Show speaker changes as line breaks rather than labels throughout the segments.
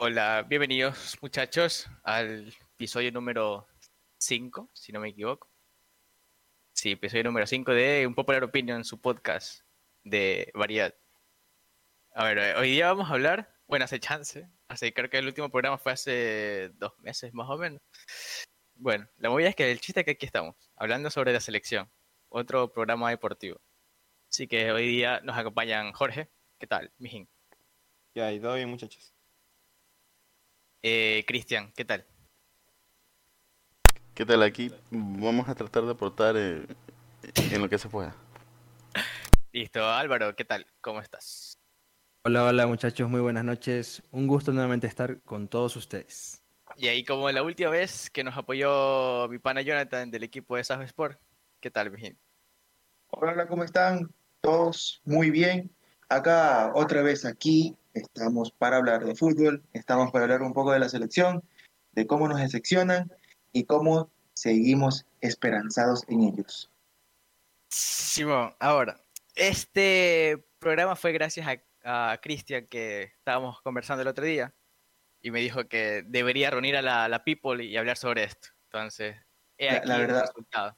Hola, bienvenidos muchachos al episodio número 5, si no me equivoco. Sí, episodio número 5 de Un Popular Opinion, su podcast de variedad. A ver, eh, hoy día vamos a hablar, bueno, hace chance, hace, creo que el último programa fue hace dos meses más o menos. Bueno, la movida es que el chiste es que aquí estamos, hablando sobre la selección, otro programa deportivo. Así que hoy día nos acompañan Jorge, ¿qué tal, mijín?
Ya, y todo bien, muchachos.
Eh, Cristian, ¿qué tal?
¿Qué tal? Aquí vamos a tratar de aportar eh, en lo que se pueda.
Listo, Álvaro, ¿qué tal? ¿Cómo estás?
Hola, hola muchachos, muy buenas noches. Un gusto nuevamente estar con todos ustedes.
Y ahí como la última vez que nos apoyó mi pana Jonathan del equipo de Saf Sport, ¿qué tal, mijín?
Hola, hola, ¿cómo están? Todos muy bien. Acá, otra vez aquí, estamos para hablar de fútbol, estamos para hablar un poco de la selección, de cómo nos decepcionan y cómo seguimos esperanzados en ellos.
Simón, ahora, este programa fue gracias a, a Cristian que estábamos conversando el otro día y me dijo que debería reunir a la, la people y hablar sobre esto. Entonces, he
La-
aquí
la
el
verdad-
resultado.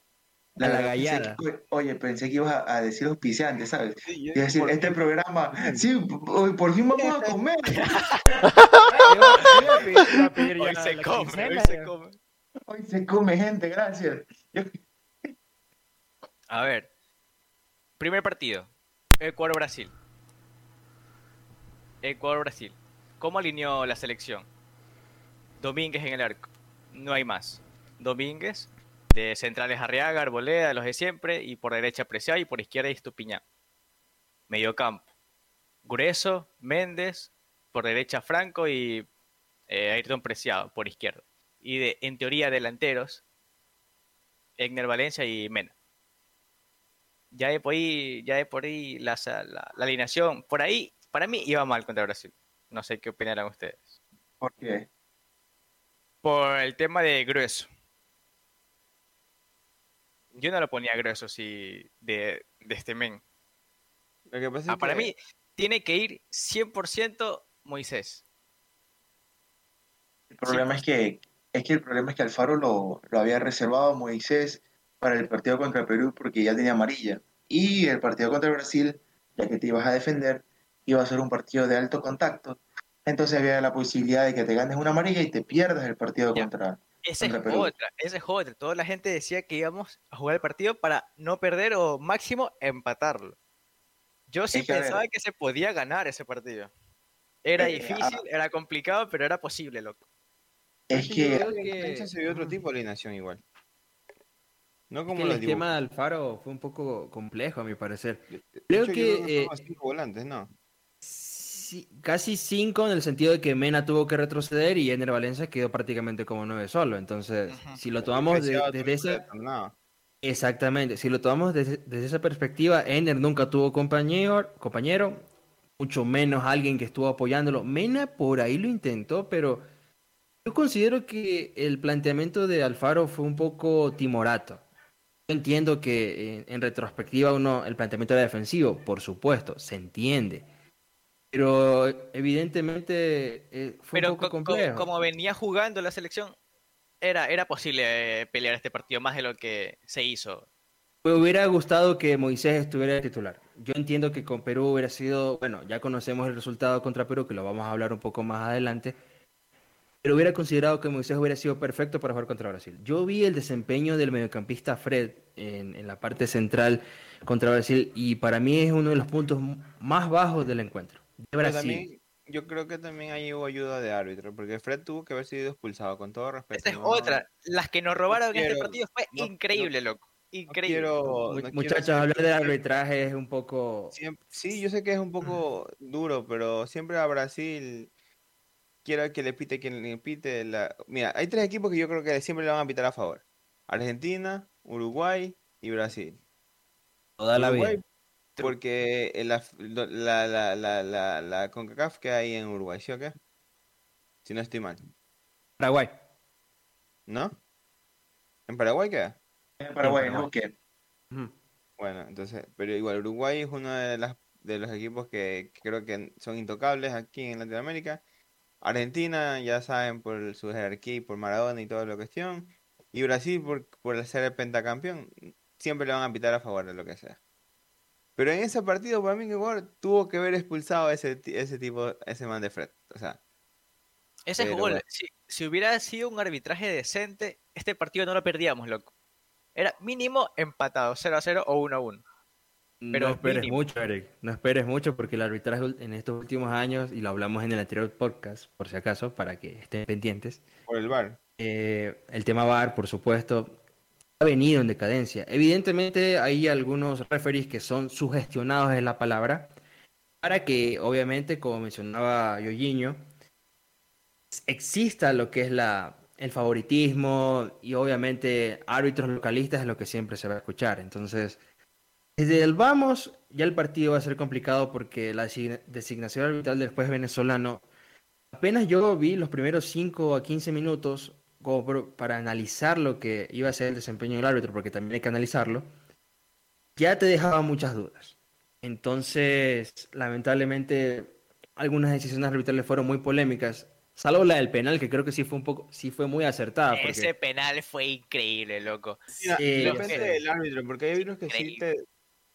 La
verdad, pensé
gallada.
que- oye, pensé que ibas a, a decir auspiciante, ¿sabes?
Sí, yo-
Y decir, este programa, sí, por, por fin vamos a comer.
Hoy se come, hoy se come.
Hoy se come gente, gracias. Yo-
A ver, primer partido, Ecuador-Brasil. Ecuador-Brasil. ¿Cómo alineó la selección? Domínguez en el arco, no hay más. Domínguez, de centrales Arriaga, Arboleda, los de siempre, y por derecha Preciado y por izquierda Estupiñán. Medio campo, Grueso, Méndez, por derecha Franco y eh, Ayrton Preciado por izquierda. Y de, en teoría delanteros, Egner Valencia y Mena ya de por ahí, ya de por ahí la, la, la alineación, por ahí, para mí iba mal contra Brasil. No sé qué opinarán ustedes.
¿Por qué?
Por el tema de grueso. Yo no lo ponía grueso si de, de este men.
Lo que pasa
Ah,
es
para
que-
mí tiene que ir 100% Moisés.
El problema es que, es que el problema es que Alfaro lo, lo había reservado a Moisés para el partido contra Perú porque ya tenía amarilla. Y el partido contra Brasil, ya que te ibas a defender, iba a ser un partido de alto contacto. Entonces había la posibilidad de que te ganes una amarilla y te pierdas el partido contra.
Esa es
Perú.
otra, esa es otra. Toda la gente decía que íbamos a jugar el partido para no perder o máximo empatarlo. Yo sí
Es que,
pensaba que se podía ganar ese partido. Era
Eh,
difícil, era complicado, pero era posible, loco.
Es
yo
que
creo que se vio otro tipo de alineación igual. No
Es
como
que el esquema de. Alfaro fue un poco complejo a mi parecer. Creo
hecho, yo
que,
son
eh,
cinco volantes, ¿no?
Casi cinco en el sentido de que Mena tuvo que retroceder y Ener Valencia quedó prácticamente como nueve solo. Entonces, si lo tomamos de- desde esa... Exactamente, si lo tomamos desde, desde esa perspectiva, Ener nunca tuvo compañero, compañero, mucho menos alguien que estuvo apoyándolo. Mena por ahí lo intentó, pero yo considero que el planteamiento de Alfaro fue un poco timorato. Yo entiendo que en, en retrospectiva uno, el planteamiento era defensivo, por supuesto, se entiende. Pero evidentemente eh, fue
Pero
un poco
co- co-
complejo.
como venía jugando la selección, era, era posible eh, pelear este partido más de lo que se hizo.
Me hubiera gustado que Moisés estuviera de titular. Yo entiendo que con Perú hubiera sido, bueno, ya conocemos el resultado contra Perú, que lo vamos a hablar un poco más adelante, pero hubiera considerado que Moisés hubiera sido perfecto para jugar contra Brasil. Yo vi el desempeño del mediocampista Fred en, en la parte central contra Brasil y para mí es uno de los puntos más bajos del encuentro. De
Pero
Brasil.
también, yo creo que también ahí hubo ayuda de árbitro, porque Fred tuvo que haber sido expulsado, con todo respeto.
Esta es
no-
otra. Las que nos robaron en este partido fue
no-
increíble, loco.
No
Increíble.
quiero, quiero
Muchachos, hablar del arbitraje es un poco...
Siempre- sí, yo sé que es un poco duro, pero siempre a Brasil quiero que le pite quien le pite. La... Mira, hay tres equipos que yo creo que siempre le van a pitar a favor. Argentina, Uruguay y Brasil.
Toda la
Uruguay,
vida.
Porque la, la, la, la, la, la CONCACAF queda ahí en Uruguay, ¿sí o qué? Si no estoy mal.
Paraguay.
¿No? ¿En Paraguay queda?
en Paraguay,
En
¿no? Que
Ujú.
Bueno, entonces, pero igual Uruguay es uno de las de los equipos que, que creo que son intocables aquí en Latinoamérica Argentina, ya saben, por su jerarquía y por Maradona y toda la cuestión. Y Brasil, por, por ser el pentacampeón, siempre le van a pitar a favor de lo que sea. Pero en ese partido, para mí, igual tuvo que haber expulsado a ese, ese tipo, ese man de Fred. O sea,
Ese
Pero
gol, si, si hubiera sido un arbitraje decente, este partido no lo perdíamos, loco. Era mínimo empatado, 0 a 0 o 1 a 1. Pero
no esperes
mínimo.
mucho, Eric. No esperes mucho porque el arbitraje en estos últimos años, y lo hablamos en el anterior podcast, por si acaso, para que estén pendientes,
por el bar.
eh, el tema VAR, por supuesto, ha venido en decadencia. Evidentemente hay algunos referees que son sugestionados en la palabra para que, obviamente, como mencionaba Yoyiño, exista lo que es la, el favoritismo y obviamente árbitros localistas es lo que siempre se va a escuchar. Entonces, desde el vamos, ya el partido va a ser complicado porque la designa- designación arbitral del juez venezolano, apenas yo vi los primeros 5 a 15 minutos como por- para analizar lo que iba a ser el desempeño del árbitro, porque también hay que analizarlo, ya te dejaba muchas dudas. Entonces, lamentablemente, algunas decisiones arbitrales fueron muy polémicas, salvo la del penal, que creo que sí fue un poco, sí fue muy acertada. porque-
Ese penal fue increíble, loco.
Sí,
depende del árbitro, porque hay árbitros que sí te.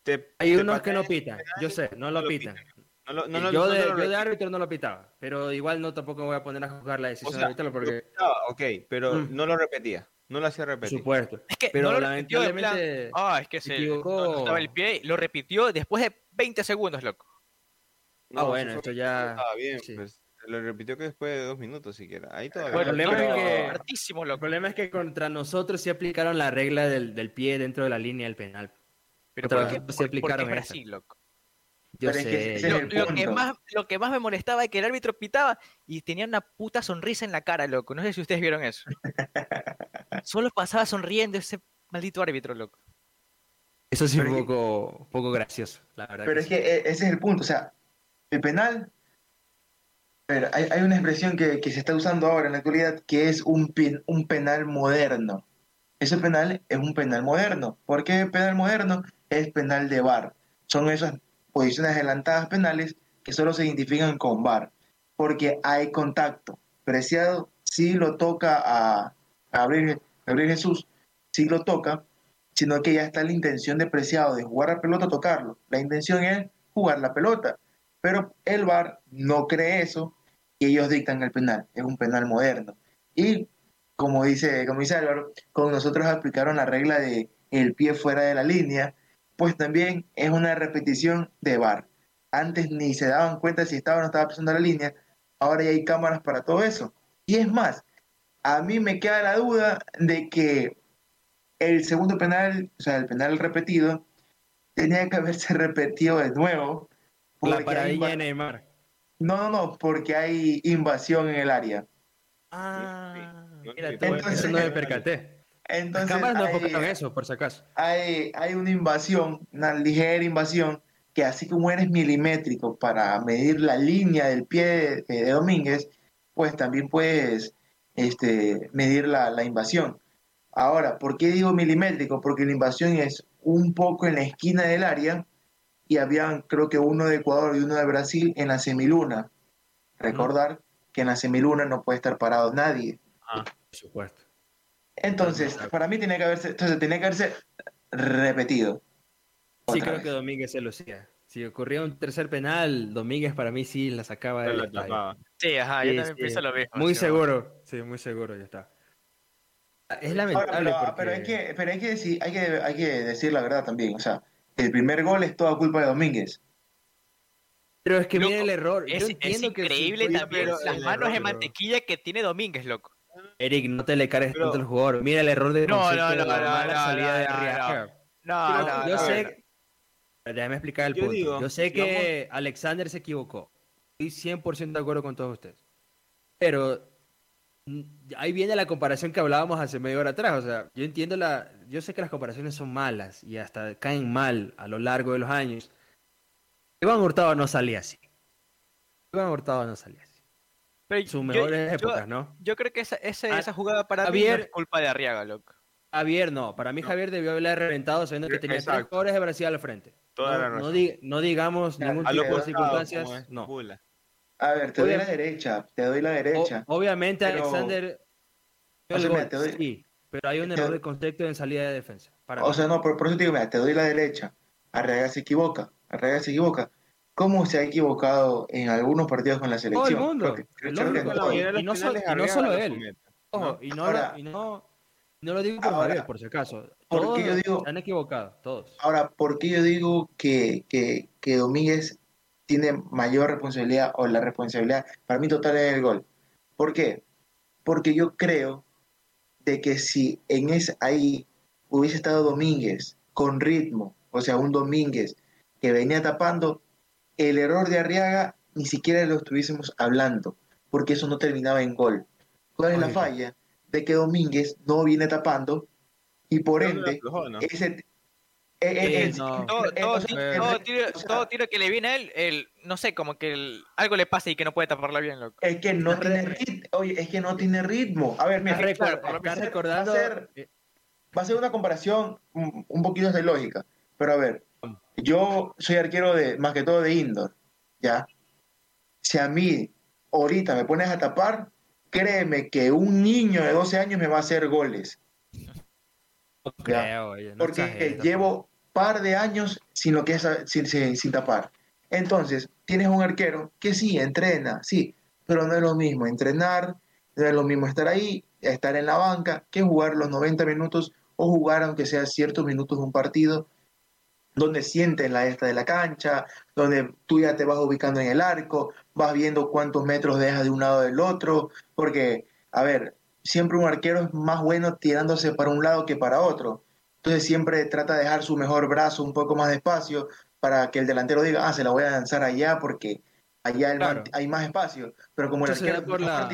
te-
Hay
te
unos que no pitan, yo sé, no lo
no lo
pitan.
No lo- no lo-
yo,
no
de,
lo
yo de árbitro no lo pitaba, pero igual no tampoco me voy a poner a juzgar la
O
decisión
sea,
arbitral porque,
lo pitaba, ok, pero
Mm.
no lo repetía. No lo hacía
por
repetir.
supuesto.
Es que
Pero
no lo repitió en plan,
lamentablemente
Ah, es que
se
se
equivocó.
no estaba el pie, lo repitió después de 20 segundos, loco.
No,
Ah, bueno, esto ya-
Estaba bien,
sí.
pues. Lo repitió que después de dos minutos siquiera. Ahí todavía.
Bueno,
el problema
pero
es que-
hartísimo,
El
loco.
problema es que contra nosotros sí aplicaron la regla del, del pie dentro de la línea del penal.
Pero
contra
¿por qué, por- por qué
aplicaron.
Brasil, loco?
Yo
Pero es que
sé,
ese
yo-
es
Lo, que más, lo que más me molestaba es que el árbitro pitaba y tenía una puta sonrisa en la cara, loco. No sé si ustedes vieron eso. Solo pasaba sonriendo ese maldito árbitro, loco.
eso sí
pero
un
es que-
poco, un poco gracioso, la verdad.
Pero
que
es
sí.
que e- ese es el punto, o sea, el penal, hay, hay una expresión que, que se está usando ahora en la actualidad que es un, pen- un penal moderno. Ese penal es un penal moderno. ¿Por qué penal moderno? Es penal de VAR. Son esas posiciones adelantadas penales que solo se identifican con VAR. Porque hay contacto. Preciado sí lo toca a, Gabriel Jesús, sí lo toca, sino que ya está la intención de Preciado de jugar la pelota, tocarlo. La intención es jugar la pelota. Pero el VAR no cree eso y ellos dictan el penal. Es un penal moderno. Y como dice, como dice Álvaro, con nosotros aplicaron la regla de el pie fuera de la línea, pues también es una repetición de VAR. Antes ni se daban cuenta si estaba o no estaba pisando la línea, ahora ya hay cámaras para todo eso. Y es más, a mí me queda la duda de que el segundo penal, o sea, el penal repetido, tenía que haberse repetido de nuevo.
la paradilla de Neymar.
No, no, no, porque hay invasión en el área.
Ah,
sí.
mira,
Sí,
tú,
entonces-
eso no me percaté. Las
Entonces,
cámaras no enfocaron eso, por si acaso.
hay, hay una invasión, una ligera invasión, que así como eres milimétrico para medir la línea del pie de, de Domínguez, pues también puedes este, medir la, la invasión. Ahora, ¿por qué digo milimétrico? Porque la invasión es un poco en la esquina del área y habían creo que uno de Ecuador y uno de Brasil en la semiluna. Recordar que en la semiluna no puede estar parado nadie.
Por supuesto.
Entonces, para mí tenía que haberse, entonces tenía que haberse repetido.
Sí, creo
vez.
que Domínguez se lucía. Si ocurría un tercer penal, Domínguez para mí sí la sacaba
Lo
estadio.
tapaba.
Sí, ajá, yo también
sí.
pienso lo mismo.
Muy
sí,
seguro, sí, muy seguro, ya está. Es
Ahora,
lamentable
pero,
porque...
pero hay que, pero hay que decir, hay que, hay que decir la verdad también. O sea, el primer gol es toda culpa de Domínguez.
Pero es que
Loco,
mira el error.
Es,
Yo
es
entiendo que sí
increíble también
pero
las manos
error,
de
pero-
mantequilla que tiene Domínguez, loco.
Eric, no te le cargues
Pero-
tanto al jugador. Mira el error de
No, no, no,
la
no, no,
salida de
no,
Arriaga.
No,
yo
no,
sé,
no.
déjame explicar el
Yo
punto.
digo,
yo sé que Alexander se equivocó. Estoy 100% de acuerdo con todos ustedes. Pero mm, ahí viene la comparación que hablábamos hace media hora atrás. O sea, yo entiendo la. Yo sé que las comparaciones son malas y hasta caen mal a lo largo de los años. Iván Hurtado no salía así. Iván Hurtado no salía así.
Pero
Sus mejores
yo-
épocas, ¿no?
Yo creo que esa,
Ah,
esa jugada para mí
Javier-
no es culpa de Arriaga, loco.
Javier no. Para mí Javier debió haberle reventado sabiendo que tenía tres
Exacto.
jugadores de Brasil al frente.
Toda
no,
la
no no digamos
A
ningún
lo
tipo de
costado,
circunstancias. No.
Bula.
A ver, te doy la derecha, te doy la
O-
derecha.
obviamente,
pero-
Alexander.
O sea, mira, doy-
sí, pero hay un
te
error de concepto en salida de defensa. Para
O
mí.
sea, no, por, por eso te digo, mira, te doy la derecha. Arriaga se equivoca, Arriaga se equivoca. ¿Cómo se ha equivocado en algunos partidos con la
Todo
selección?
el mundo. Y no solo
lo
él. y no,
Ahora-
y no, no lo digo por
Ahora,
por si acaso.
¿por qué
Todos
yo digo-
se han equivocado, todos.
Ahora, ¿por qué yo digo que, que, que Domínguez tiene mayor responsabilidad o la responsabilidad para mí total en el gol? ¿Por qué? Porque yo creo de que si en ese, ahí hubiese estado Domínguez con ritmo, o sea, un Domínguez que venía tapando, el error de Arriaga ni siquiera lo estuviésemos hablando, porque eso no terminaba en gol. ¿Cuál es la falla? De que Domínguez no viene tapando y por
¿Dónde la
ende
aflojó, no?
ese.
Todo, tiro, que le viene a él, el, no sé, como que el- algo le pasa y que no puede taparla bien, loco.
es que no tiene ritmo. Oye, es que no tiene ritmo. A ver, mira,
claro,
recordando.
va a ser- va a ser una comparación un, un poquito de lógica. Pero a ver, yo soy arquero de más que todo de indoor, ¿ya? Si a mí ahorita me pones a tapar, créeme que un niño de 12 años me va a hacer goles.
no creo, oye, no
porque
tampoco.
llevo par de años sin lo que es sin, sin- sin tapar. Entonces, tienes un arquero que sí, entrena, sí, pero no es lo mismo entrenar, no es lo mismo estar ahí, estar en la banca, que jugar los 90 minutos o jugar aunque sea ciertos minutos un partido donde sientes la esta de la cancha, donde tú ya te vas ubicando en el arco, vas viendo cuántos metros dejas de un lado del otro, porque, a ver, siempre un arquero es más bueno tirándose para un lado que para otro. Entonces siempre trata de dejar su mejor brazo un poco más despacio para que el delantero diga, ah, se la voy a lanzar allá porque allá el man- hay más espacio. Pero como el, arquero es
la-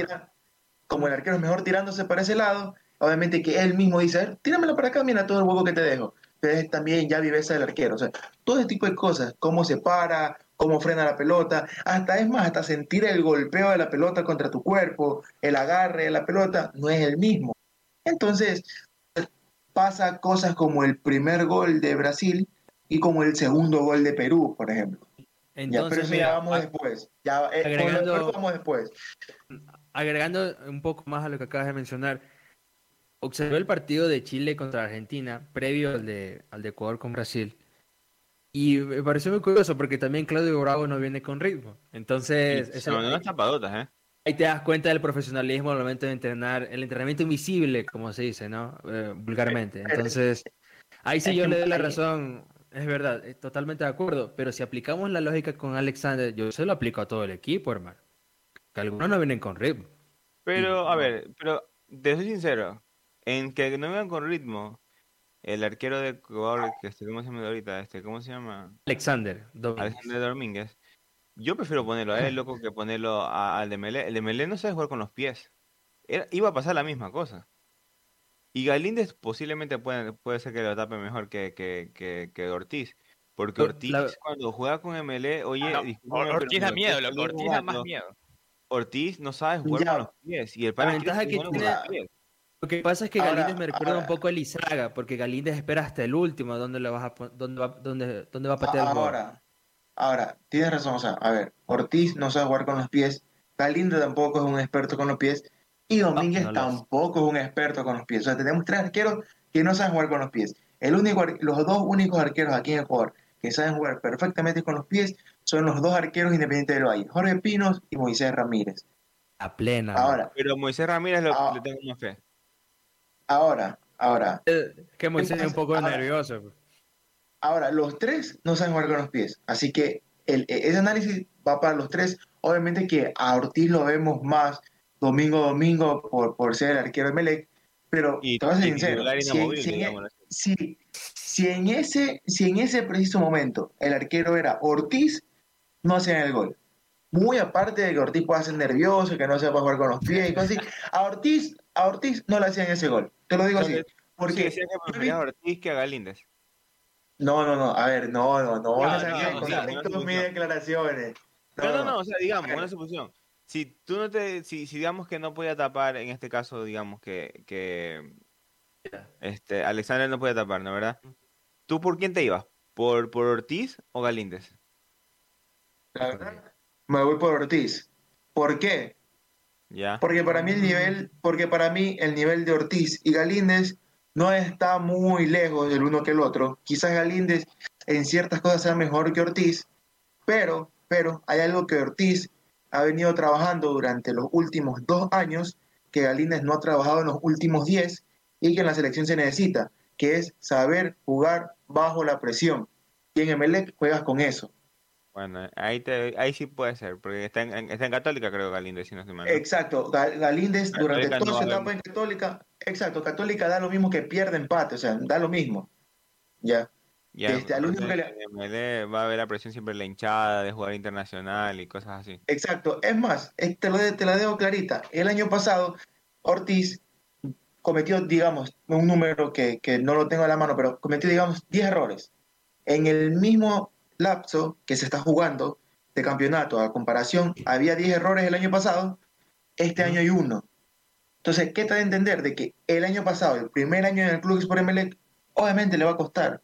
como el arquero es mejor tirándose para ese lado, obviamente que él mismo dice, "A ver, tíramela para acá, mira todo el hueco que te dejo. Entonces también ya viveza del arquero. O sea, todo ese tipo de cosas, cómo se para, cómo frena la pelota, hasta es más, hasta sentir el golpeo de la pelota contra tu cuerpo, el agarre de la pelota, no es el mismo. Entonces, pasa cosas como el primer gol de Brasil y como el segundo gol de Perú, por ejemplo. ya, pero
Entonces,
ya
mira,
vamos
a-
después. Ya, eh,
agregando-
vamos después.
agregando un poco más a lo que acabas de mencionar, observé el partido de Chile contra Argentina previo al de, al de Ecuador con Brasil. Y me pareció muy curioso porque también Claudio Bravo no viene con ritmo. Entonces,
Sí,
eso-
se mandó unas tapadotas, ¿eh?
ahí te das cuenta del profesionalismo al momento de entrenar, el entrenamiento invisible, como se dice, ¿no? Eh, vulgarmente. Entonces, ahí sí yo le doy la razón. Es verdad, eh, totalmente de acuerdo. Pero si aplicamos la lógica con Alexander, yo se lo aplico a todo el equipo, hermano. Que algunos no vienen con ritmo.
Pero, a ver, pero te soy sincero, en que no vengan con ritmo, el arquero de Ecuador, que este, ¿cómo se llama ahorita? Este, ¿cómo se llama?
Alexander, Domínguez.
Alexander Domínguez. Yo prefiero ponerlo a él, loco, que ponerlo a- al de Melé. El de Melé no sabe jugar con los pies. Era- iba a pasar la misma cosa. Y Galíndez posiblemente puede, puede ser que lo tape mejor que, que, que, que Ortiz. Porque Ortiz,
la-
cuando juega con MLE, oye,
No,
pero
Ortiz da miedo, loco. Ortiz da más miedo.
Ortiz no sabe jugar
Ya.
con los pies. Y el quiere
ventaja que
con
tiene-
los pies.
Lo que pasa es que
Ahora-
Galíndez me recuerda un
ahora-
poco a Lizaga, porque Galíndez espera hasta el último dónde, le vas a, dónde, va, dónde, dónde va a patear el gol.
Ahora, ahora, tienes razón, o sea, a ver, Ortiz no sabe jugar con los pies, Galinde tampoco es un experto con los pies, y Domínguez
no
tampoco es un experto con los pies. O sea, tenemos tres arqueros que no saben jugar con los pies. El único, los dos únicos arqueros aquí en Ecuador que saben jugar perfectamente con los pies son los dos arqueros independientes del Valle, Jorge Pinos y Moisés Ramírez.
A plena.
Ahora,
Pero Moisés Ramírez lo,
Ah.
le tengo más fe.
Ahora, ahora,
Eh, que Moisés es un poco
Ahora-
nervioso. pues.
Ahora, los tres no saben jugar con los pies, así que el- e- ese análisis va para los tres. Obviamente que a Ortiz lo vemos más domingo a domingo por, por ser el arquero de Melec, pero
Y,
te voy a ser
y
sincero, si, si en,
así.
si- si en ese, si en ese preciso momento el arquero era Ortiz, no hacían el gol. Muy aparte de que Ortiz pueda ser nervioso, que no sepa jugar con los pies y cosas así, a Ortiz, a Ortiz no le hacían ese gol. Te lo digo así. Porque
Sí, que a Ortiz que a Galíndez.
No, no, no, a ver, no, no, no,
Ah,
no saquen
digamos,
con
o sea,
respecto
una
mis declaraciones.
No, no, no, o sea, digamos, una suposición. Si tú no te, si, si digamos que no podía tapar, en este caso, digamos que, que este, Alexander no puede tapar, ¿no verdad? ¿Tú por quién te ibas? ¿Por, por Ortiz o Galíndez?
La verdad, me voy por Ortiz. ¿Por qué? Porque para mí el nivel, porque para mí el nivel de Ortiz y Galíndez no está muy lejos del uno que el otro. Quizás Galíndez en ciertas cosas sea mejor que Ortiz, pero, pero hay algo que Ortiz ha venido trabajando durante los últimos dos años que Galíndez no ha trabajado en los últimos diez y que en la selección se necesita, que es saber jugar bajo la presión. Y en Emelec juegas con eso.
Bueno, ahí, te, ahí sí puede ser, porque está en, está en Católica, creo, Galíndez, si no mal. ¿no?
Exacto, Ga- Galíndez durante
Católica
toda
no
su etapa en Católica, exacto, Católica da lo mismo que pierde empate, o sea, da lo mismo. Ya.
Ya,
este, al único que le-
entonces, en MLE va a haber la presión siempre la hinchada, de jugar internacional y cosas así.
Exacto. Es más, eh, te, lo de- te la dejo clarita. El año pasado, Ortiz cometió, digamos, un número que, que no lo tengo a la mano, pero cometió, digamos, 10 errores. En el mismo lapso que se está jugando de campeonato, a comparación, había 10 errores el año pasado, este año hay uno. Entonces, ¿qué te da a entender? De que el año pasado, el primer año en el Club Sport Emelec, obviamente le va a costar.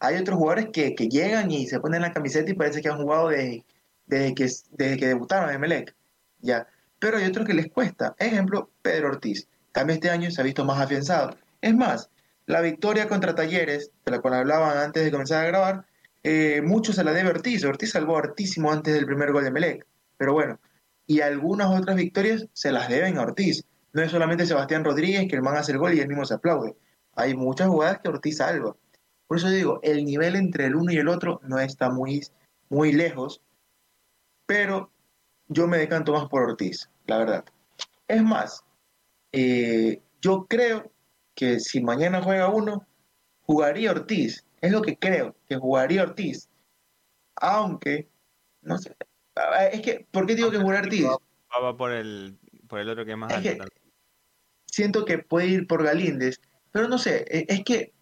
Hay otros jugadores que, que llegan y se ponen la camiseta y parece que han jugado desde, desde, que, desde que debutaron en Emelec. Ya. Pero hay otros que les cuesta. Ejemplo, Pedro Ortiz. También este año se ha visto más afianzado. Es más, la victoria contra Talleres, de la cual hablaban antes de comenzar a grabar, eh, mucho se la debe Ortiz. Ortiz salvó hartísimo antes del primer gol de Emelec. Pero bueno, y algunas otras victorias se las deben a Ortiz. No es solamente Sebastián Rodríguez que el man hace el gol y él mismo se aplaude. Hay muchas jugadas que Ortiz salva. Por eso digo, el nivel entre el uno y el otro no está muy, muy lejos, pero yo me decanto más por Ortiz, la verdad. Es más, eh, yo creo que si mañana juega uno, jugaría Ortiz. Es lo que creo, que jugaría Ortiz. Aunque, no sé, es que, ¿por qué digo que jugaría Ortiz?
Va, va por el, por el otro que es más
Es
alto.
que-
también.
siento que puede ir por Galíndez, pero no sé, e- es que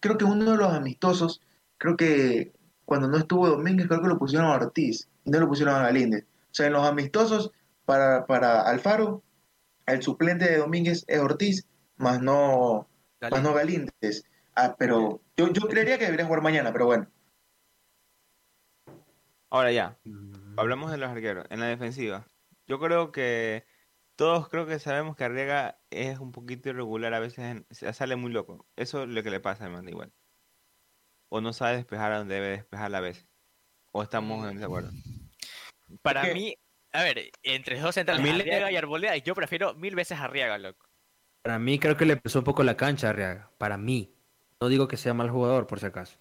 creo que uno de los amistosos, creo que cuando no estuvo Domínguez, creo que lo pusieron a Ortiz y no lo pusieron a Galíndez. O sea, en los amistosos para, para Alfaro, el suplente de Domínguez es Ortiz, más no, más no Galíndez. Ah, pero yo, yo creería que debería jugar mañana, pero bueno.
Ahora ya, hablamos de los arqueros. En la defensiva, yo creo que todos creo que sabemos que Arriaga es un poquito irregular, a veces sale muy loco. Eso es lo que le pasa al man igual. O no sabe despejar a donde debe despejar a veces. O estamos en desacuerdo.
Para mí, a ver, entre los dos centrales,
A mí le-
Arriaga y Arboleda, yo prefiero mil veces a Arriaga, loco.
Para mí creo que le pesó un poco la cancha a Arriaga. Para mí. No digo que sea mal jugador, por si acaso.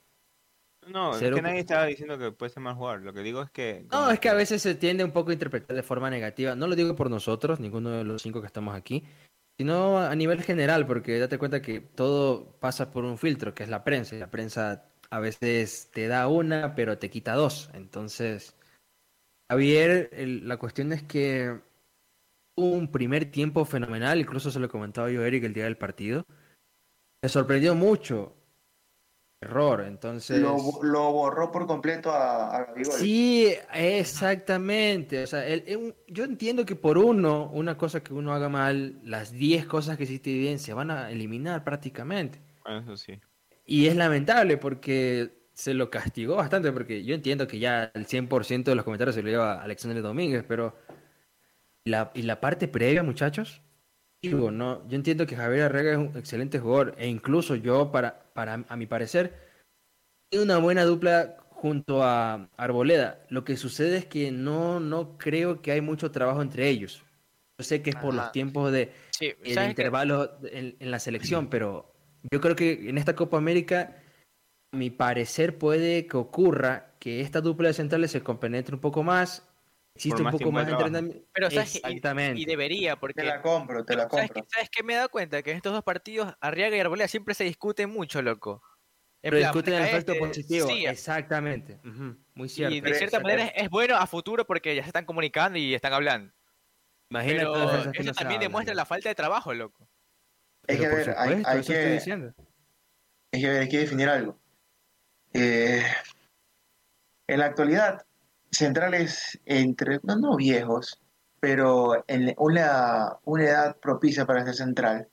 No, es que nadie estaba diciendo que puede ser mal jugador. Lo que digo es que...
No, es que a veces se tiende un poco a interpretar de forma negativa. No lo digo por nosotros, ninguno de los cinco que estamos aquí, sino a nivel general, porque date cuenta que todo pasa por un filtro, que es la prensa. Y la prensa a veces te da una, pero te quita dos. Entonces, Javier, el- la cuestión es que un primer tiempo fenomenal, incluso se lo comentaba yo a Eric el día del partido. Me sorprendió mucho. Error, entonces...
Lo, lo borró por completo a, a Gabigol.
Sí, exactamente. O sea, el- el- yo entiendo que por uno, una cosa que uno haga mal, las 10 cosas que hiciste bien se van a eliminar prácticamente.
Bueno, eso sí.
Y es lamentable porque se lo castigó bastante, porque yo entiendo que ya el 100% de los comentarios se lo lleva a Alexander Domínguez, pero la, y la parte previa, muchachos, digo, no, yo entiendo que Javier Arrega es un excelente jugador, e incluso yo, para, para a mi parecer, tiene una buena dupla junto a Arboleda. Lo que sucede es que no, no creo que hay mucho trabajo entre ellos. Yo sé que es por los tiempos de,
Sí,
el intervalo en, en la selección, pero yo creo que en esta Copa América, a mi parecer, puede que ocurra que esta dupla de centrales se compenetre un poco más, existe un poco más de entrenamiento.
Pero ¿sabes? Y-
Exactamente.
Y, debería, porque...
Te la compro, te la
¿sabes
compro.
qué, ¿Sabes qué me he dado cuenta? Que en estos dos partidos, Arriaga y Arboleda siempre se discuten mucho, loco. En
Pero
plan,
discuten el efecto
este,
positivo.
sí,
Exactamente. Muy cierto.
y de cierta manera es, es bueno a futuro porque ya se están comunicando y están hablando.
Imagínate
Pero
todas esas que
eso también
hablan,
demuestra la falta de trabajo, loco.
Es que, ver, hay,
supuesto,
hay
eso estoy
que,
diciendo.
es que, a ver, hay que definir algo. Eh, en la actualidad, centrales entre, no, no viejos, pero en una, una edad propicia para ser central,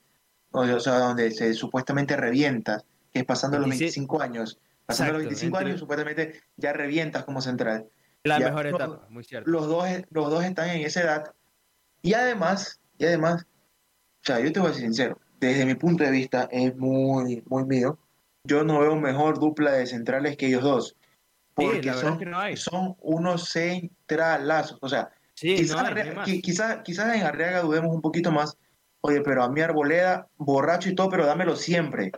o, sea, donde se supuestamente revienta, que es pasando los
27
25 años. Pasando los
Exacto,
25
entre-
años, supuestamente ya revientas como central.
La
Ya,
mejor etapa, muy cierto.
los dos, los dos están en esa edad. Y además, y además, o sea, yo te voy a ser sincero, desde mi punto de vista es muy, muy mío. Yo no veo mejor dupla de centrales que ellos dos. Porque
verdad
son,
es que no hay.
son unos centralazos. O sea,
Sí,
quizás,
no hay, no hay
quizás, quizás en Arriaga dudemos un poquito más. Oye, pero a mí Arboleda, borracho y todo, pero dámelo siempre.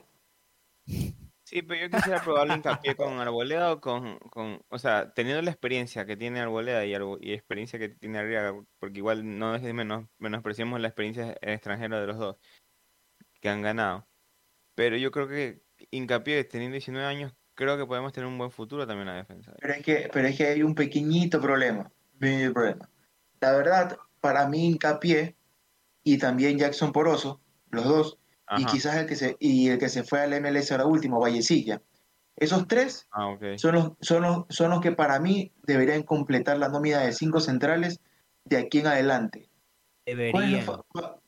Sí, pero yo quisiera probarle hincapié con Arboleda o con, con, o sea, teniendo la experiencia que tiene Arboleda y, Arbo- y experiencia que tiene Arriaga, porque igual no es de menos, menospreciamos la experiencia extranjera de los dos que han ganado. Pero yo creo que hincapié teniendo 19 años, creo que podemos tener un buen futuro también en la defensa.
Pero es que, pero es que hay un pequeñito problema. pequeñito problema. La verdad, para mí hincapié y también Jackson Poroso, los dos, y quizás el que se, y el que se fue al MLS ahora último, Vallecilla. Esos tres
Ah,
son los, son los, son los que para mí deberían completar la nómina de cinco centrales de aquí en adelante. ¿Cuál es la,
Deberían.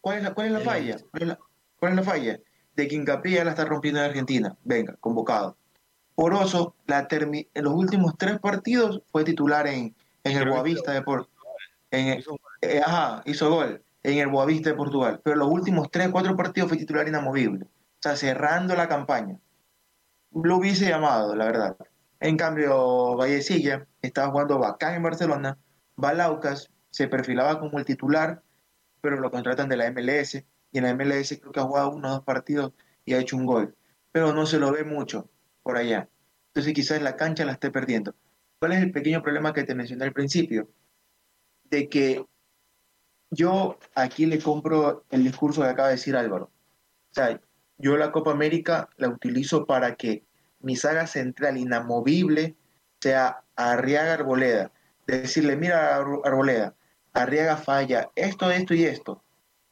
cuál es la- cuál es la
Deberían.
falla? ¿Cuál es la, cuál es la falla? De que Hincapié ya la está rompiendo en Argentina. Venga, convocado. Poroso, la termi- en los últimos tres partidos fue titular en, en el Boavista de Por- en el-
Hizo un-
eh, ajá, hizo gol en el Boavista de Portugal. Pero los últimos tres, cuatro partidos fue titular inamovible. O sea, cerrando la campaña. Lo hubiese llamado, la verdad. En cambio, Vallecilla estaba jugando bacán en Barcelona. Balaucas se perfilaba como el titular, pero lo contratan de la MLS. Y en la MLS creo que ha jugado uno o dos partidos y ha hecho un gol. Pero no se lo ve mucho por allá. Entonces quizás la cancha la esté perdiendo. ¿Cuál es el pequeño problema que te mencioné al principio? De que yo aquí le compro el discurso que acaba de decir Álvaro. O sea, yo la Copa América la utilizo para que mi saga central inamovible sea Arriaga Arboleda. Decirle, mira Ar- Arboleda, Arriaga falla esto, esto y esto.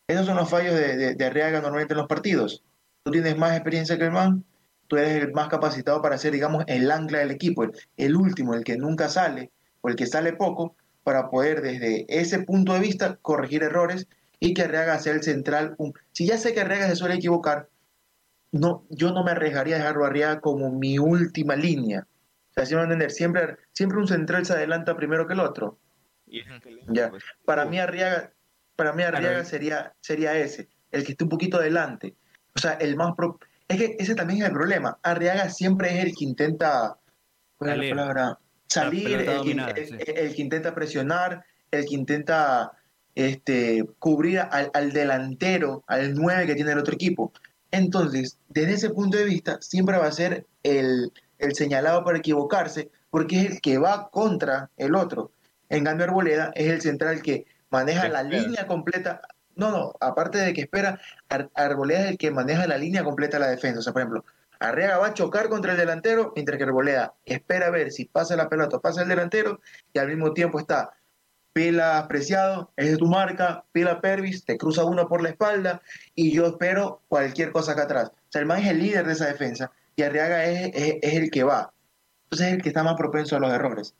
Esos son los fallos de, de- de Arriaga normalmente en los partidos. Tú tienes más experiencia que el man, tú eres el más capacitado para ser, digamos, el ancla del equipo, el, el último, el que nunca sale o el que sale poco, para poder desde ese punto de vista corregir errores y que Arriaga sea el central. Si ya sé que Arriaga se suele equivocar, no, yo no me arriesgaría a dejarlo a Arriaga como mi última línea. O sea, si me van a entender, siempre, siempre un central se adelanta primero que el otro.
y es excelente,
Ya.
pues.
Para mí Arriaga, para mí Arriaga sería, sería ese, el que esté un poquito adelante. O sea, el más pro... Es que ese también es el problema. Arriaga siempre es el que intenta, ¿cuál es la
Salir.
palabra? Salir, el que,
dominada,
el-
sí.
el que intenta presionar, el que intenta este, cubrir al, al delantero, al 9 que tiene el otro equipo. Entonces, desde ese punto de vista, siempre va a ser el, el señalado para equivocarse, porque es el que va contra el otro. En cambio, Arboleda es el central que maneja la línea completa. No, no, aparte de que espera, Ar- Arboleda es el que maneja la línea completa de la defensa. O sea, por ejemplo, Arriaga va a chocar contra el delantero, mientras que Arboleda espera a ver si pasa la pelota pasa el delantero, y al mismo tiempo está Pila Preciado, es de tu marca, Pila Pervis, te cruza uno por la espalda, y yo espero cualquier cosa acá atrás. O sea, el man es el líder de esa defensa, y Arriaga es, es- es el que va. Entonces es el que está más propenso a los errores.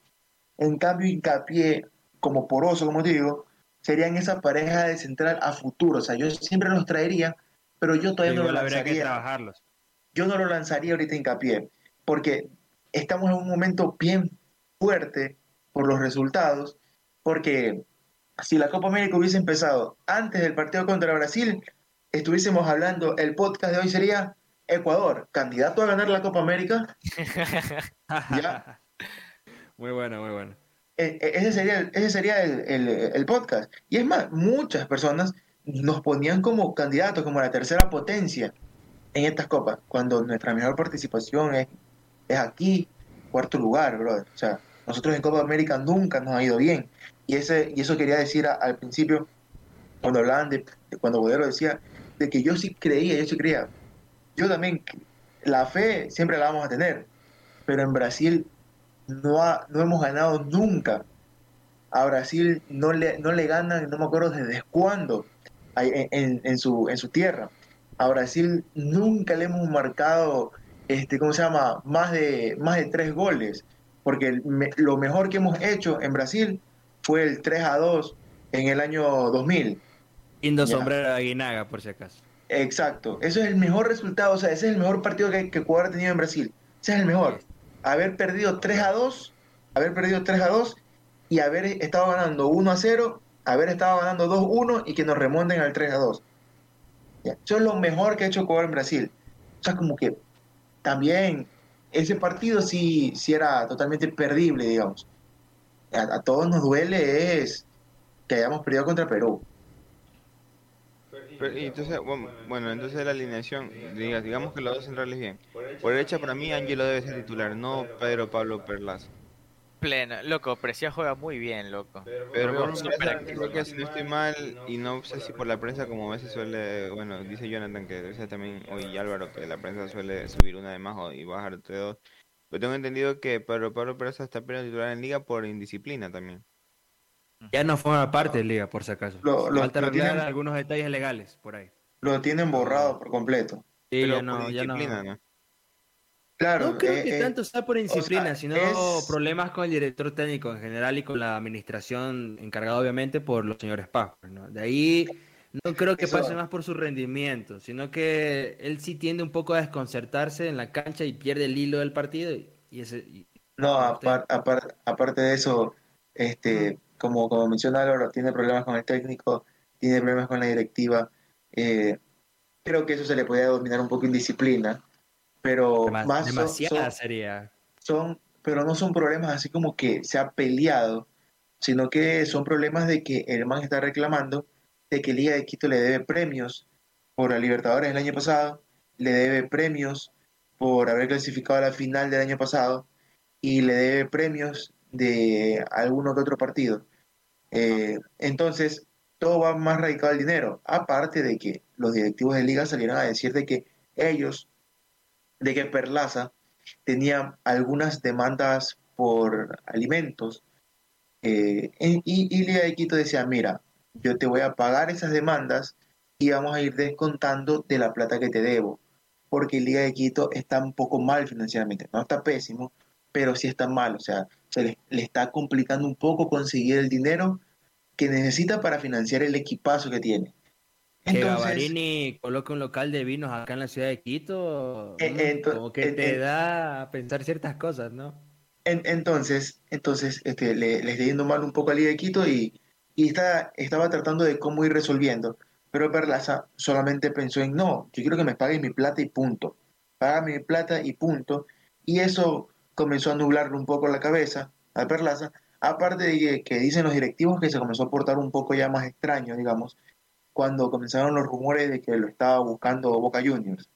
En cambio, hincapié, como poroso, como te digo, serían esa pareja de central a futuro. O sea, yo siempre los traería, pero yo todavía no
Igual
lo
habría que
lanzaría.
trabajarlos.
Yo no lo lanzaría ahorita hincapié, porque estamos en un momento bien fuerte por los resultados, porque si la Copa América hubiese empezado antes del partido contra Brasil, estuviésemos hablando, el podcast de hoy sería Ecuador, candidato a ganar la Copa América, Ya.
Muy bueno, muy bueno.
E- e- ese sería, ese sería el, el- podcast. Y es más, muchas personas nos ponían como candidatos, como la tercera potencia en estas copas, cuando nuestra mejor participación es, es aquí, cuarto lugar, brother. O sea, nosotros en Copa América nunca nos ha ido bien. Y, ese, y eso quería decir al principio, cuando hablaban de, de cuando Bodero decía, de que yo sí creía, yo sí creía. Yo también, la fe siempre la vamos a tener, pero en Brasil no, ha- no hemos ganado nunca. A Brasil no le, no le ganan, no me acuerdo desde cuándo, en, en- en su, en su tierra. A Brasil nunca le hemos marcado, este, ¿cómo se llama? Más de, más de tres goles. Porque me- lo mejor que hemos hecho en Brasil fue el 3 a 2 en el año 2000.
Lindo
Ya.
sombrero de Aguinaga, por si acaso.
Exacto. Eso es el mejor resultado. O sea, ese es el mejor partido que, que Ecuador ha tenido en Brasil. Ese es el mejor. Haber perdido 3 a 2, haber perdido 3 a 2 y haber estado ganando 1 a 0, haber estado ganando 2 1 y que nos remonten al 3 a 2. Ya, Eso es lo mejor que ha hecho Ecuador en Brasil. O sea, como que también ese partido sí, sí era totalmente perdible, digamos. A, a todos nos duele es que hayamos perdido contra Perú.
Pero, y entonces, bueno, bueno, entonces la alineación, diga- digamos que los dos centrales bien. Por derecha, para mí, Ángelo debe ser titular, no Pedro Pablo Perlaza.
Pleno, loco, Preciado juega muy bien, loco.
Pero
activo,
creo que si no estoy mal, y no sé si por la prensa, como a veces suele, bueno, dice Jonathan que a veces también, o y Álvaro, que la prensa suele subir una de más o- y bajarte dos. Pero tengo entendido que Pedro Pablo Perlaza está perdiendo titular en liga por indisciplina también.
Ya no forma parte de liga, por si acaso.
Lo- lo-
Falta
lo
arreglar
tienen-
algunos detalles legales por ahí.
Lo tienen borrado por completo.
Sí,
Pero
ya
por
no, ya no.
¿no?
Claro,
No creo
eh,
que
eh,
tanto sea por indisciplina,
sea,
sino
es-
problemas con el director técnico en general y con la administración encargada obviamente por los señores Paz. pues, ¿no? De ahí no creo que
Eso-
pase más por su rendimiento, sino que él sí tiende un poco a desconcertarse en la cancha y pierde el hilo del partido y, y ese y-
No,
Usted-
apar- apar- aparte de eso, este, como, como menciona Álvaro, tiene problemas con el técnico, tiene problemas con la directiva. eh, creo que eso se le podía dominar un poco en disciplina, pero
Demas-
más son-
demasiada
son,
sería.
son- pero no son problemas así como que se ha peleado, sino que son problemas de que el man está reclamando de que Liga de Quito le debe premios por la Libertadores el año pasado, le debe premios por haber clasificado a la final del año pasado y le debe premios de alguno que otro partido. Eh, entonces, todo va más radicado al dinero, aparte de que los directivos de liga salieron a decir de que ellos, de que Perlaza tenía algunas demandas por alimentos, eh, y, y Liga de Quito decía, mira, yo te voy a pagar esas demandas y vamos a ir descontando de la plata que te debo, porque Liga de Quito está un poco mal financieramente, no está pésimo, pero sí está mal, o sea, se le, le está complicando un poco conseguir el dinero que necesita para financiar el equipazo que tiene.
Que Gavarini coloque un local de vinos acá en la ciudad de Quito,
Eh,
como que
eh,
te
eh.
da a pensar ciertas cosas, ¿no?
En- entonces, entonces este, le, le está yendo mal un poco a Liga de Quito y, y está, estaba tratando de cómo ir resolviendo. Pero Perlaza solamente pensó en, no, yo quiero que me paguen mi plata y punto. Págame mi plata y punto. Y eso comenzó a nublarle un poco la cabeza a Perlaza. Aparte de que, que dicen los directivos que se comenzó a portar un poco ya más extraño, digamos, cuando comenzaron los rumores de que lo estaba buscando Boca Juniors.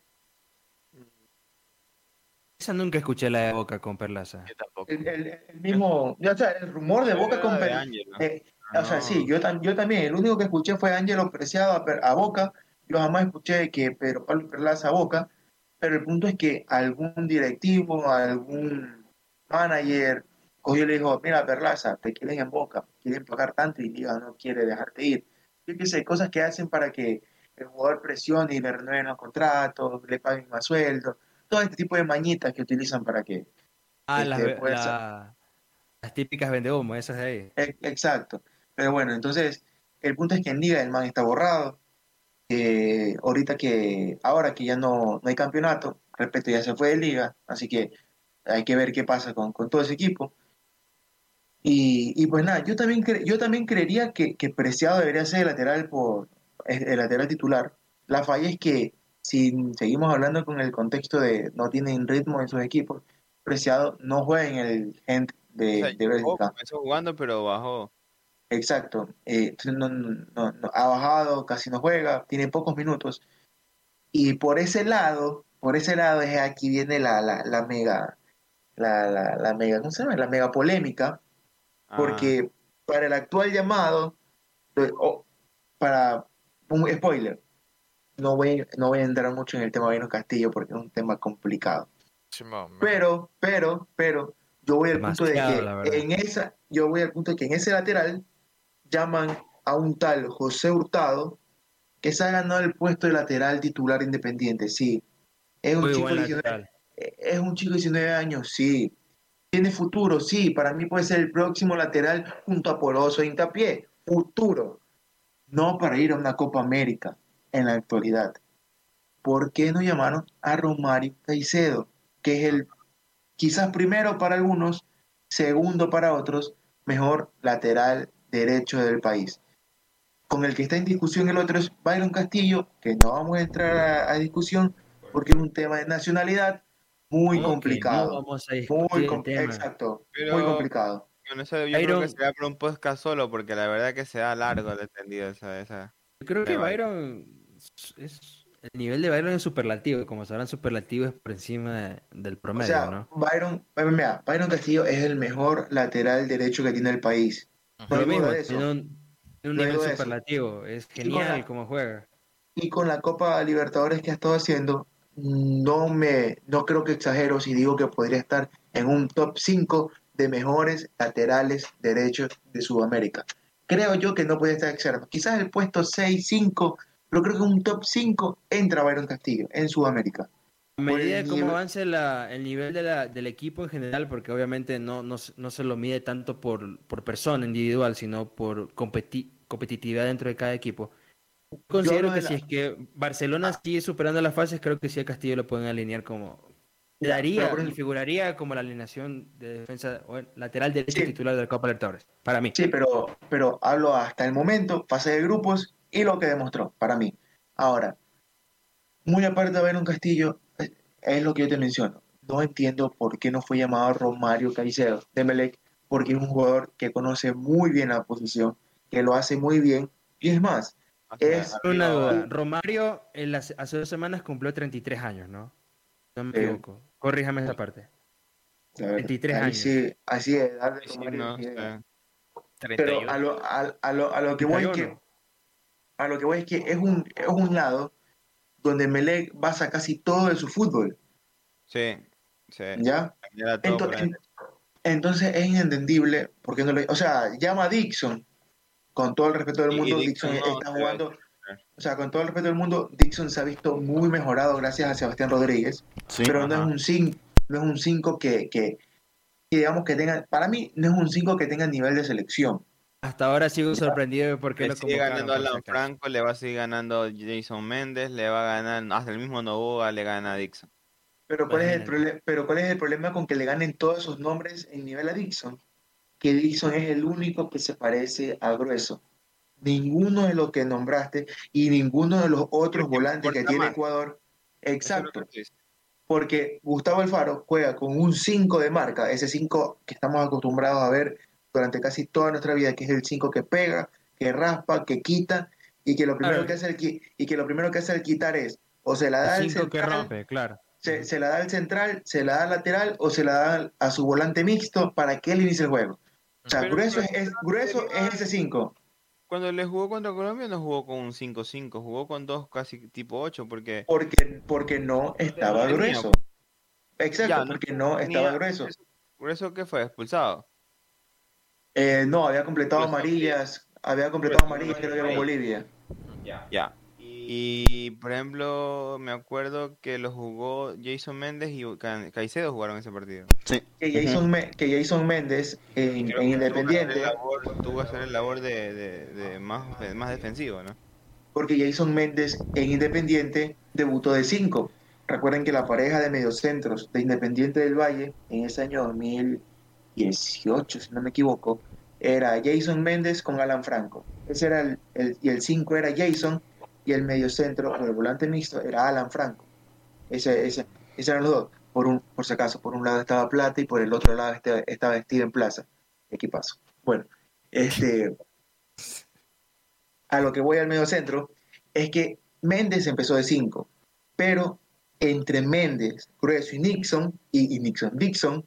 Esa nunca escuché la de Boca con Perlaza.
Yo tampoco.
El, el- el mismo, o sea, el rumor de Boca con
de
Per-
Ángelo.
eh, o sea,
No.
sí, yo, tam- yo también. El único que escuché fue Ángelo Preciado a, a Boca. Yo jamás escuché que Pedro Pablo Perlaza a Boca. Pero el punto es que algún directivo, algún manager, cogió y le dijo, mira Perlaza, te quieren en Boca, quieren pagar tanto y Liga no quiere dejarte ir. Yo qué sé, cosas que hacen para que el jugador presione y le renueven los contratos, le paguen más sueldo. Todo este tipo de mañitas que utilizan para que...
Ah, las,
Este, ser.
la- las típicas vendehumo, esas de ahí.
E- Exacto. Pero bueno, entonces, el punto es que en Liga el man está borrado. Eh, ahorita que, ahora que ya no, no hay campeonato, respeto ya se fue de Liga, así que hay que ver qué pasa con, con todo ese equipo. Y, y pues nada, yo también, cre- yo también creería que, que Preciado debería ser el lateral, por, el lateral titular. La falla es que si seguimos hablando con el contexto de no tienen ritmo en sus equipos, Preciado no juega en el Gent
O
de,
sea,
de Bélgica.
comenzó jugando, pero bajó.
Exacto. Eh, entonces no, no- no- ha bajado, casi no juega, tiene pocos minutos. Y por ese lado, por ese lado es aquí viene la, la, la mega, la, la, la mega, ¿cómo se llama? La mega polémica,
Ah,
porque para el actual llamado, eh, o- para un spoiler, no voy, no voy a entrar mucho en el tema de Vino Castillo porque es un tema complicado. Pero, pero, pero, yo voy al punto de que en esa, yo voy al punto de que en ese lateral llaman a un tal José Hurtado que se ha ganado el puesto de lateral titular independiente, sí. Es un
Muy
chico de 19
lateral.
es un chico de 19 años, sí. Tiene futuro, sí. Para mí puede ser el próximo lateral junto a Poroso e Hincapié. Futuro. No para ir a una Copa América en la actualidad. ¿Por qué no llamaron a Romario Caicedo? Que es el quizás primero para algunos, segundo para otros, mejor lateral derecho del país. Con el que está en discusión el otro es Byron Castillo, que no vamos a entrar a, a discusión porque es un tema de nacionalidad muy complicado.
no vamos a discutir
muy
el
com-
tema.
exacto,
Pero-
muy complicado.
Bueno, eso yo creo
Byron-
que será por un podcast solo, porque la verdad que se da largo el entendido esa, esa.
Yo creo que
Byron.
Es, el nivel de Byron es superlativo, y como sabrán, superlativo es por encima de- del
O
promedio,
sea,
¿no?
Byron, mira, Byron Castillo es el mejor lateral derecho que tiene el país.
Lo mismo,
de eso.
tiene un, nivel superlativo, es genial
la-
como juega.
Y con la Copa Libertadores que ha estado haciendo, no me, no creo que exagero si digo que podría estar en un top 5 de mejores laterales derechos de Sudamérica. Creo yo que no puede estar exagerando. Quizás el puesto 6, 5, pero creo que un top 5 entra Byron Castillo en Sudamérica.
A medida de cómo
nivel-
avance la- el nivel de la- del equipo en general, porque obviamente no, no, se- no se lo mide tanto por, por persona individual, sino por competi- competitividad dentro de cada equipo. Considero
hablo
que
de
si
la-
es que Barcelona sigue superando las fases, creo que sí a Castillo lo pueden alinear como... Daría y figuraría como la alineación de defensa lateral derecho
Sí.
titular de la Copa Libertadores, para mí.
Sí, pero, pero hablo hasta el momento, fase de grupos y lo que demostró para mí. Ahora, muy aparte de Byron Castillo, es- lo que yo te menciono. No entiendo por qué no fue llamado Romario Caicedo de Melec, porque es un jugador que conoce muy bien la posición, que lo hace muy bien. Y es más, Es
Una duda, Romario en las- hace dos semanas cumplió 33 años, ¿no? No me
Sí.
equivoco. Corríjame esa parte.
la verdad,
23
ahí
años.
sí, así es, edad de
Sí, sí,
Romario,
no.
Pero
31.
a lo, a, a lo, a lo que voy es que
31.
a lo que voy es que es un, es un lado donde Melec basa casi todo de su fútbol,
Sí, sí.
¿ya?
Era todo por
Ento-
ahí.
en- entonces es inentendible porque no lo, o sea, llama a Dixon, con todo el respeto del
Y
mundo,
Dixon
Dixon
no,
está jugando, o sea, con todo el respeto del mundo, Dixon se ha visto muy mejorado gracias a Sebastián Rodríguez,
Sí,
pero no
ajá.
es un 5, no es un 5 que, que, que digamos que tenga, para mí no es un 5 que tenga nivel de selección.
Hasta ahora sigo sorprendido de por qué
Le
lo
sigue ganando Alan. Franco, le va a seguir ganando Jason Méndez, le va a ganar, hasta el mismo Novoa le gana a Dixon.
Pero ¿cuál, es el pero ¿cuál es el problema con que le ganen todos esos nombres en nivel a Dixon? Que Dixon es el único que se parece a Grueso. Ninguno de los que nombraste y ninguno de los otros
Porque
volantes que tiene
más.
Ecuador.
Es
Exacto. Porque Gustavo Alfaro juega con un 5 de marca, ese 5 que estamos acostumbrados a ver durante casi toda nuestra vida, que es el 5 que pega, que raspa, que quita, y que lo primero
Claro.
que hace el y que lo primero que hace al quitar es o se la da al
que
central,
rompe, claro.
se, se la da al central, se la da al lateral o se la da a su volante mixto para que él inicie el juego. O sea,
Pero-
grueso, es, grueso es ese 5.
Cuando le jugó contra Colombia no jugó con un 5-5, jugó con dos casi tipo 8 porque
Porque, porque no estaba grueso. Exacto,
Ya, no
porque no estaba grueso.
¿Por eso qué fue? ¿Expulsado?
Eh, no, había completado amarillas, había completado amarillas creo que con Bolivia.
Ya. Y por ejemplo, me acuerdo que lo jugó Jason Méndez y Ca- Caicedo jugaron ese partido.
sí.
Que Jason, que Jason Méndez en, Independiente,
Tuvo que hacer el labor de, de- de más, más defensivo, ¿no?
porque Jason Méndez en Independiente debutó de 5. Recuerden que la pareja de mediocentros de Independiente del Valle en ese año 2018, si no me equivoco, era Jason Méndez con Alan Franco. Ese era el, y el 5 era Jason y el mediocentro o el volante mixto era Alan Franco. Ese, ese, esos eran los dos. Por, un, por si acaso, por un lado estaba Plata y por el otro lado este- estaba Steven Plaza. Equipazo. Bueno, este, a lo que voy al medio centro es que Méndez empezó de 5, pero entre Méndez, Grueso y Nixon, y Nixon, Dixon,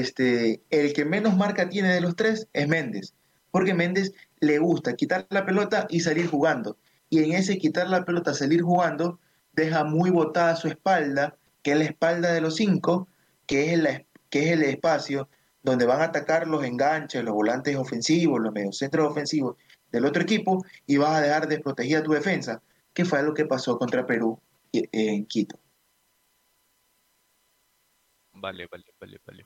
este, el que menos marca tiene de los tres es Méndez, porque Méndez le gusta quitar la pelota y salir jugando, y en ese quitar la pelota, salir jugando, deja muy botada su espalda, que es la espalda de los cinco, que es el, que es el espacio donde van a atacar los enganches, los volantes ofensivos, los mediocentros ofensivos del otro equipo y vas a dejar desprotegida tu defensa, que fue lo que pasó contra Perú y- en Quito.
Vale, vale, vale, vale.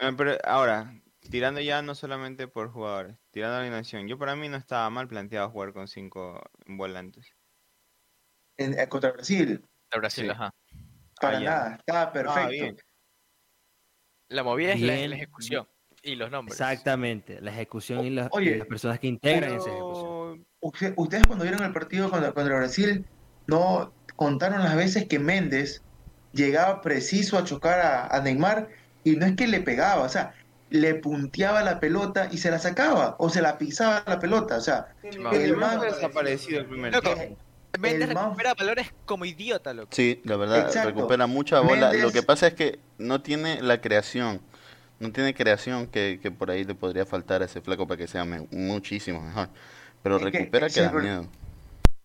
Eh, Pero ahora, tirando ya no solamente por jugadores, tirando a la alineación, yo para mí no estaba mal planteado jugar con cinco volantes.
En, eh, contra Brasil,
La Brasil,
Sí.
ajá.
para
Ah,
nada, estaba perfecto.
bien.
La movida es la,
Bien.
la ejecución. Y los nombres.
Exactamente, la ejecución y, las- y
Oye,
las personas que integran esa ejecución.
Usted- Ustedes cuando vieron el partido contra, contra Brasil, no contaron las veces que Méndez llegaba preciso a chocar a, a Neymar y no es que le pegaba, o sea, le punteaba la pelota y se la sacaba o se la pisaba la pelota, o sea,
El
el
man
man-
desaparecido el primer
Loco,
tiempo.
Méndez
el man-
recupera balones como idiota, loco.
Sí, la verdad,
Exacto.
recupera mucha bola. Lo que pasa es que no tiene la creación. No tiene creación que, que por ahí le podría faltar a ese flaco para que sea me- muchísimo mejor. Pero
Es que
recupera que
es
da miedo.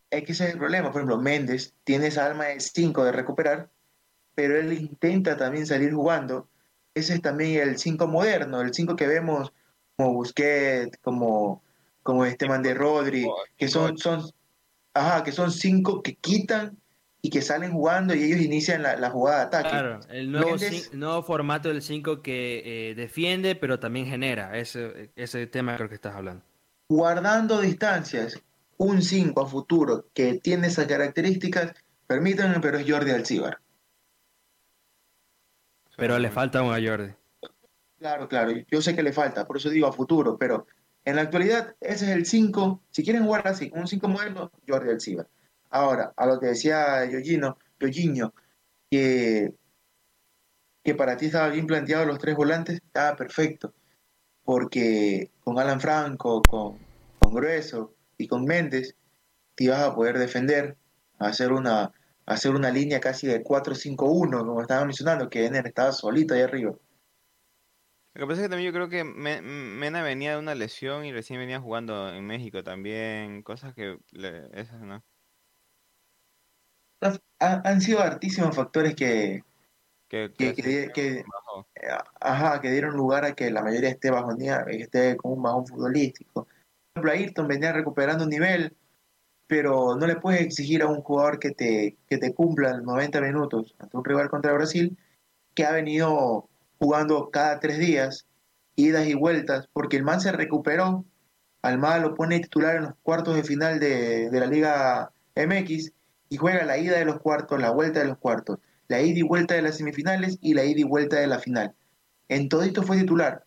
es que ese es el problema. Por ejemplo, Méndez tiene esa alma de 5 de recuperar, pero él intenta también salir jugando. Ese es también el 5 moderno, el 5 que vemos como Busquets, como, como este man de Rodri, que son, son, ajá, que son cinco que quitan y que salen jugando y ellos inician la, la jugada de ataque.
Claro, el nuevo,
Méndez-
cin- nuevo formato del 5 que eh, defiende, pero también genera. Ese, ese tema creo que estás hablando.
Guardando distancias, un 5 a futuro que tiene esas características, permítanme, pero es Jordi Alcibar.
Pero le falta un Jordi.
Claro, claro, yo sé que le falta, por eso digo a futuro, pero en la actualidad ese es el 5, si quieren jugar así, un 5 moderno, Jordi Alcibar. Ahora, a lo que decía Yoyino, que, que para ti estaba bien planteado los tres volantes, estaba perfecto, porque con Alan Franco, con, con Grueso y con Méndez, te ibas a poder defender, hacer una, hacer una línea casi de 4-5-1, como estaba mencionando, que Ener estaba solito ahí arriba.
Lo que pasa es que también yo creo que Me- Mena venía de una lesión y recién venía jugando en México también, cosas que le- esas no.
Ha- han sido hartísimos factores que,
Que,
que,
que
eh, ajá, que dieron lugar a que la mayoría esté que esté con un bajón futbolístico. Por ejemplo, Ayrton venía recuperando un nivel, pero no le puedes exigir a un jugador que te, que te cumpla los 90 minutos ante un rival contra Brasil, que ha venido jugando cada tres días, idas y vueltas, porque el man se recuperó, Almada lo pone titular en los cuartos de final de, de la Liga MX y juega la ida de los cuartos, la vuelta de los cuartos, la ida y vuelta de las semifinales y la ida y vuelta de la final. En todo esto fue titular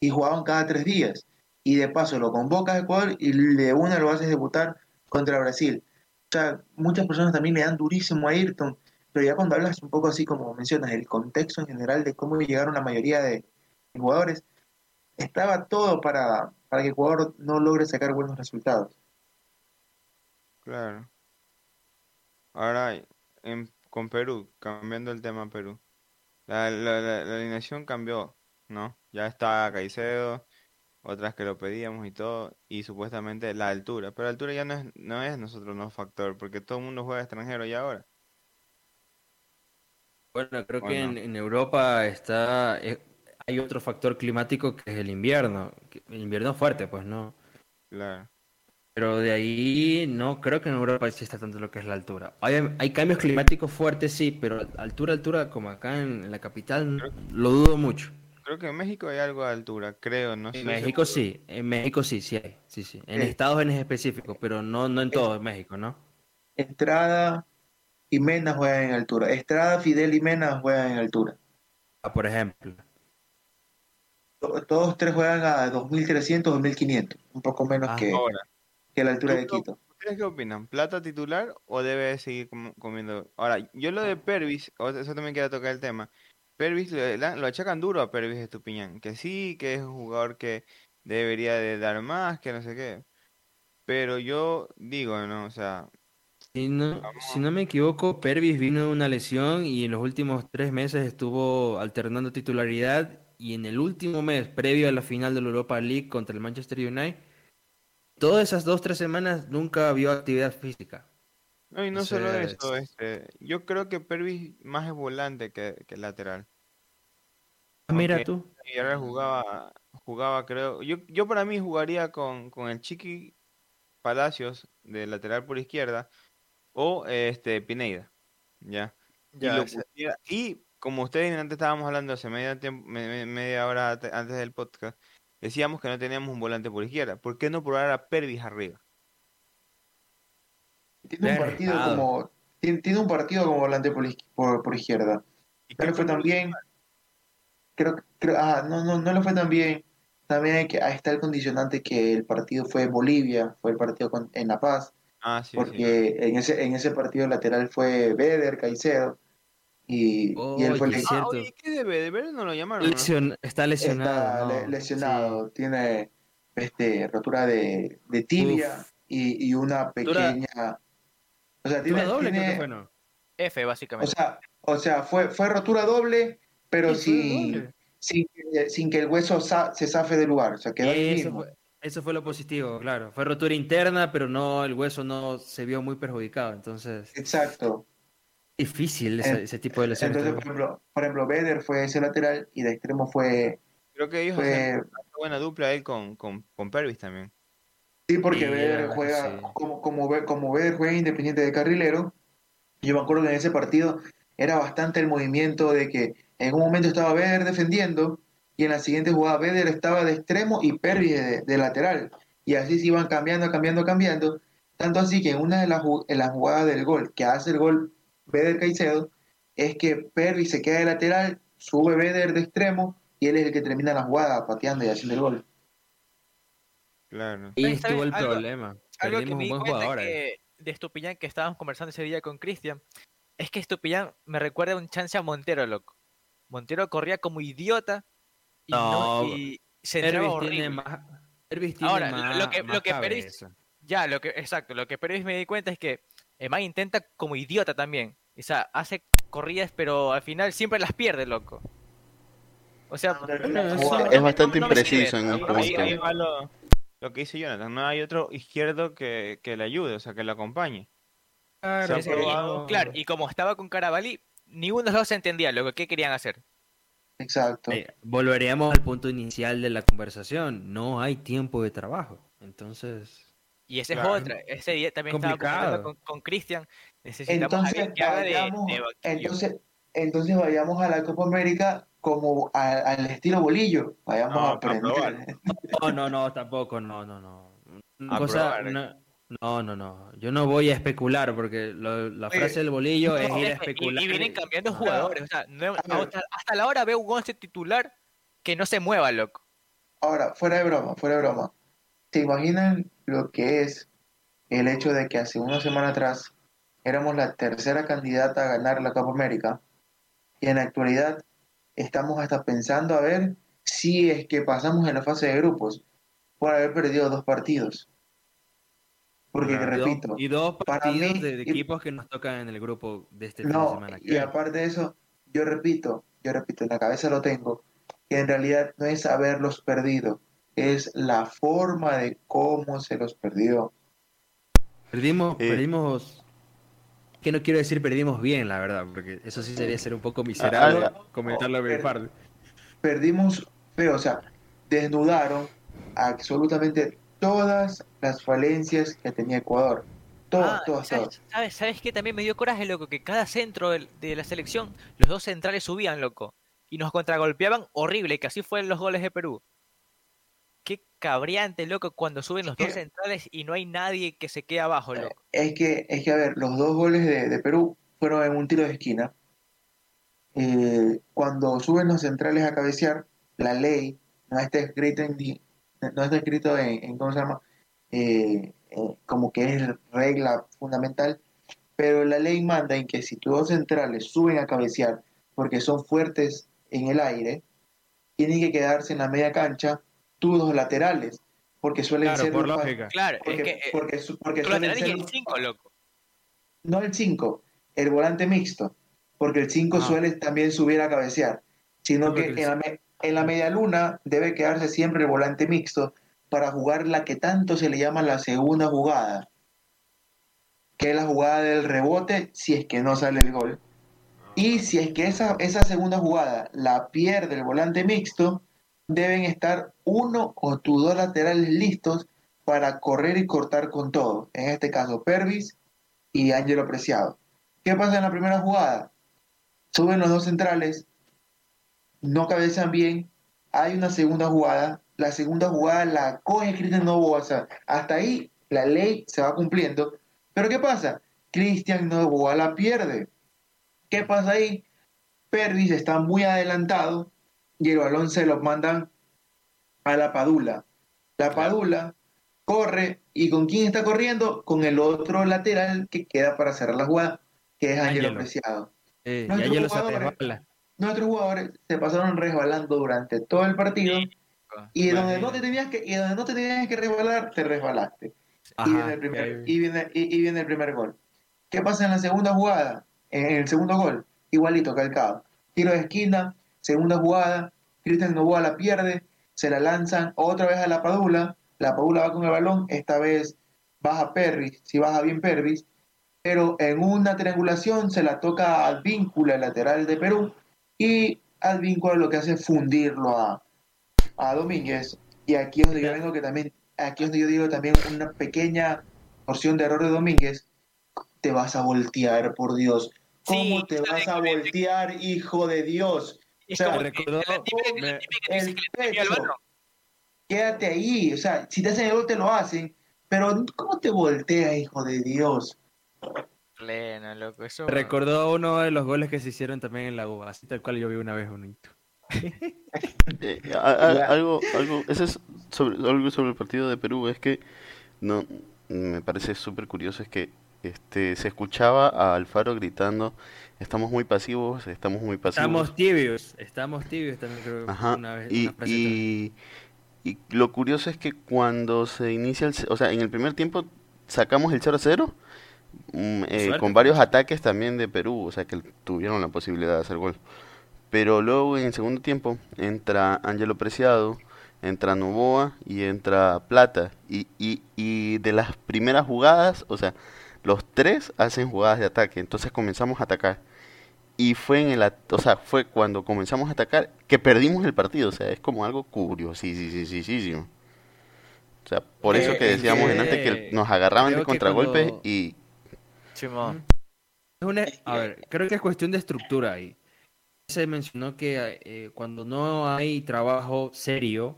y jugaban cada tres días. Y de paso lo convocas a Ecuador y de una lo haces debutar contra Brasil. O sea, muchas personas también le dan durísimo a Ayrton, pero ya cuando hablas un poco así como mencionas, el contexto en general de cómo llegaron la mayoría de jugadores, estaba todo para, para que Ecuador no logre sacar buenos resultados.
Claro. Ahora, en- con Perú, cambiando el tema Perú. La, la, la, la alineación cambió, ¿no? Ya está Caicedo, otras que lo pedíamos y todo, y supuestamente la altura. Pero la altura ya no es, no es nosotros no factor, porque todo el mundo juega extranjero ya ahora.
Bueno, creo que en, en Europa está eh, hay otro factor climático que es el invierno. El invierno fuerte, pues no.
Claro.
Pero de ahí no creo que en Europa exista tanto lo que es la altura. Hay, hay cambios climáticos fuertes, sí, pero altura, altura, como acá en, en la capital, lo dudo mucho.
Creo que en México hay algo de altura, creo, no
En
sé
México
seguro.
sí, en México sí, sí hay, sí, sí. En
Sí.
estados en específico, pero no, no en todo México, ¿no?
Estrada y Mena juegan en altura. Estrada, Fidel y Mena juegan en altura.
Ah, Por ejemplo.
To- Todos tres juegan a 2300, 2500, un poco menos
Ah.
que,
Ahora,
que la altura de
¿tú-
Quito.
¿Ustedes qué opinan? ¿Plata titular o debe seguir com- comiendo? Ahora, yo lo de Pervis, o- eso también quiero tocar el tema. Pervis, lo, lo achacan duro a Pervis Estupiñán, que sí, que es un jugador que debería de dar más, que no sé qué. Pero yo digo, ¿no? O sea,
Si no, si no me equivoco, Pervis vino de una lesión y en los últimos tres meses estuvo alternando titularidad y en el último mes, previo a la final de la Europa League contra el Manchester United, todas esas dos, tres semanas nunca vio actividad física.
no, y no solo eso, este, yo creo que Pervis más es volante que, que lateral.
Ah, Mira tú.
Villarreal jugaba, jugaba, creo. Yo, yo para mí jugaría con, con el Chiqui Palacios de lateral por izquierda o este Pineida. ¿Ya? Y,
Ya,
lo
ese-
pusiera- y como ustedes antes estábamos hablando hace media, tiemp- me- me- media hora antes del podcast, decíamos que no teníamos un volante por izquierda. ¿Por qué no probar a Pervis arriba?
Tiene un partido como tiene, tiene un partido como volante por, por, por izquierda.
¿Y qué
fue tan bien. Creo, creo ah, no, no, no le fue tan bien. también hay que, ahí está el condicionante que el partido fue en Bolivia, fue el partido con- en La Paz,
Ah, sí, sí.
porque en ese, en ese partido lateral fue Beder, Caicedo, y, y él fue el
sí.
Ah, oye, ¿qué? ¿De ver no lo llamaron? no?
Lesión- está lesionado.
está
¿no?
le- lesionado, tiene este, rotura de, de tibia y, y una pequeña... O sea,
Sí.
tiene,
doble creo
tiene-
que fue, ¿no?
F,
o
básicamente.
sea, o sea fue, fue rotura doble, pero
Sí, fue
sin, sin, que- sin que el hueso sa- se zafe del lugar, o sea, quedó ahí
Eso
mismo.
fue, eso fue lo positivo, claro. Fue rotura interna, pero no, el hueso no se vio muy perjudicado. Entonces,
Exacto.
difícil ese,
En-
ese tipo de lesiones.
Entonces, por ejemplo, por ejemplo, Beder fue ese lateral y de extremo fue,
Creo que ellos
fue
una buena dupla él con, con, con Pervis también.
sí, porque Beder juega,
sí.
como, como, como Beder juega independiente de carrilero, yo me acuerdo que en ese partido era bastante el movimiento de que en un momento estaba Beder defendiendo y en la siguiente jugada Beder estaba de extremo y Pervis de, de lateral. Y así se iban cambiando, cambiando, cambiando. Tanto así que en una de las, ju- en las jugadas del gol, que hace el gol Beder Caicedo, es que Pervis se queda de lateral, sube Beder de extremo y él es el que termina la jugada pateando y haciendo el gol.
Claro.
Y estuvo el problema.
Algo que me di cuenta que de Estupillán que estábamos conversando ese día con Cristian es que Estupillán me recuerda un chance a Montero, loco. Montero corría como idiota y, no,
No,
y se entraba horrible.
más. Pervis tiene
Ahora,
más,
lo que-
más
lo que
cabeza.
Ya, lo que, exacto, lo que Pérez me di cuenta es que el man intenta como idiota también. O sea, hace corridas, pero al final siempre las pierde, loco. O sea.
Es bastante impreciso en
ahí
punto.
lo, lo que dice Jonathan. No hay otro izquierdo que, que le ayude, o sea, que le acompañe.
Claro,
y- claro, y como estaba con Carabalí, ninguno de los dos se entendía lo que querían hacer.
Exacto.
Eh, volveríamos al punto inicial de la conversación. No hay tiempo de trabajo. Entonces,
Y esa
Claro.
es otra. Ese día también estaba
Complicado.
comentando con, con Cristian. Necesitamos
Entonces
alguien que haga de,
vayamos,
de
entonces, entonces vayamos a la Copa América como a- al estilo bolillo. Vayamos
No,
a aprender.
no, no, no, tampoco, no, no, no.
A
Cosa-
probar.
No, no, no. Yo no voy a especular porque lo- la
Oye,
frase del bolillo es ir a
Y-
especular.
Y, vienen cambiando
Ah,
jugadores. O sea, no-
a ver.
hasta, hasta la hora veo un once titular que no se mueva, loco.
Ahora, fuera de broma, fuera de broma. ¿Se imaginan lo que es el hecho de que hace una semana atrás éramos la tercera candidata a ganar la Copa América y en la actualidad estamos hasta pensando a ver si es que pasamos en la fase de grupos por haber perdido dos partidos? Porque,
Claro.
Repito,
y dos partidos
mí-
de,
y-
equipos que nos tocan en el grupo de este fin de
No,
semana.
y aparte de eso, yo repito, yo repito, en la cabeza lo tengo, que en realidad no es haberlos perdido, es la forma de cómo se los perdió.
Perdimos,
Sí.
perdimos. Que no quiero decir perdimos bien, la verdad, porque eso sí sería ser un poco miserable
ah,
comentarlo de mi
per-
parte.
Perdimos feo, o sea, desnudaron absolutamente todas las falencias que tenía Ecuador. Todas,
Ah,
todas,
¿sabes,
todas.
¿sabes, ¿Sabes qué? También me dio coraje, loco, que cada centro de la selección, los dos centrales subían, loco. Y nos contragolpeaban horrible, que así fueron los goles de Perú. Qué cabreante, loco, cuando suben los dos centrales y no hay nadie que se quede abajo, loco.
Es que, es que, a ver, los dos goles de, de Perú fueron en un tiro de esquina. Eh, cuando suben los centrales a cabecear, la ley no está escrita en, no está escrito en, en- ¿cómo se llama? Eh, eh, como que es regla fundamental, pero la ley manda en que si tus dos centrales suben a cabecear porque son fuertes en el aire, tienen que quedarse en la media cancha tus dos laterales, porque suelen
Claro,
ser
por
los
lógica.
Claro,
porque,
es que eh,
porque, porque
los
suelen ser
el
los-
5, loco.
no el 5, el volante mixto, porque el 5
Ah.
suele también subir a cabecear, sino que
porque
en la, me- en la media luna debe quedarse siempre el volante mixto para jugar la que tanto se le llama la segunda jugada, que es la jugada del rebote si es que no sale el gol. Y si es que esa, esa segunda jugada la pierde el volante mixto, deben estar uno o tus dos laterales listos para correr y cortar con todo. En este caso, Pervis y Ángelo Preciado. ¿Qué pasa en la primera jugada? Suben los dos centrales, no cabezan bien, hay una segunda jugada, la segunda jugada la coge Cristian Novoa, o sea, hasta ahí la ley se va cumpliendo, pero ¿qué pasa? Cristian Novoa la pierde. ¿Qué pasa ahí? Pervis está muy adelantado y el balón se lo mandan a la Padula. La Padula corre y ¿con quién está corriendo? Con el otro lateral que queda para cerrar la jugada, que es Ángelo
Ángelo.
Preciado.
Eh,
otro Nuestros jugadores se pasaron resbalando durante todo el partido y donde no te tenías que y donde no te tenías que resbalar, te resbalaste. y,
Ajá,
viene el primer, y, viene, y, y viene el primer gol. ¿Qué pasa en la segunda jugada? En el segundo gol, igualito, calcado. Tiro de esquina, segunda jugada, Cristian Novoa la pierde, se la lanzan otra vez a la Padula, la Padula va con el balón, esta vez baja Pervis, si baja bien Pervis, pero en una triangulación se la toca a Advíncula, el lateral de Perú, y Advíncula lo que hace es fundirlo a, a Domínguez. Y aquí es donde yo vengo que también, aquí es donde yo digo también una pequeña porción de error de Domínguez. Te vas a voltear, por Dios. ¿Cómo
Sí,
te vas a voltear, hijo de Dios?
Es
O sea,
como que
recordó-
el que al
pecho. Quédate ahí. O sea, si te hacen el gol, te lo hacen. Pero ¿cómo te volteas, hijo de Dios?
Pleno, loco. Eso...
Recordó uno de los goles que se hicieron también en la U, así tal cual yo vi una vez bonito.
Eh, a- a- algo, algo, ese es sobre, algo sobre el partido de Perú, es que no me parece súper curioso, es que este se escuchaba a Alfaro gritando, estamos muy pasivos, estamos muy pasivos.
Estamos tibios, estamos tibios también creo que
Ajá,
una vez.
y,
una
y, y lo curioso es que cuando se inicia el, o sea, en el primer tiempo sacamos el 0 a 0 mm, eh, con varios ataques también de Perú, o sea, que tuvieron la posibilidad de hacer gol. Pero luego en el segundo tiempo entra Ángelo Preciado, entra Novoa y entra Plata. Y, y, y de las primeras jugadas, o sea, los tres hacen jugadas de ataque. Entonces comenzamos a atacar. Y fue en el, o sea, fue cuando comenzamos a atacar que perdimos el partido. O sea, es como algo curiosísimo. O sea, por eso
Eh,
que
es
decíamos
que
antes que nos agarraban de contragolpes
cuando-
y
Simón.
Es una- a ver, creo que es cuestión de estructura ahí. Se mencionó que eh, cuando no hay trabajo serio,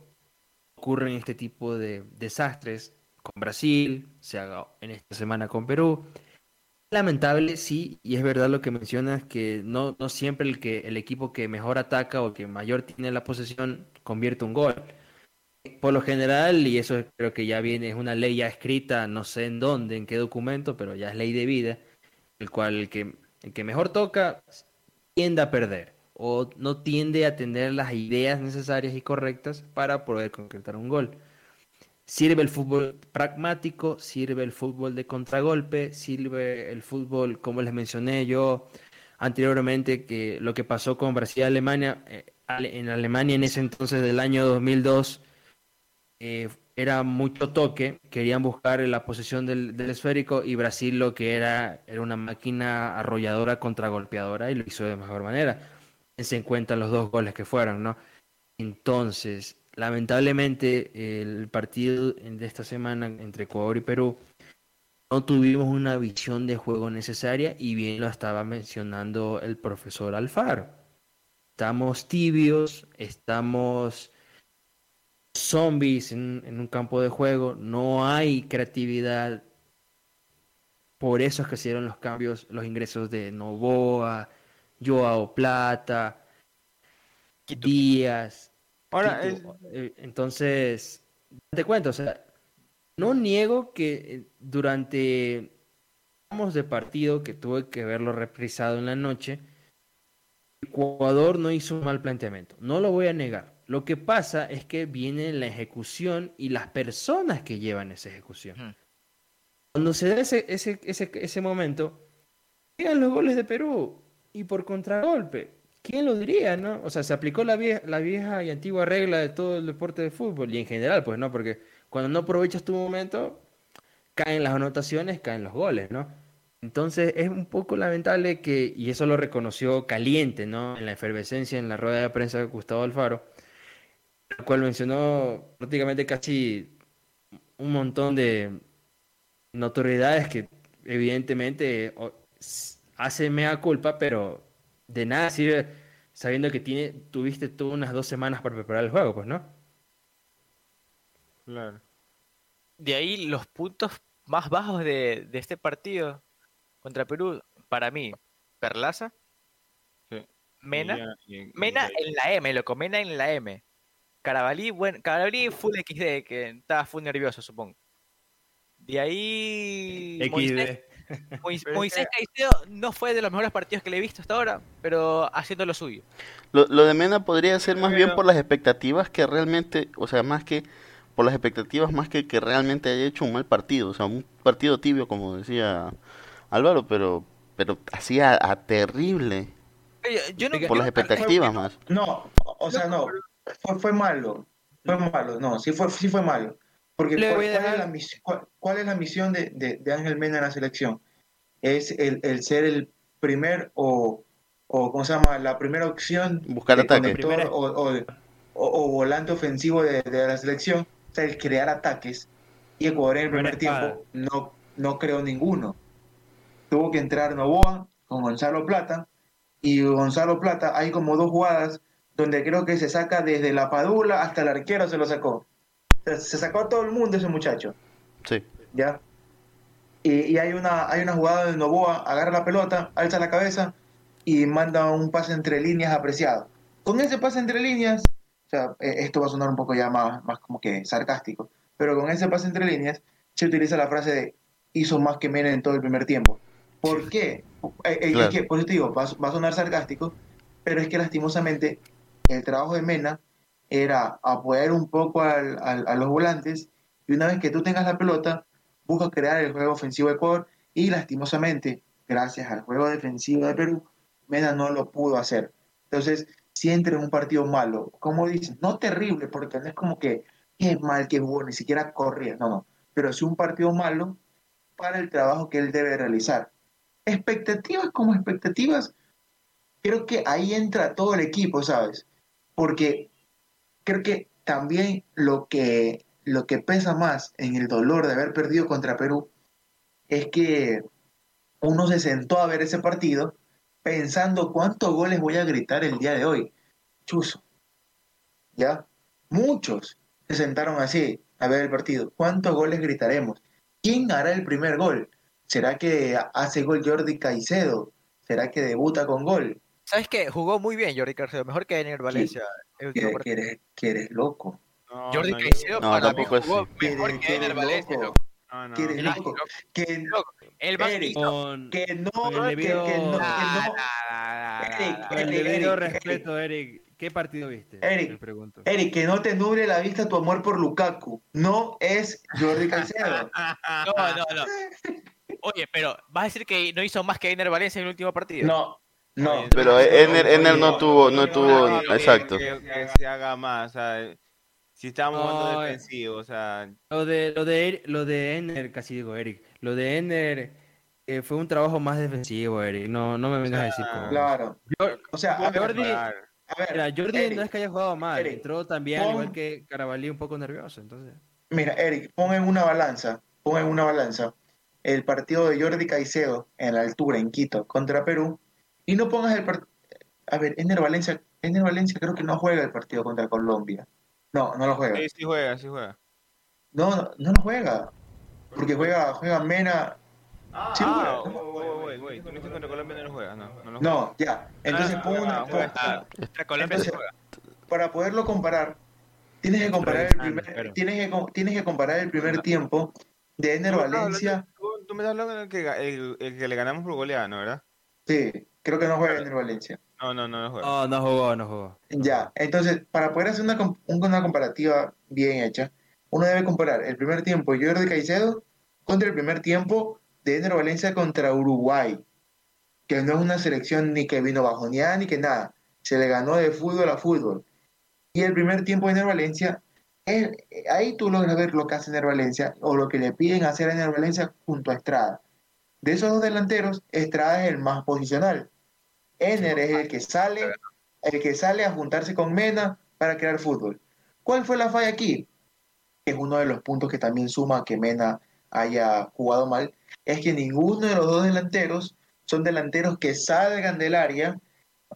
ocurren este tipo de desastres con Brasil, se haga en esta semana con Perú. Lamentable, sí, y es verdad lo que mencionas, que no, no siempre el, que, el equipo que mejor ataca o que mayor tiene la posesión convierte un gol. Por lo general, y eso creo que ya viene, es una ley ya escrita, no sé en dónde, en qué documento, pero ya es ley de vida, el cual el que, el que mejor toca tiende a perder o no tiende a tener las ideas necesarias y correctas para poder concretar un gol. Sirve el fútbol pragmático, sirve el fútbol de contragolpe, sirve el fútbol, como les mencioné yo anteriormente, que lo que pasó con Brasil y Alemania, eh, en Alemania en ese entonces del año 2002, eh, era mucho toque, querían buscar la posesión del, del esférico y Brasil lo que era era una máquina arrolladora contragolpeadora y lo hizo de mejor manera. Se encuentran los dos goles que fueron, ¿no? Entonces, lamentablemente, el partido de esta semana entre Ecuador y Perú no tuvimos una visión de juego necesaria y bien lo estaba mencionando el profesor Alfaro. Estamos tibios, estamos zombies en, en un campo de juego, no hay creatividad. Por eso es que se dieron los cambios, los ingresos de Novoa, Joao Plata, Díaz.
Ahora,
Quito. Eh, Entonces, te cuento, o sea, no niego que eh, durante de partido que tuve que verlo reprisado en la noche, Ecuador no hizo un mal planteamiento, no lo voy a negar. Lo que pasa es que viene la ejecución y las personas que llevan esa ejecución. Cuando se da ese, ese, ese, ese momento, llegan los goles de Perú y por contragolpe. ¿Quién lo diría, no? O sea, se aplicó la vieja, la vieja y antigua regla de todo el deporte de fútbol y en general, pues, ¿no? Porque cuando no aprovechas tu momento, caen las anotaciones, caen los goles, ¿no? Entonces es un poco lamentable que, y eso lo reconoció caliente, ¿no? En la efervescencia, en la rueda de prensa de Gustavo Alfaro, el cual mencionó prácticamente casi un montón de notoriedades que evidentemente hace mea culpa, pero de nada sirve sabiendo que tiene, tuviste tú unas dos semanas para preparar el juego, pues, ¿no?
Claro.
De ahí los puntos más bajos de, de este partido contra Perú, para mí, Perlaza,
Sí.
Mena,
Y ya- y- y
Mena
ahí-
en la M, loco, Mena en la M. Carabalí, bueno, Carabalí full XD, que estaba full nervioso, supongo. De ahí. Moisés,
XD.
Moisés
que-
Caicedo no fue de los mejores partidos que le he visto hasta ahora, pero haciendo lo suyo.
Lo, lo de Mena podría ser más bien por las expectativas que realmente, o sea, más que por las expectativas más que que realmente haya hecho un mal partido, o sea, un partido tibio como decía Álvaro, pero pero hacía a terrible
Oye, Yo no,
por las expectativas más.
No, o sea, no, fue, fue malo, fue malo, no, sí fue, sí fue malo. Porque ¿cuál, es la misión, cuál, cuál es la misión de, de- de Ángel Mena en la selección? Es el, el ser el primer o, o, ¿cómo se llama? La primera opción
Buscar ataque.
Primera-
o, o- o- o volante ofensivo de, de la selección, o sea, el crear ataques. Y Ecuador en el primer tiempo no, no creó ninguno. Tuvo que entrar Novoa con Gonzalo Plata, y Gonzalo Plata hay como dos jugadas donde creo que se saca desde la padula hasta el arquero se lo sacó. Se sacó a todo el mundo ese muchacho,
Sí.
¿ya? Y, y hay, una, hay una jugada donde Novoa agarra la pelota, alza la cabeza y manda un pase entre líneas apreciado. Con ese pase entre líneas, o sea, eh, esto va a sonar un poco ya más, más como que sarcástico, pero con ese pase entre líneas se utiliza la frase de hizo más que Mena en todo el primer tiempo. ¿Por qué? Eh, eh,
Claro.
Es que, por eso te digo, va, va a sonar sarcástico, pero es que lastimosamente el trabajo de Mena era apoyar un poco al- a los volantes y una vez que tú tengas la pelota, busca crear el juego ofensivo de Ecuador y lastimosamente, gracias al juego defensivo de Perú, Mena no lo pudo hacer. Entonces, si entra en un partido malo, como dices, no terrible, porque no es como que es mal que jugó, ni siquiera corría, no, no, pero sí un partido malo para el trabajo que él debe realizar. Expectativas como expectativas, creo que ahí entra todo el equipo, ¿sabes? Porque creo que también lo que, lo que pesa más en el dolor de haber perdido contra Perú es que uno se sentó a ver ese partido pensando cuántos goles voy a gritar el día de hoy. Chuzo. ¿Ya? Muchos se sentaron así a ver el partido. ¿Cuántos goles gritaremos? ¿Quién hará el primer gol? ¿Será que hace gol Jordi Caicedo? ¿Será que debuta con gol?
¿Sabes qué? Jugó muy bien Jordi Caicedo, mejor que Ener Valencia. el último
Que, que
partido.
eres, que eres loco.
No,
Jordi
no,
Caicedo
No,
para mí jugó mejor
Que- eres
Valencia.
loco.
loco.
no, no,
Que eres
no.
Loco.
loco. Que,
El más
Eric,
Con,
que no,
Con el
que,
debido-
que no, que no.
el debido respeto, Eric, ¿qué partido viste?
Eric,
Me pregunto.
Eric, que no te nuble la vista tu amor por Lukaku. No es Jordi Caicedo.
No, no, no. Oye, pero ¿vas a decir que no hizo más que Ener Valencia en el último partido?
No, no.
Pero Ener, Ener no tuvo, no tuvo, exacto.
Que, que se haga más, o sea, si estamos jugando
No,
defensivo, o sea,
Lo de, lo de, Eric- lo de Ener, casi digo Eric, lo de Ener eh, fue un trabajo más defensivo, Eric. No, no me vengas a decir.
Claro.
Yo-
O sea, a ver,
Jordi-
comparar.
a ver,
Mira, Jordi
Eric,
no es que haya jugado mal,
Eric,
entró también, al
pon-
igual que Carabalí, un poco nervioso, entonces...
Mira, Eric, pon en una balanza, pon en una balanza el partido de Jordi Caicedo en la altura, en Quito, contra Perú, y no pongas el partido... A ver, Ener Valencia, Ener Valencia creo que no juega el partido contra Colombia. No, no lo juega.
Sí, sí juega, sí juega.
No, no, no lo juega. Porque juega, juega Mena. Sí,
ah,
juega.
güey, güey, güey, tú no dices contra Colombia no lo juega, no, no lo juega.
No, ya. Entonces
Ah,
pon una.
Ah, Colombia se juega.
para poderlo comparar, tienes que comparar el primer,
pero-
tienes que, tienes que comparar el primer tiempo de Ener
me
Valencia.
Tú, tú me estás hablando del que, el, el que le ganamos por goleada, ¿no, verdad?
Sí, creo que no juega Ener Valencia.
No, no, no.
No, no jugó, no jugó.
Ya, entonces, para poder hacer una, una comparativa bien hecha, uno debe comparar el primer tiempo de Jordi Caicedo contra el primer tiempo de Ener Valencia contra Uruguay, que no es una selección ni que vino bajoneada ni que nada, se le ganó de fútbol a fútbol. Y el primer tiempo de Ener Valencia, es- ahí tú logras ver lo que hace Ener Valencia o lo que le piden hacer a Ener Valencia junto a Estrada. De esos dos delanteros, Estrada es el más posicional. Ener es el que sale, el que sale a juntarse con Mena para crear fútbol. ¿Cuál fue la falla aquí? Es uno de los puntos que también suma que Mena haya jugado mal, es que ninguno de los dos delanteros son delanteros que salgan del área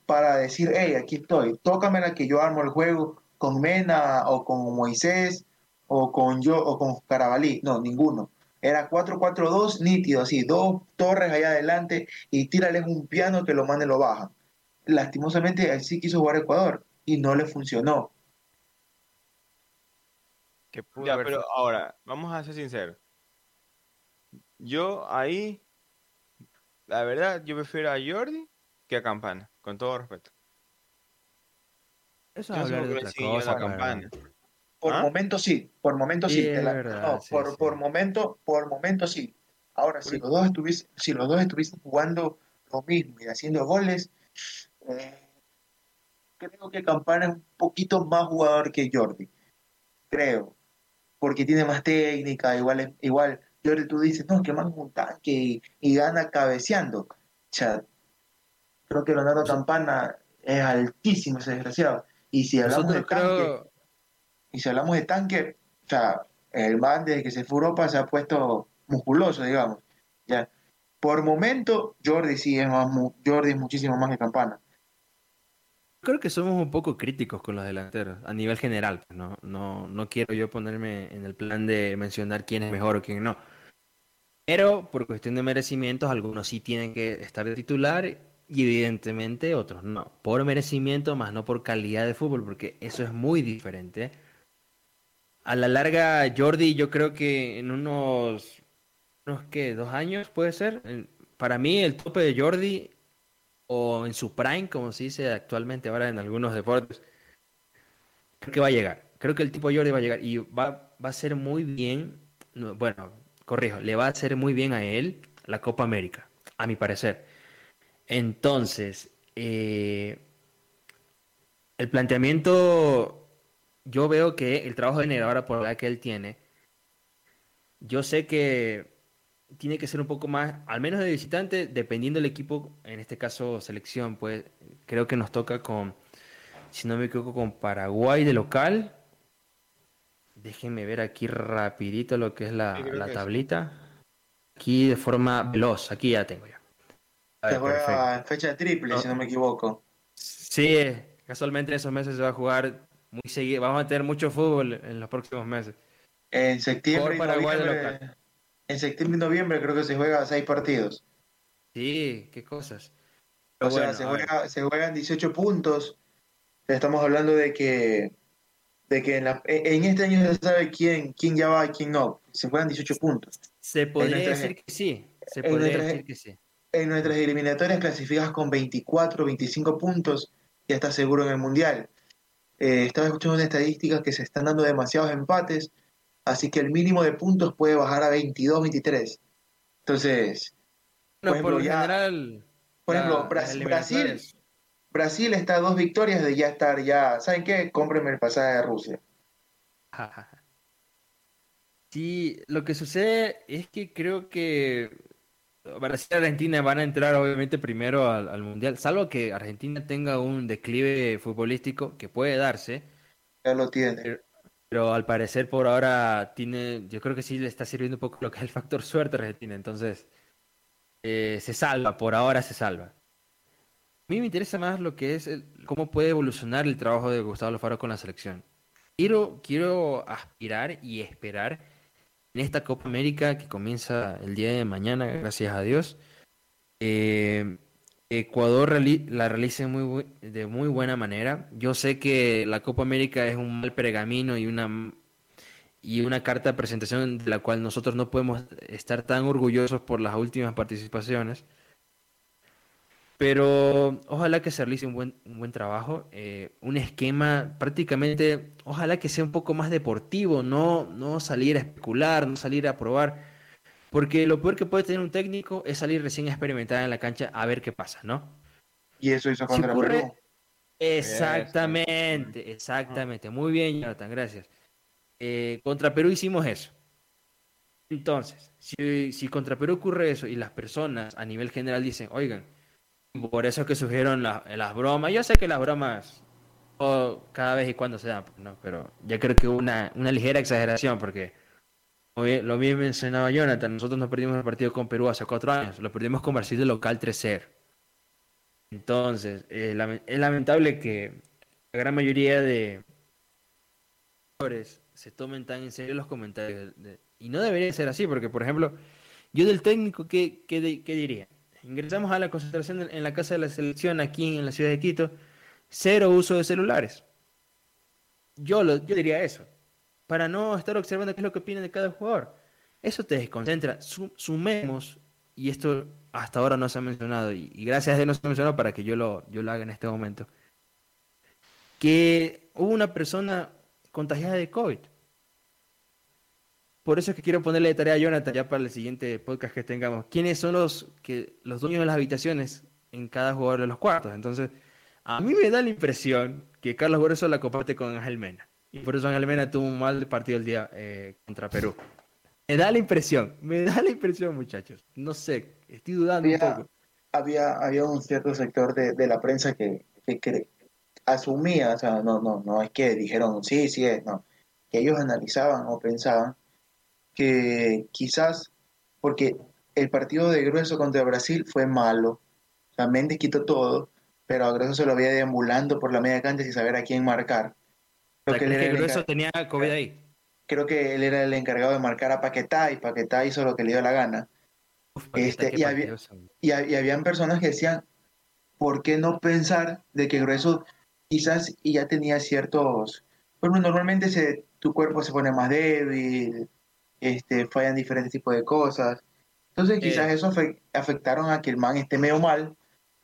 para decir, hey, aquí estoy, tócamela que yo armo el juego con Mena o con Moisés o con yo o con Carabalí. No, ninguno. Era 4-4-2 nítido, así, dos torres allá adelante y tírales un piano que lo mande y lo baja. Lastimosamente así quiso jugar Ecuador y no le funcionó.
Que pudo
Ya,
haber
pero ahora, vamos a ser sinceros. Yo ahí, la verdad, yo prefiero a Jordi que a Campana, con todo respeto.
Eso es hablar de otra
siguen yendo
cosa,
a
la verdad.
Por
¿Ah?
momento sí, por momento sí. La-
verdad,
no,
sí,
por,
sí.
por momento, por momento sí. Ahora, si los dos estuviesen, si los dos estuviesen jugando lo mismo y haciendo goles, eh, creo que Campana es un poquito más jugador que Jordi. Creo. Porque tiene más técnica, igual, igual Jordi tú dices, no, que man un tanque y, y gana cabeceando. O sea, creo que Leonardo Campana es altísimo ese desgraciado. Y si hablamos de tanque,
creo,
y si hablamos de tanque, o sea, el man desde que se fue a Europa se ha puesto musculoso, digamos. Ya. Por momento, Jordi sí es más, Jordi es muchísimo más que Campana.
creo que somos un poco críticos con los delanteros, a nivel general. pues, No, no, no quiero yo ponerme en el plan de mencionar quién es mejor o quién no. Pero por cuestión de merecimientos, algunos sí tienen que estar de titular y evidentemente otros no. Por merecimiento, más no por calidad de fútbol, porque eso es muy diferente. A la larga, Jordi, yo creo que en unos, unos ¿qué? ¿Dos años puede ser? Para mí, el tope de Jordi, o en su prime, como se dice actualmente ahora en algunos deportes, creo que va a llegar. Creo que el tipo Jordi va a llegar y va, va a ser muy bien, no, bueno, corrijo, le va a hacer muy bien a él la Copa América, a mi parecer. Entonces, eh, el planteamiento, yo veo que el trabajo de Negro ahora por la edad que él tiene, yo sé que tiene que ser un poco más, al menos de visitante, dependiendo del equipo, en este caso selección, pues creo que nos toca con, si no me equivoco, con Paraguay de local. Déjenme ver aquí rapidito lo que es la,
Sí,
la
que
tablita. Aquí de forma veloz, aquí ya tengo ya.
Se
ver, perfecto.
juega en fecha triple,
No.
si no me equivoco.
Sí, casualmente en esos meses se va a jugar muy seguido. Vamos a tener mucho fútbol en los próximos meses.
En septiembre, y noviembre, en septiembre y noviembre creo que se juega seis partidos.
Sí, qué cosas.
O sea, se, juega, se juegan 18 puntos. Estamos hablando de que, de que en, la- en este año se sabe quién, quién ya va y quién no. Se juegan 18 puntos.
Se podría
nuestras-
decir que sí. Se
en
podría
nuestras-
decir que sí.
En nuestras eliminatorias clasificas con 24, 25 puntos, ya estás seguro en el Mundial. Eh, estaba escuchando una estadística que se están dando demasiados empates, así que el mínimo de puntos puede bajar a 22, 23. Entonces, por
por lo
ejemplo, ya-
general.
por ejemplo, Brasil, Brasil está a dos victorias de ya estar ya, ¿saben qué? Cómprenme el pasaje a Rusia.
Sí, lo que sucede es que creo que Brasil y Argentina van a entrar obviamente primero al, al Mundial, salvo que Argentina tenga un declive futbolístico que puede darse,
Ya lo tiene.
Pero- pero al parecer por ahora tiene, yo creo que sí le está sirviendo un poco lo que es el factor suerte a Argentina, entonces eh, se salva, por ahora se salva. A mí me interesa más lo que es el- cómo puede evolucionar el trabajo de Gustavo Alfaro con la selección. Quiero, quiero aspirar y esperar en esta Copa América que comienza el día de mañana, gracias a Dios. eh, Ecuador reali- la realice muy, bu- de muy buena manera. Yo sé que la Copa América es un mal pergamino y una, y una carta de presentación de la cual nosotros no podemos estar tan orgullosos por las últimas participaciones. Pero ojalá que se realice un buen, un buen trabajo, eh, un esquema prácticamente, ojalá que sea un poco más deportivo, no, no salir a especular, no salir a probar, porque lo peor que puede tener un técnico es salir recién a experimentar en la cancha a ver qué pasa, ¿no?
Y eso hizo
Si
contra
ocurre-
Perú.
Exactamente, exactamente. Muy bien, Jonathan, gracias. Eh, contra Perú hicimos eso. Entonces, si, si contra Perú ocurre eso y las personas a nivel general dicen, oigan, por eso es que surgieron la- las bromas, yo sé que las bromas cada vez y cuando se dan, pues, ¿no? pero yo creo que una, una ligera exageración, porque lo bien mencionaba Jonathan, nosotros no perdimos el partido con Perú hace cuatro años, lo perdimos con Brasil de local 3-0. Entonces, eh, es lamentable que la gran mayoría de jugadores se tomen tan en serio los comentarios. y no debería ser así, porque, por ejemplo, yo del técnico, ¿qué, qué, qué diría? Ingresamos a la concentración en, la casa de la selección aquí en la ciudad de Quito, cero uso de celulares. Yo, lo, yo diría eso. para no estar observando qué es lo que opina de cada jugador. Eso te desconcentra. Su- sumemos, y esto hasta ahora no se ha mencionado, y, y gracias a Dios no se ha mencionado para que yo lo, yo lo haga en este momento, que hubo una persona contagiada de COVID. Por eso es que quiero ponerle de tarea a Jonathan ya para el siguiente podcast que tengamos. ¿Quiénes son los, que, los dueños de las habitaciones en cada jugador de los cuartos? Entonces, a mí me da la impresión que Carlos Grueso la comparte con Ángel Mena. Y por eso Ángel Mena tuvo un mal partido el día eh, contra Perú. Me da la impresión, me da la impresión, muchachos. No sé, estoy dudando un
Había-
poco.
había, había un cierto sector de, de la prensa que, que, asumía, o sea, no, no, no es que dijeron sí, sí es, no, que ellos analizaban o pensaban que quizás, porque el partido de Grueso contra Brasil fue malo, o sea, Méndez quitó todo, pero a Grueso se lo había deambulando por la media cancha sin saber a quién marcar.
O
Creo
sea,
que, él
que Grueso tenía COVID ahí.
creo que él era el encargado de marcar a Paquetá y Paquetá hizo lo que le dio la gana.
Uf, Paquetá,
Este, y había-. Y, y habían personas que decían, ¿por qué no pensar de que Grueso quizás y ya tenía ciertos... Bueno, normalmente se, tu cuerpo se pone más débil, este, fallan diferentes tipos de cosas. Entonces quizás
Eh.
eso afe- afectaron a que el man esté medio mal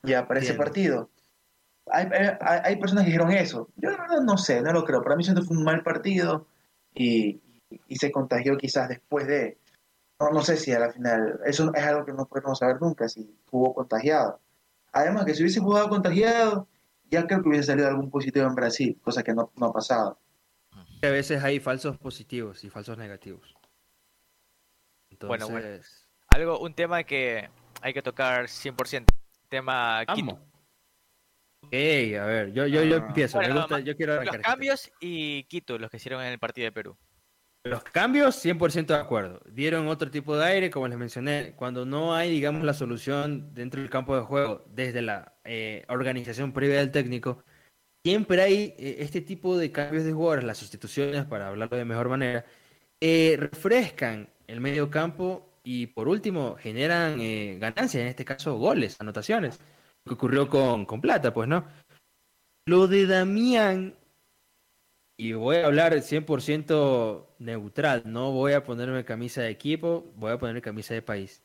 ya para ese
Entiendo.
partido. Hay, hay, hay personas que dijeron eso. Yo verdad no sé, no lo creo. Para mí siento que fue un mal partido y, y se contagió quizás después de... No, no sé si a la final, eso es algo que no podemos saber nunca, si jugó contagiado. Además, que si hubiese jugado contagiado, ya creo que hubiese salido algún positivo en Brasil, cosa que no, no ha pasado.
A veces hay falsos positivos y falsos negativos. Entonces,
Bueno, bueno. Algo, un tema que hay que tocar 100%. Tema Quito.
Ok, a ver, yo, yo, yo
Ah.
empiezo. me gusta- yo quiero
Los
arrancar.
cambios y Quito, los que hicieron en el partido de Perú.
Los cambios, 100% de acuerdo. Dieron otro tipo de aire, como les mencioné. Cuando no hay, digamos, la solución dentro del campo de juego, desde la eh, organización previa del técnico, siempre hay eh, este tipo de cambios de jugadores, las sustituciones, para hablarlo de mejor manera, eh, refrescan el medio campo y, por último, generan eh, ganancias, en este caso, goles, anotaciones. Lo que ocurrió con, con Plata, pues, ¿no? Lo de Damián y voy a hablar 100% neutral, no voy a ponerme camisa de equipo, voy a ponerme camisa de país.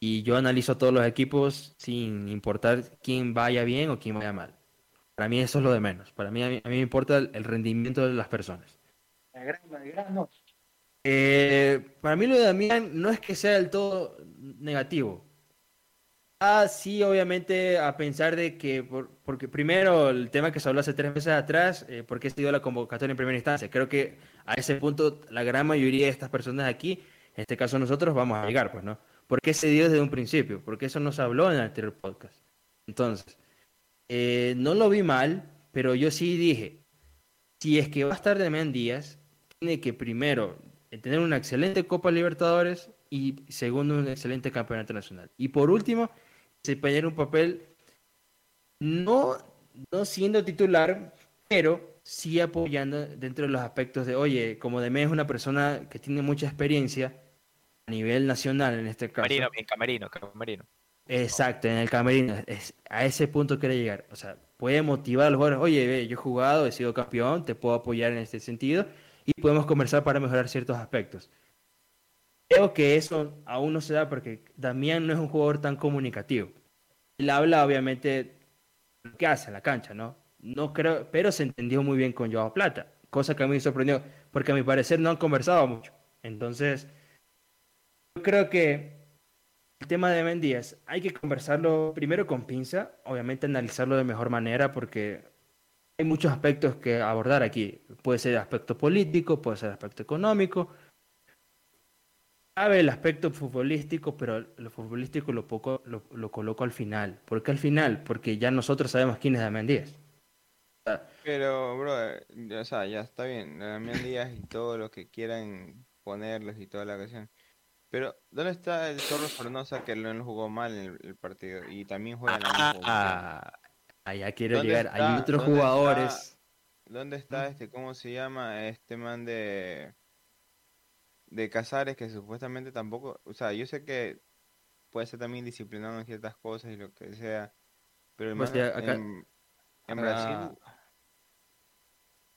Y yo analizo todos los equipos sin importar quién vaya bien o quién vaya mal. Para mí eso es lo de menos. Para mí, a mí, me importa el, rendimiento de las personas. Eh, para mí lo de Damián no es que sea del todo negativo. Ah, sí, obviamente, a pensar de que, por- porque primero el tema que se habló hace tres meses atrás, eh, ¿por qué se dio la convocatoria en primera instancia? Creo que a ese punto la gran mayoría de estas personas aquí, en este caso nosotros, vamos a llegar, pues, ¿no? ¿Por qué se dio desde un principio? Porque eso no se habló en el anterior podcast. Entonces, eh, no lo vi mal, pero yo sí dije, si es que va a estar Demian Díaz, tiene que primero tener una excelente Copa Libertadores y segundo un excelente campeonato nacional. Y por último, desempeñar un papel no, no siendo titular, pero sí apoyando dentro de los aspectos de, oye, como Deme es una persona que tiene mucha experiencia a nivel nacional en este caso.
Camerino, en Camerino, Camerino.
Exacto, en el camerino. Es, a ese punto quiere llegar. O sea, puede motivar a los jugadores. Oye, ve, yo he jugado, he sido campeón, te puedo apoyar en este sentido y podemos conversar para mejorar ciertos aspectos. Creo que eso aún no se da porque Damián no es un jugador tan comunicativo. Él habla, obviamente, lo que hace en la cancha, ¿no? No creo, pero se entendió muy bien con Joao Plata, cosa que a mí me sorprendió, porque a mi parecer no han conversado mucho. Entonces, yo creo que el tema de Ben Díaz hay que conversarlo primero con pinza, obviamente analizarlo de mejor manera porque hay muchos aspectos que abordar aquí. Puede ser aspecto político, puede ser aspecto económico. Cabe el aspecto futbolístico, pero lo futbolístico lo, poco, lo, lo coloco al final. ¿Por qué al final? Porque ya nosotros sabemos quién es Damián Díaz.
Pero, brother, ya- o sea, ya está bien, Damián Díaz y todo lo que quieran ponerlos y toda la ocasión. Pero, ¿dónde está el Zorro Sornosa que no lo jugó mal en el, el partido? Y también juega en la misma?
Ah, allá quiero
¿Dónde
llegar. Hay otros
¿Dónde
jugadores.
¿Dónde está este, cómo se llama, este man de de Casares que supuestamente tampoco, o sea, yo sé que puede ser también disciplinado en ciertas cosas y lo que sea, pero el man
ya acá-
en, en. Brasil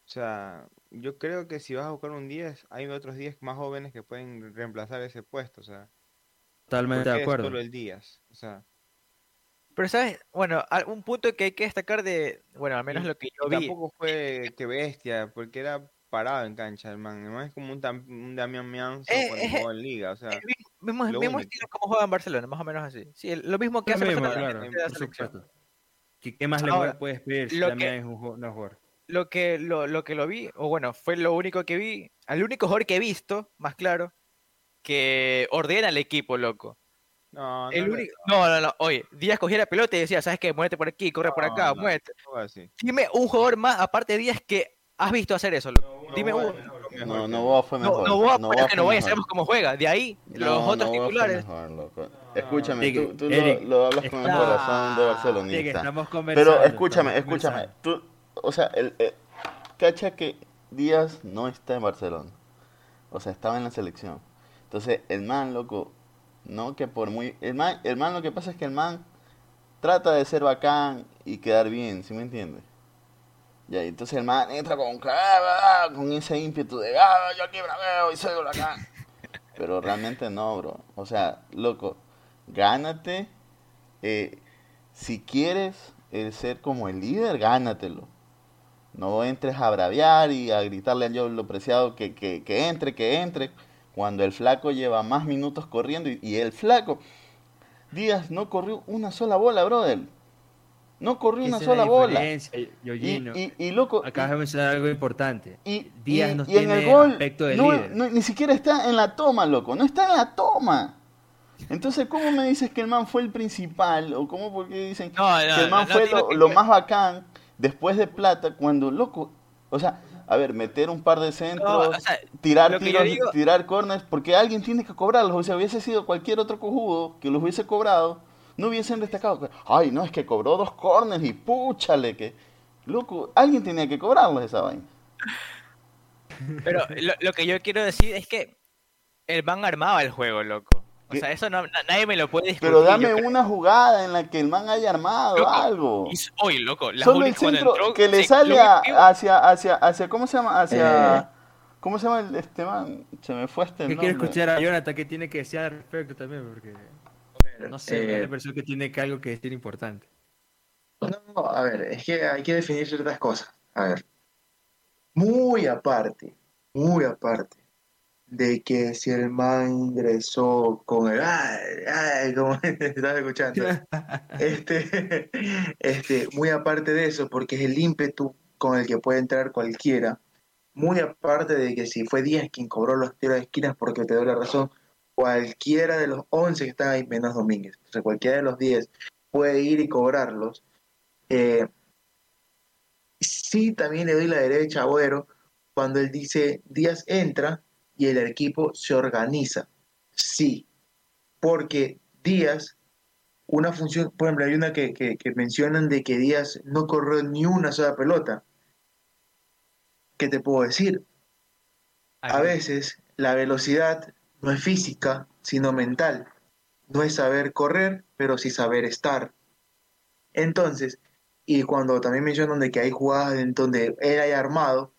O sea, yo creo que si vas a buscar un 10, hay otros 10 más jóvenes que pueden reemplazar ese puesto. O sea,
Totalmente
¿por
de acuerdo.
solo el Díaz? O sea,
Pero, ¿sabes? Bueno, un punto que hay que destacar de, bueno, al menos lo que yo vi.
tampoco fue que bestia, porque era parado en cancha, el man. Man es como un, un Damián Mianzo
Eh,
cuando
eh,
jugó en liga. O sea,
El mismo, mismo,
único.
estilo como juega en Barcelona, más o menos así. Sí, lo mismo que
Lo
hace
mismo,
Barcelona
claro,
la selección.
¿Qué, qué más le
Ahora,
puedes pedir si
que-
es un ju- no jugador?
Lo que lo, lo que lo vi, o bueno, fue lo único que vi, al único jugador que he visto, más claro, que ordena al equipo, loco.
No, no,
El
le-
único, no, no, no, oye, Díaz cogía la pelota y decía, ¿sabes qué? Muévete por aquí, corre por
No,
acá,
no.
muévete.
no.
Dime un jugador más, aparte de Díaz, que has visto hacer eso. Dime
Novoa mejor
No,
que-
Novoa fue
No,
mejor.
no voy a
Novoa
poner que
fue
no vaya,
mejor.
sabemos cómo juega. De ahí, los
No,
otros
Novoa
titulares.
Escúchame, tú, tú lo-
Eric,
lo, hablas con el
está-
corazón de
que
barcelonista. Pero escúchame, escúchame. Tú, o sea, el, el- cacha que Díaz no está en Barcelona. O sea, estaba en la selección. Entonces, el man, loco, no que por muy... El man, el man lo que pasa es que el man trata de ser bacán y quedar bien, ¿sí me entiendes? Ya, y entonces el man entra con, con ese ímpetu de, ah, yo aquí braveo y soy bacán. Pero realmente no, bro. O sea, loco, gánate. eh, si quieres eh, ser como el líder, gánatelo. No entres a braviar y a gritarle al yo lo preciado que, que, que entre, que entre. Cuando el flaco lleva más minutos corriendo y, y el flaco, Díaz no corrió una sola bola, brother. No corrió una sola
la
bola. Y, y, y loco,
Acabas de mencionar algo importante.
y,
Díaz
y-
no
y en el
tiene
gol
aspecto de
no-
líder.
no- ni siquiera está en la toma, loco. No está en la toma. Entonces, ¿cómo me dices que el man fue el principal? ¿O cómo porque dicen
No, no,
que el man
no, no
fue lo,
que
lo
fue-
más bacán después de Plata cuando, loco, o sea, a ver, meter un par de
No,
centros,
o sea,
tirar tiros,
digo-
tirar corners, porque alguien tiene que cobrarlos. O sea, hubiese sido cualquier otro cojudo que los hubiese cobrado, no hubiesen destacado. Ay, no, es que cobró dos corners y púchale que... Loco, alguien tenía que cobrarlos esa vaina.
Pero lo, lo que yo quiero decir es que el man armaba el juego, loco. O sea, eso no, na- nadie me lo puede discutir.
Pero dame una jugada en la que el man haya armado
Loco,
algo.
Oye, loco, la
Solo el centro
entró,
que le sale a- hacia, hacia, hacia, ¿cómo se llama? Hacia,
Eh.
¿cómo se llama el, este man? Se me fue este
¿Qué quiero
nombre.
escuchar a Jonathan? ¿Qué tiene que decir al respecto también? Porque no sé, me da
Eh,
que tiene que algo que decir importante.
No, no, a ver, es que hay que definir ciertas cosas. A ver, muy aparte, muy aparte de que si el man ingresó con el ay, ay, como estás escuchando, este, este, muy aparte de eso, porque es el ímpetu con el que puede entrar cualquiera, muy aparte de que si fue Díaz quien cobró los tiros de esquinas, porque te doy la razón, cualquiera de los 11 que están ahí, menos Domínguez, o sea, cualquiera de los 10 puede ir y cobrarlos. Eh, sí, también le doy la derecha a Agüero cuando él dice Díaz entra y el equipo se organiza. Sí, porque Díaz, una función, por ejemplo, hay una que, que- que mencionan de que Díaz no corrió ni una sola pelota. ¿Qué te puedo decir? A veces la velocidad no es física, sino mental. No es saber correr, pero sí saber estar. Entonces, y cuando también mencionan de que hay jugadas en donde él haya armado,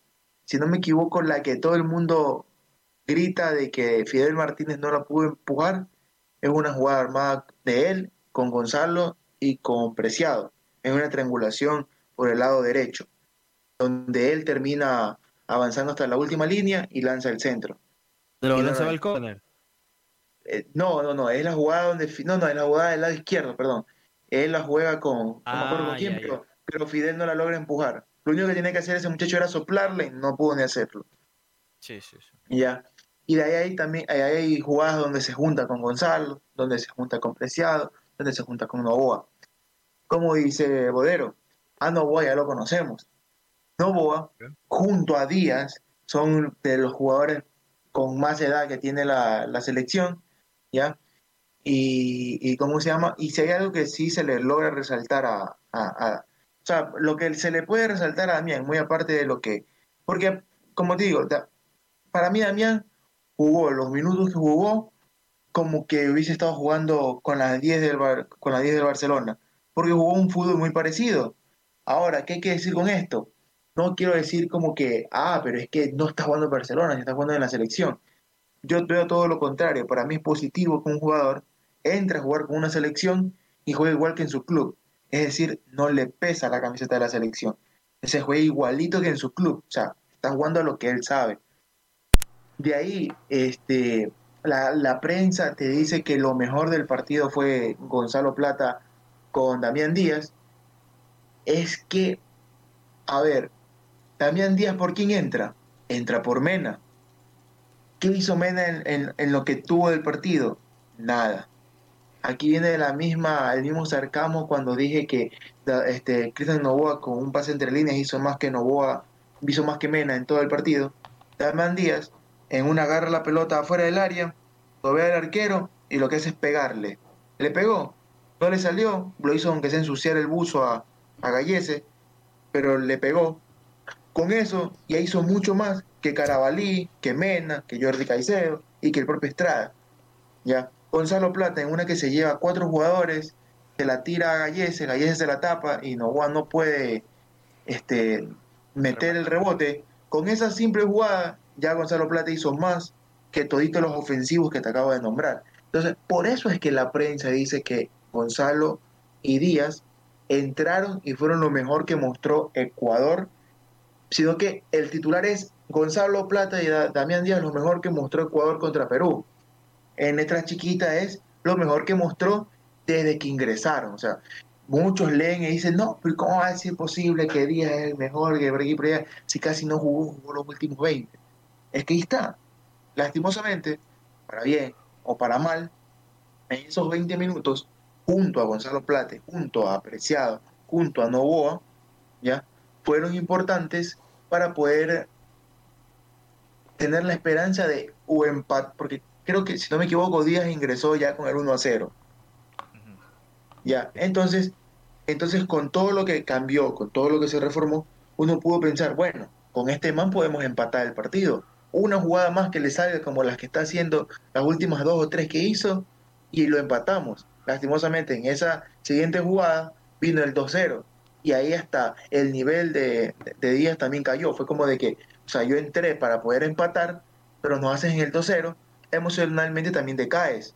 si no me equivoco, la que todo el mundo grita de que Fidel Martínez no la pudo empujar, es una jugada armada de él con Gonzalo y con Preciado, en una triangulación por el lado derecho, donde él termina avanzando hasta la última línea y lanza el centro.
¿De lo
Y
lanzaba
no-
el córner?
Eh, no, no, no, es la jugada donde, no, no, es la jugada del lado izquierdo, perdón. Él la juega con, no me acuerdo con
Ah,
quién,
ya.
pero, pero Fidel no la logra empujar. Lo único que tenía que hacer ese muchacho era soplarle y no pudo ni hacerlo.
Sí, sí, sí.
Ya. Y de ahí hay también ahí hay jugadas donde se junta con Gonzalo, donde se junta con Preciado, donde se junta con Novoa. Como dice Bodero, a Novoa ya lo conocemos. Novoa, junto a Díaz, son de los jugadores con más edad que tiene la, la selección, ¿ya? Y, y ¿cómo se llama? Y si hay algo que sí se le logra resaltar a, a- a- o sea, lo que se le puede resaltar a Damián, muy aparte de lo que, porque, como te digo, para mí Damián jugó los minutos que jugó como que hubiese estado jugando con las 10 del, Bar- con las 10 del Barcelona, porque jugó un fútbol muy parecido. Ahora, ¿qué hay que decir con esto? no quiero decir como que, ah, pero es que no está jugando en Barcelona, está jugando en la selección. Yo veo todo lo contrario. Para mí es positivo que un jugador entre a jugar con una selección y juegue igual que en su club. Es decir, no le pesa la camiseta de la selección. Se juega igualito que en su club. O sea, está jugando a lo que él sabe. De ahí, este, la, la prensa te dice que lo mejor del partido fue Gonzalo Plata con Damián Díaz. Es que, a ver, Damián Díaz, ¿por quién entra? Entra por Mena. ¿Qué hizo Mena en, en- lo que tuvo del partido? Nada. Aquí viene la misma, el mismo sarcasmo cuando dije que este, Cristian Novoa con un pase entre líneas hizo más que Novoa, hizo más que Mena en todo el partido. Damián Díaz en una agarra la pelota afuera del área, lo ve al arquero y lo que hace es pegarle. Le pegó, no le salió, lo hizo aunque sea ensuciar el buzo a, a Gallese, pero le pegó. Con eso ya hizo mucho más que Carabalí, que Mena, que Jordi Caicedo y que el propio Estrada. Ya. Gonzalo Plata en una que se lleva cuatro jugadores, se la tira a Gallese, Gallese se la tapa y Novoa no puede este, meter el rebote. Con esa simple jugada, ya Gonzalo Plata hizo más que toditos los ofensivos que te acabo de nombrar. Entonces, por eso es que la prensa dice que Gonzalo y Díaz entraron y fueron lo mejor que mostró Ecuador, sino que el titular es Gonzalo Plata y Da- Damián Díaz, lo mejor que mostró Ecuador contra Perú. En letra chiquita es lo mejor que mostró desde que ingresaron. O sea, muchos leen y dicen, no, pero ¿cómo va a ser posible que Díaz es el mejor que si casi no jugó, jugó los últimos 20? Es que ahí está. Lastimosamente, para bien o para mal, en esos 20 minutos, junto a Gonzalo Plate, junto a Preciado, junto a Novoa, ¿ya? fueron importantes para poder tener la esperanza de o empate, porque creo que si no me equivoco, Díaz ingresó ya con el 1 a 0.
Ujú.
Ya, entonces, entonces con todo lo que cambió, con todo lo que se reformó, uno pudo pensar, bueno, con este man podemos empatar el partido. Una jugada más que le salga como las que está haciendo las últimas dos o tres que hizo y lo empatamos. Lastimosamente, en esa siguiente jugada vino el 2-0 y ahí hasta el nivel de, de Díaz también cayó. Fue como de que, o sea, yo entré para poder empatar, pero nos haces en el 2-0, emocionalmente también decaes.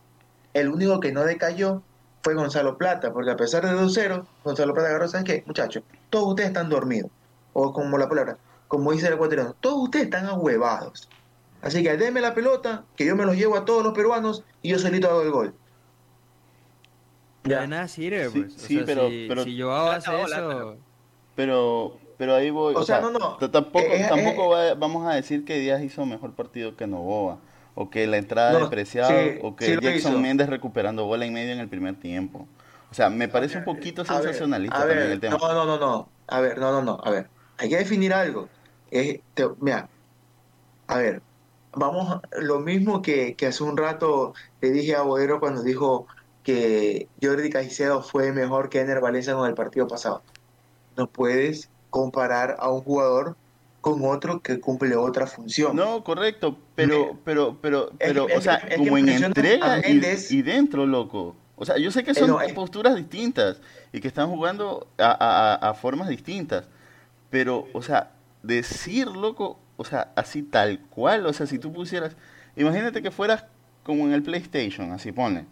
El único que no decayó fue Gonzalo Plata, porque a pesar de 2-0, Gonzalo Plata agarró, ¿sabes qué? Muchachos, todos ustedes están dormidos. O como la palabra, como dice el ecuatoriano, todos ustedes están ahuevados. Así que denme la pelota, que yo me los llevo a todos los peruanos y yo solito hago el gol.
De nada sirve,
Sí,
pues. O
sí,
sea,
pero-
si,
pero-
si Joao hace
hola,
eso...
Pero, pero ahí voy.
O
O,
sea,
sea,
no, no.
tampoco,
Eh, eh,
tampoco va- vamos a decir que Díaz hizo mejor partido que Novoa. O que la entrada
No,
de Preciado.
sí,
o que
sí
Jackson. Méndez recuperando bola en medio en el primer tiempo. O sea, me parece un poquito
A ver,
sensacionalista también el tema.
No, no, no, no. A ver, no, no, no. A ver, hay que definir algo. Es, te- mira, a ver, vamos, lo mismo que, que hace un rato le dije a Bodero cuando dijo que Jordi Caicedo fue mejor que Ener Valencia con el partido pasado. No puedes comparar a un jugador con otro que cumple otra función.
No, correcto, pero, pero, pero, pero,
es
o sea,
es
como en entrega y, dentro, loco. O sea, yo sé que son
no, es-
posturas distintas y que están jugando a, a- a- a formas distintas, pero, o sea, decir, loco, o sea, así tal cual, o sea, si tú pusieras, imagínate que fueras como en el PlayStation, así pone,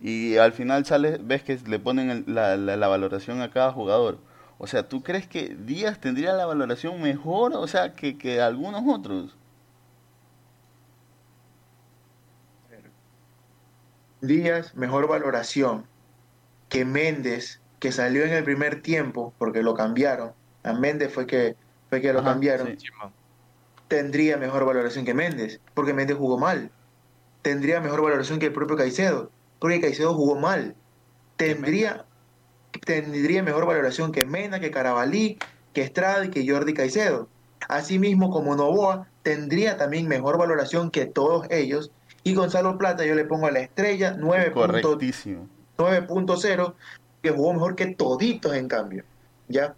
y al final sales, ves que le ponen la valoración a cada jugador. O sea, ¿tú crees que Díaz tendría la valoración mejor, o sea, que, que algunos otros?
Díaz, mejor valoración que Méndez, que salió en el primer tiempo, porque lo cambiaron. A Méndez fue que, fue que lo
Ajá,
cambiaron.
sí.
Tendría mejor valoración que Méndez, porque Méndez jugó mal. Tendría mejor valoración que el propio Caicedo, porque Caicedo jugó mal. Tendría, tendría mejor valoración que Mena, que Carabalí, que Estrada y que Jordi Caicedo. Asimismo, como Novoa, tendría también mejor valoración que todos ellos. Y Gonzalo Plata, yo le pongo a la estrella 9.0
Correctísimo.
9.0, que jugó mejor que toditos en cambio. ¿Ya?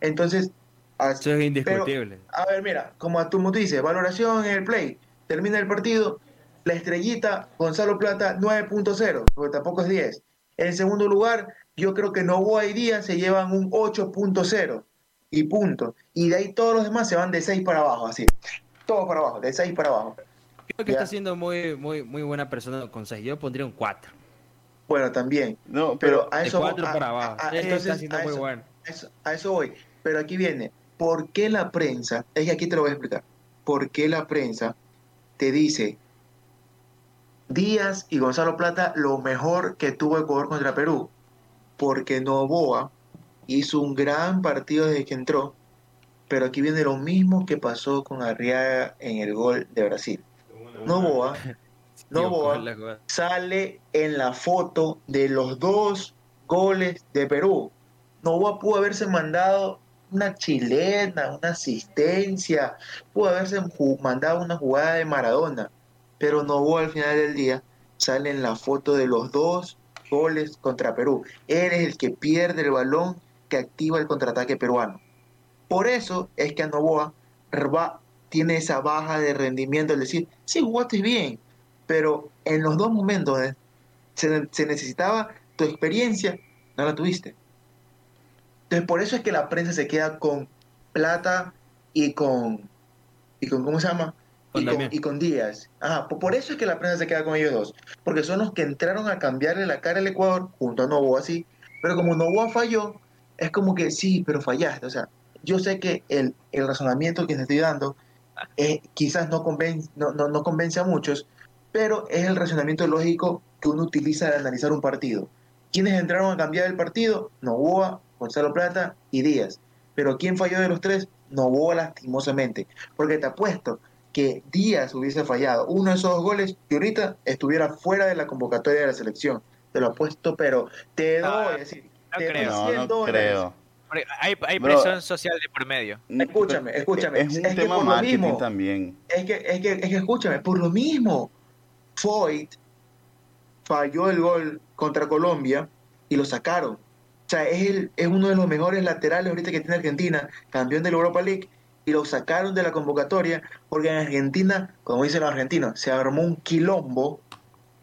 Entonces, as-
Eso es indiscutible.
a ver, mira, como tú dices, valoración en el play, termina el partido, la estrellita, Gonzalo Plata 9.0, porque tampoco es 10. En segundo lugar, yo creo que Novoa y Díaz se llevan un 8.0. y punto. Y de ahí todos los demás se van de 6 para abajo, así. Todos para abajo, de 6 para abajo.
Creo que
Ya.
está siendo muy, muy, muy buena persona con seis. Yo pondría un 4.
Bueno, también.
No,
Pero
pero
a
De
eso,
4
a-
para
a-
abajo.
a-
Sí,
entonces,
está siendo
a
muy
eso-
bueno.
a eso, a eso voy. Pero aquí viene, ¿por qué la prensa? Es que aquí te lo voy a explicar. ¿Por qué la prensa te dice Díaz y Gonzalo Plata lo mejor que tuvo Ecuador contra Perú? Porque Novoa hizo un gran partido desde que entró, pero aquí viene lo mismo que pasó con Arriaga en el gol de Brasil. Novoa, Novoa sale en la foto de los dos goles de Perú. Novoa pudo haberse mandado una chilena, una asistencia, pudo haberse mandado una jugada de Maradona, pero Novoa al final del día sale en la foto de los dos goles contra Perú. Eres el que pierde el balón que activa el contraataque peruano. Por eso es que a Novoa va- tiene esa baja de rendimiento, es decir, sí jugaste bien, pero en los dos momentos donde se, se necesitaba tu experiencia, no la tuviste. Entonces, por eso es que la prensa se queda con Plata y con, y con ¿cómo se llama?
Con
y, con, y con Díaz. Ajá, po- por eso es que la prensa se queda con ellos dos, porque son los que entraron a cambiarle la cara al Ecuador junto a Novoa, sí, pero como Novoa falló, es como que sí, pero fallaste, o sea, yo sé que el, el razonamiento que te estoy dando eh, quizás no convence, no, no, no convence a muchos, pero es el razonamiento lógico que uno utiliza al analizar un partido. ¿Quiénes entraron a cambiar el partido? Novoa, Gonzalo Plata y Díaz. Pero ¿quién falló de los tres? Novoa lastimosamente. Porque te apuesto que Díaz hubiese fallado uno de esos dos goles y ahorita estuviera fuera de la convocatoria de la selección. Te lo apuesto, pero te doy,
Ah,
es decir,
no
te doy
creo.
no,
100
no
dólares.
creo.
Hay, hay
Bro.
presión social de por medio.
Escúchame, escúchame.
Es un
Es que
tema
por lo
marketing
mismo-
también.
Es que, es que, es que escúchame, por lo mismo, Foyt falló el gol contra Colombia y lo sacaron. O sea, es, el, es uno de los mejores laterales ahorita que tiene Argentina, campeón de la Europa League, y lo sacaron de la convocatoria porque en Argentina, como dicen los argentinos, se armó un quilombo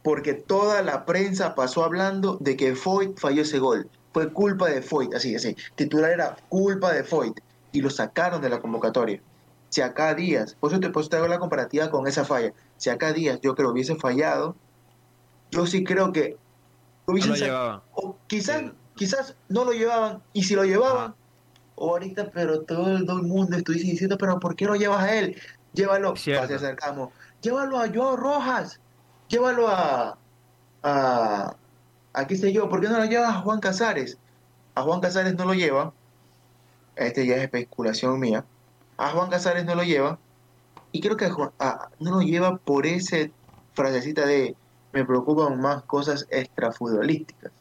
porque toda la prensa pasó hablando de que Foyt falló ese gol. Fue culpa de Foyt, así, así. Titular era culpa de Foyt y lo sacaron de la convocatoria. Si acá Díaz, por eso te, por eso te hago la comparativa con esa falla. Si acá Díaz yo creo hubiese fallado, yo sí creo que
No
sac-
llevaba.
o quizás,
Sí.
Quizás no lo llevaban, y si lo llevaban,
Ajá.
o ahorita, pero todo el, todo el mundo estuviese diciendo, pero ¿por qué lo llevas a él? Llévalo, pase acercamos, llévalo a Joao Rojas, llévalo a, a, a qué sé yo, ¿por qué no lo llevas a Juan Casares? A Juan Casares no lo lleva, este ya es especulación mía, a Juan Casares no lo lleva, y creo que a Juan- a- no lo lleva por ese frasecita de me preocupan más cosas extrafutbolísticas.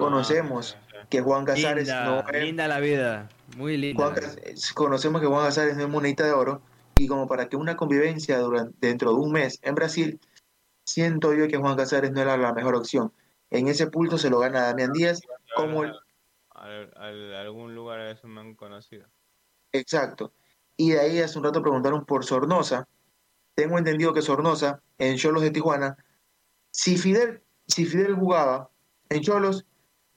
Conocemos que Juan Casares
Linda,
no es
linda la vida. Muy linda.
Juan. Cas- conocemos que Juan Casares no es monedita de oro y como para que una convivencia durante, dentro de un mes en Brasil, siento yo que Juan Casares no era la mejor opción. En ese pulso se lo gana Damián Díaz como el-
Al- al- algún lugar eso me han conocido.
exacto. Y de ahí hace un rato preguntaron por Sornosa. Tengo entendido que Sornosa en Cholos de Tijuana, si Fidel, si Fidel jugaba en Cholos,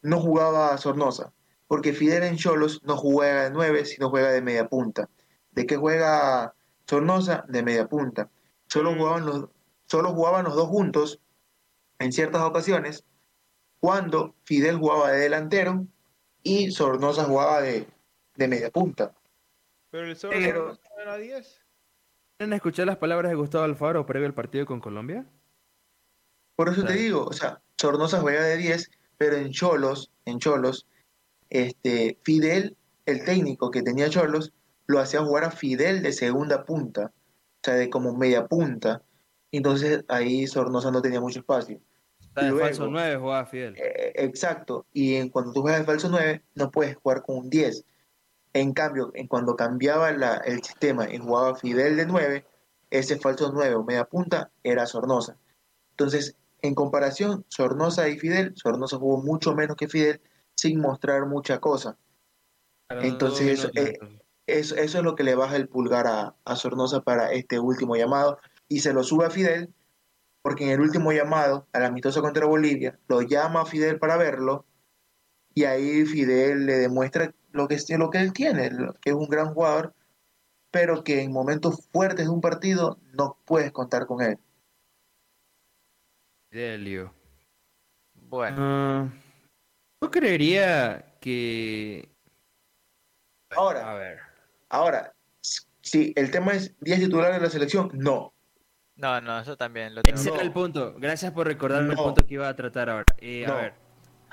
no jugaba Sornosa, porque Fidel en Cholos no juega de 9, sino juega de media punta. ¿De qué juega Sornosa? De media punta. Solo jugaban los, solo jugaban los dos juntos en ciertas ocasiones, cuando Fidel jugaba de delantero y Sornosa jugaba de, de media punta.
Pero el no era 10.
¿Quieren escuchar las palabras de Gustavo Alfaro previo al partido con Colombia?
Por eso te digo, o sea, Sornosa juega de 10, pero en Cholos, en Cholos, este, Fidel, el técnico que tenía Cholos, lo hacía jugar a Fidel de segunda punta, o sea, de como media punta. Entonces ahí Sornosa no tenía mucho espacio.
De
Luego-
falso 9 jugaba Fidel.
Eh, exacto, y en cuando tú juegas de falso 9, no puedes jugar con un 10. En cambio, en cuando cambiaba la- el sistema y jugaba Fidel de 9, ese falso 9 o media punta era Sornosa. Entonces, en comparación, Sornosa y Fidel, Sornosa jugó mucho menos que Fidel sin mostrar mucha cosa. Entonces, eso, eh, Eso, eso es lo que le baja el pulgar a, a Sornosa para este último llamado y se lo sube a Fidel porque en el último llamado al amistoso contra Bolivia lo llama a Fidel para verlo y ahí Fidel le demuestra lo que, lo que él tiene, que es un gran jugador, pero que en momentos fuertes de un partido no puedes contar con él.
Delio.
Bueno,
Ah, yo creería que... A
Ahora,
ver.
ahora, si el tema es 10 titulares de la selección, no.
no, no, eso también lo tengo.
Ese
No.
era el punto. Gracias por recordarme el punto que iba a tratar ahora. Eh,
No.
A ver.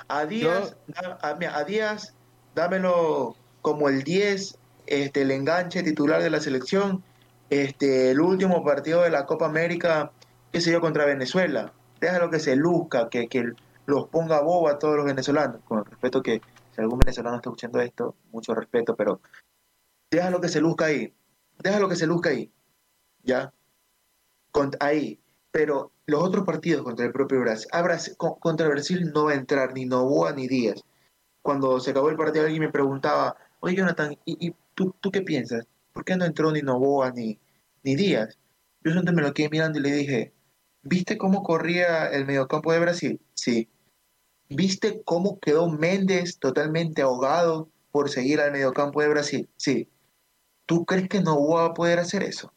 A Díaz, da- a, mira, a Díaz, dámelo como el 10, este, el enganche titular de la selección, este, el último partido de la Copa América, qué sé yo, contra Venezuela. Déjalo que se luzca, que, que los ponga boba a todos los venezolanos. Con el respeto que, si algún venezolano está escuchando esto, mucho respeto, pero déjalo que se luzca ahí. Déjalo que se luzca ahí. ¿Ya? Ahí. Pero los otros partidos contra el propio Brasil, a Brasil- con- contra Brasil no va a entrar ni Novoa ni Díaz. Cuando se acabó el partido alguien me preguntaba, oye Jonathan, ¿y, tú, tú qué piensas? ¿Por qué no entró ni Novoa ni, ni Díaz? Yo solamente me lo quedé mirando y le dije, ¿viste cómo corría el mediocampo de Brasil? Sí. ¿Viste cómo quedó Méndez totalmente ahogado por seguir al mediocampo de Brasil? Sí. ¿Tú crees que Novoa va a poder hacer eso?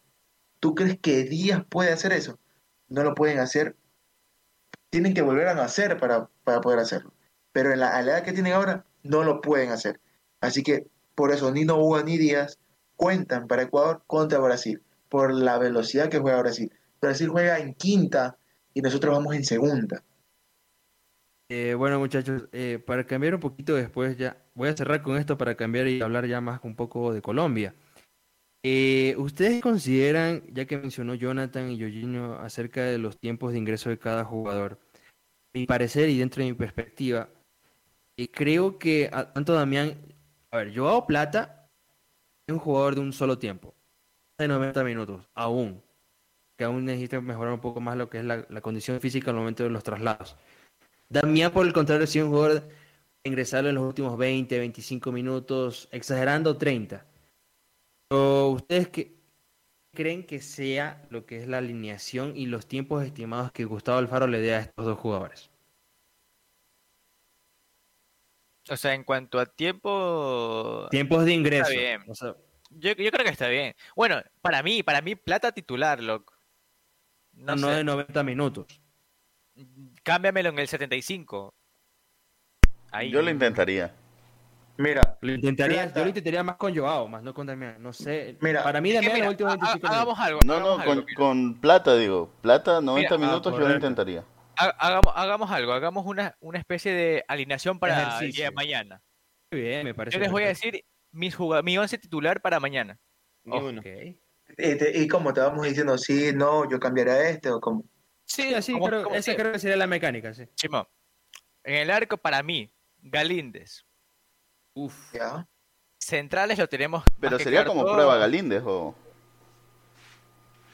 ¿Tú crees que Díaz puede hacer eso? No lo pueden hacer. Tienen que volver a nacer para, para poder hacerlo. Pero en la, a que tienen ahora, no lo pueden hacer. Así que por eso ni Novoa ni Díaz cuentan para Ecuador contra Brasil, por la velocidad que juega Brasil. Brasil juega en quinta y nosotros vamos en segunda.
Eh, bueno, muchachos, eh, para cambiar un poquito después ya, voy a cerrar con esto para cambiar y hablar ya más un poco de Colombia. Eh, ¿ustedes consideran, ya que mencionó Jonathan y Jorginho acerca de los tiempos de ingreso de cada jugador, mi parecer y dentro de mi perspectiva, eh, creo que a- tanto Damián, a ver, Joao Plata es un jugador de un solo tiempo, de 90 minutos, aún, que aún necesita mejorar un poco más lo que es la, la condición física al momento de los traslados. Damián, por el contrario, es un jugador de ingresar en los últimos 20, 25 minutos, exagerando 30. Pero, ¿Ustedes qué creen que sea lo que es la alineación y los tiempos estimados que Gustavo Alfaro le dé a estos dos jugadores?
O sea, en cuanto a tiempo,
Tiempos de ingreso.
bien.
o sea,
yo, yo creo que está bien. Bueno, para mí, para mí, plata titular, loco. No,
no
sé,
de 90 minutos.
cámbiamelo en el 75. Ahí.
Yo lo intentaría.
Mira,
Lo intentaría, yo lo intentaría más con Joao, más no con Damián. No sé.
Mira,
para mí Damián los últimos
ha- ha-
25 minutos.
hagamos algo.
No, no,
algo,
con, plata, digo. Plata, 90
Mira, ah,
minutos yo lo intentaría.
Ha- Hagamos, hagamos algo, hagamos una, una especie de alineación para el día
Ejercicio.
de mañana.
Muy bien, me parece.
Yo les voy a decir mis juga- mi once titular para mañana.
Ni
este, y como te vamos diciendo, sí, no, yo cambiaré a este o como.
Sí, así
como-
creo, esa
sea.
creo que sería la mecánica, sí.
Chimo, en el arco para mí, Galíndez.
Uf.
¿ya?
Centrales lo tenemos.
Pero sería como
todo.
prueba Galíndez o...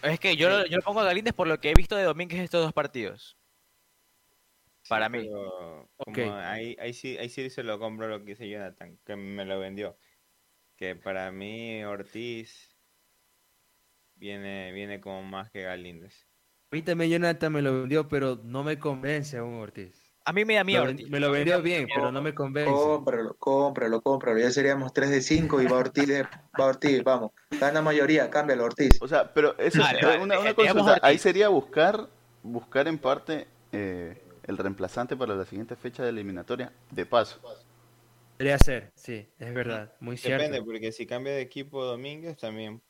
Es que yo, yo lo pongo a Galíndez por lo que he visto de Domínguez estos dos partidos. Para
Sí,
mí.
pero como
Ok.
ahí, ahí, sí, ahí sí se lo compro lo que dice Jonathan, que me lo vendió. Que para mí Ortiz viene, viene como más que Galíndez.
A mí también Jonathan me lo vendió, pero no me convence aún Ortiz.
A mí me da
Me
miedo. Ortiz.
me lo vendió bien, pero no me convence.
Cómpralo, cómpralo, cómpralo. Ya seríamos 3 de 5 y va Ortiz, de- va Ortiz, vamos. Gana mayoría, cámbialo, Ortiz.
O sea, pero eso,
Vale, vale,
una, una
digamos
consulta. Ahí sería buscar, buscar en parte eh, el reemplazante para la siguiente fecha de eliminatoria, de paso.
Podría ser, sí, es verdad, muy cierto.
Depende, porque si cambia de equipo Domínguez también.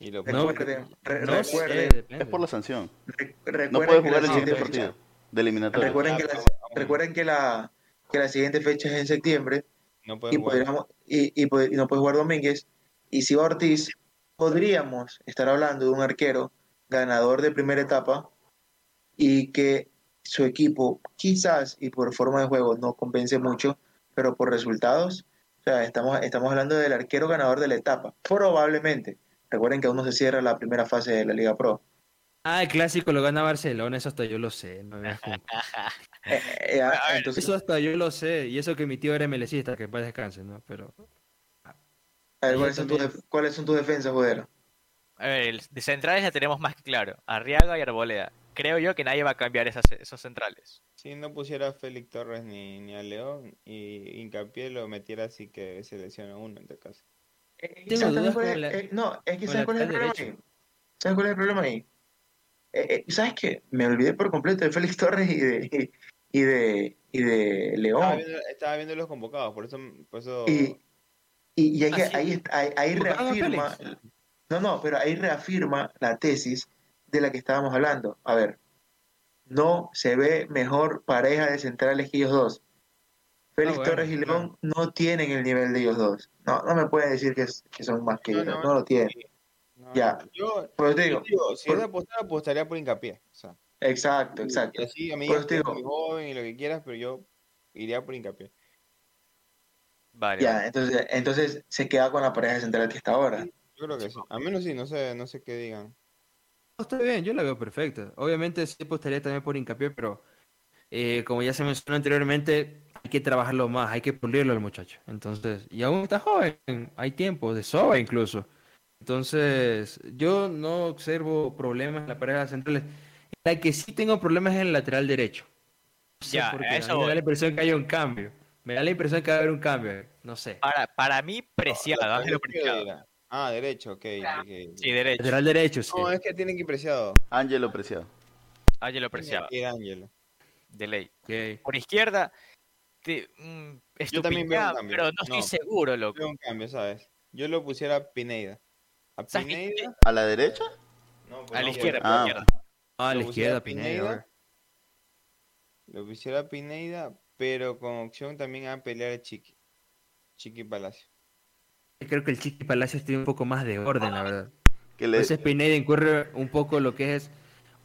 Y lo
No,
Recuerden, re-
No
recuerden,
depende.
Es por la sanción.
re-
No
recuerden
puede
que la
jugar el
siguiente
partido de eliminatoria.
Recuerden que, la, recuerden que la, que la siguiente fecha es en septiembre
no puede
y,
jugar.
podríamos, y, y, pod- y no puede jugar Domínguez. Y si va Ortiz, podríamos estar hablando de un arquero ganador de primera etapa y que su equipo quizás y por forma de juego no convence mucho, pero por resultados, o sea, estamos, estamos hablando del arquero ganador de la etapa, probablemente. Recuerden que aún no se cierra la primera fase de la Liga Pro.
Ah, el clásico lo gana Barcelona, eso hasta yo lo sé. no me junto.
Eh, eh, entonces,
Eso hasta yo lo sé, y eso que mi tío era melecista, que para descanse, ¿no? Pero
a ver, ¿cuáles, son tus,
también.
def- ¿cuáles son tus defensas, Jodero?
A ver, de centrales ya tenemos más que claro. Arriaga y Arboleda. creo yo que nadie va a cambiar esas, esos centrales.
Si no pusiera a Félix Torres ni, ni a León y hincapié lo metiera así que se lesiona uno en este caso.
Tengo
¿sabes
dudas
cuál es-
con la-
eh, no, es que ¿sabes cuál es el problema
derecho.
ahí? ¿Sabes cuál es el problema ahí? Eh, eh, ¿Sabes qué? Me olvidé por completo de Félix Torres y de, y de, y de
Estaba
León.
viendo, estaba viendo los convocados, por eso, por eso
Y, y, y es que
Ah,
ahí, ahí, ahí
¿Convocaron a
reafirma, no, no, pero ahí reafirma la tesis de la que estábamos hablando. A ver, no se ve mejor pareja de centrales que ellos dos. Félix
Ah, bueno,
Torres y
claro.
León no tienen el nivel de ellos dos. No, no me pueden decir que, es- que son más que
No,
ellos, no,
no,
lo tienen.
no,
ya.
Yo,
te
yo
digo,
digo, si
por-
es apostar, apostaría por hincapié. O sea,
exacto,
y
exacto.
así a mí
Por
es
eso te digo.
muy joven y lo que quieras, pero yo iría por hincapié.
Vale,
Ya, entonces, entonces se queda con la pareja de central que está ahora.
Yo creo que sí. A menos sí, no sé, no sé qué digan.
No, Está bien, yo la veo perfecta. Obviamente sí apostaría también por hincapié, pero eh, como ya se mencionó anteriormente, hay que trabajarlo más, hay que pulirlo al muchacho. Entonces, y aún está joven, hay tiempo, de sobra incluso. Entonces, yo no observo problemas en la pareja centrales. La que sí tengo problemas es en el lateral derecho. No sé
Ya, eso
me da la impresión que hay un cambio. Me da la impresión que va a haber un cambio, no sé.
Para, para mí, preciado, Preciado.
dirá. Ah, derecho, ok. ok.
Sí, derecho.
Lateral derecho, sí.
No, es que tienen que ir preciado.
Ángelo Preciado.
Ángelo Preciado,
Y Ángelo.
de ley.
Ok.
Por izquierda, te, mm,
Yo también veo un cambio.
pero no estoy seguro, loco.
Veo un cambio, ¿sabes? Yo lo pusiera a Pineda. A
¿Sabes qué?
Pineda.
¿A la derecha?
No, pues
A la
no,
izquierda,
Ah.
izquierda.
Ah, a la
Lo pusiera
izquierda, Pineda.
Lo pusiera a Pineda, pero con opción también a pelear a Chiqui. Chiqui Palacio.
Creo que el Chiqui Palacios tiene un poco más de orden, la verdad.
Que
A
le...
veces Pineda incurre un poco lo que es.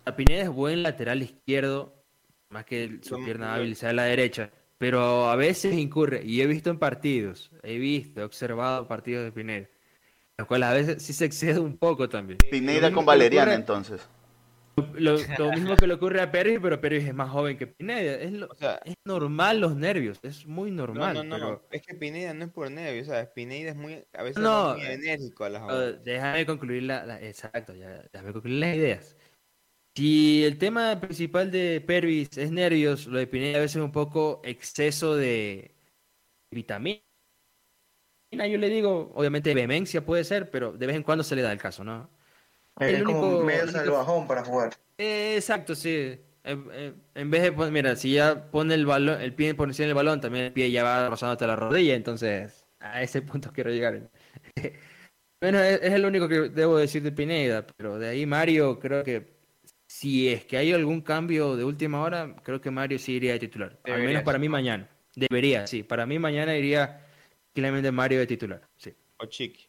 A Pineda es buen lateral izquierdo, más que el- su pierna hábil sea a la derecha. Pero a veces incurre, y he visto en partidos, he visto, he observado partidos de Pineda, los cuales a veces sí se excede un poco también.
Pineda con Valeriana,
ocurre-
entonces.
Lo, lo mismo que le ocurre a Perry, pero Perry es más joven que Pineda. Es, lo-
O sea,
es normal los nervios, es muy
no,
normal.
no, no.
pero-
Es que Pineda no es por nervios, ¿sabes? Pineda es muy. A veces
No,
muy enérgico a las
Uh,
jugadas.
déjame concluir la, la- exacto, ya, déjame concluir las ideas. Si el tema principal de Pervis es nervios, lo de Pineda a veces es un poco exceso de vitamina. Yo le digo, obviamente vehemencia puede ser, pero de vez en cuando se le da el caso, ¿no?
Es
El
como
único-
medio salvajón para jugar.
Eh, exacto, sí. En, en- en vez de, pon- mira, si ya pone el balón, el pie por encima del balón, también el pie ya va rozándote la rodilla, entonces a ese punto quiero llegar. bueno, es, es el único que debo decir de Pineda, pero de ahí Mario creo que si es que hay algún cambio de última hora, creo que Mario sí iría de titular. Al
Debería,
menos para
sí.
mí mañana. Debería, sí. Para mí mañana iría claramente Mario de titular. Sí.
O Chiqui.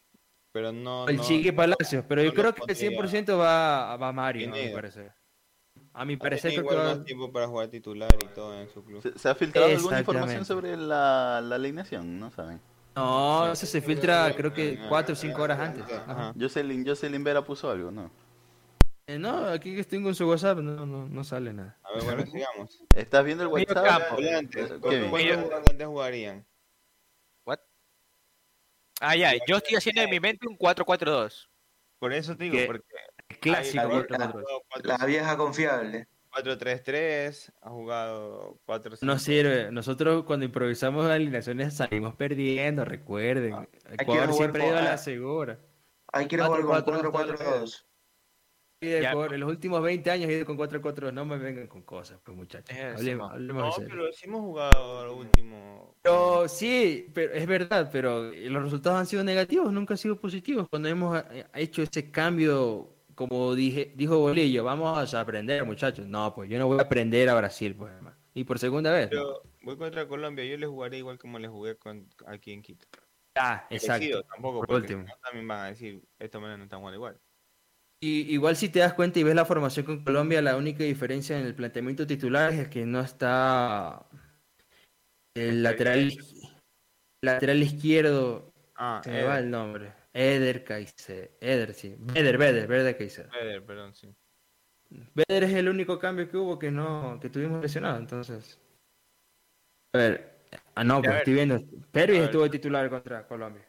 Pero no.
El
no-
Chiqui Palacios, pero yo
no
creo que
pondría
100% va, va Mario, a mi parecer. A mi parecer creo que va...
más tiempo para jugar titular y todo en su club.
¿Se, se ha filtrado alguna información sobre la, la alineación? No saben.
No, eso se filtra creo que 4 o 5 horas antes. Ajá.
Jocelyn, Jocelyn Vera puso algo, ¿no?
Eh, no, aquí que tengo en su WhatsApp no, no, no sale nada.
A ver, bueno, sigamos.
¿Estás viendo el
Medio
WhatsApp?
campo.
Volantes. ¿Con. ¿Cuántos volantes jugarían?
Ah, ya, yo estoy haciendo en mi mente un 4-4-2.
Por eso te digo,
¿Qué?
porque.
Clásico.
la-
cuatro,
jugado
cuatro.
La vieja confiable.
4-3-3, ha jugado 4
No sirve. Nosotros cuando improvisamos alineaciones salimos perdiendo, recuerden.
Que
Ecuador siempre ha
con-
ido a
ah.
la segura.
Hay que ir a jugar con
4-4-2
4-4-2.
Y de
Ya.
En los últimos 20 años he ido con 4-4. No me vengan con cosas, pues muchachos. Hablemos,
no.
hablemos
No, pero sí hemos jugado lo último.
Pero sí, pero es verdad, pero los resultados han sido negativos, nunca han sido positivos. Cuando hemos eh, hecho ese cambio, como dije, dijo Bolillo, vamos a aprender, muchachos. No, pues yo no voy a aprender a Brasil, pues, hermano. Y por segunda vez. ¿no?
Pero voy contra Colombia, yo le jugaré igual como le jugué con, aquí en Quito.
Ah, exacto.
Tampoco,
Por último.
no, también van a decir, estos manes no están jugando igual.
Y igual si te das cuenta y ves la formación con Colombia, la única diferencia en el planteamiento titular es que no está el lateral, lateral izquierdo,
Ah,
se me va el nombre, Eder Caicedo, Eder, sí, Beder, Beder, Beder Caicedo.
Eder, perdón, sí.
Beder es el único cambio que hubo que no, que tuvimos lesionado, entonces. A ver, ah no, pues estoy viendo, Pervis estuvo titular contra Colombia.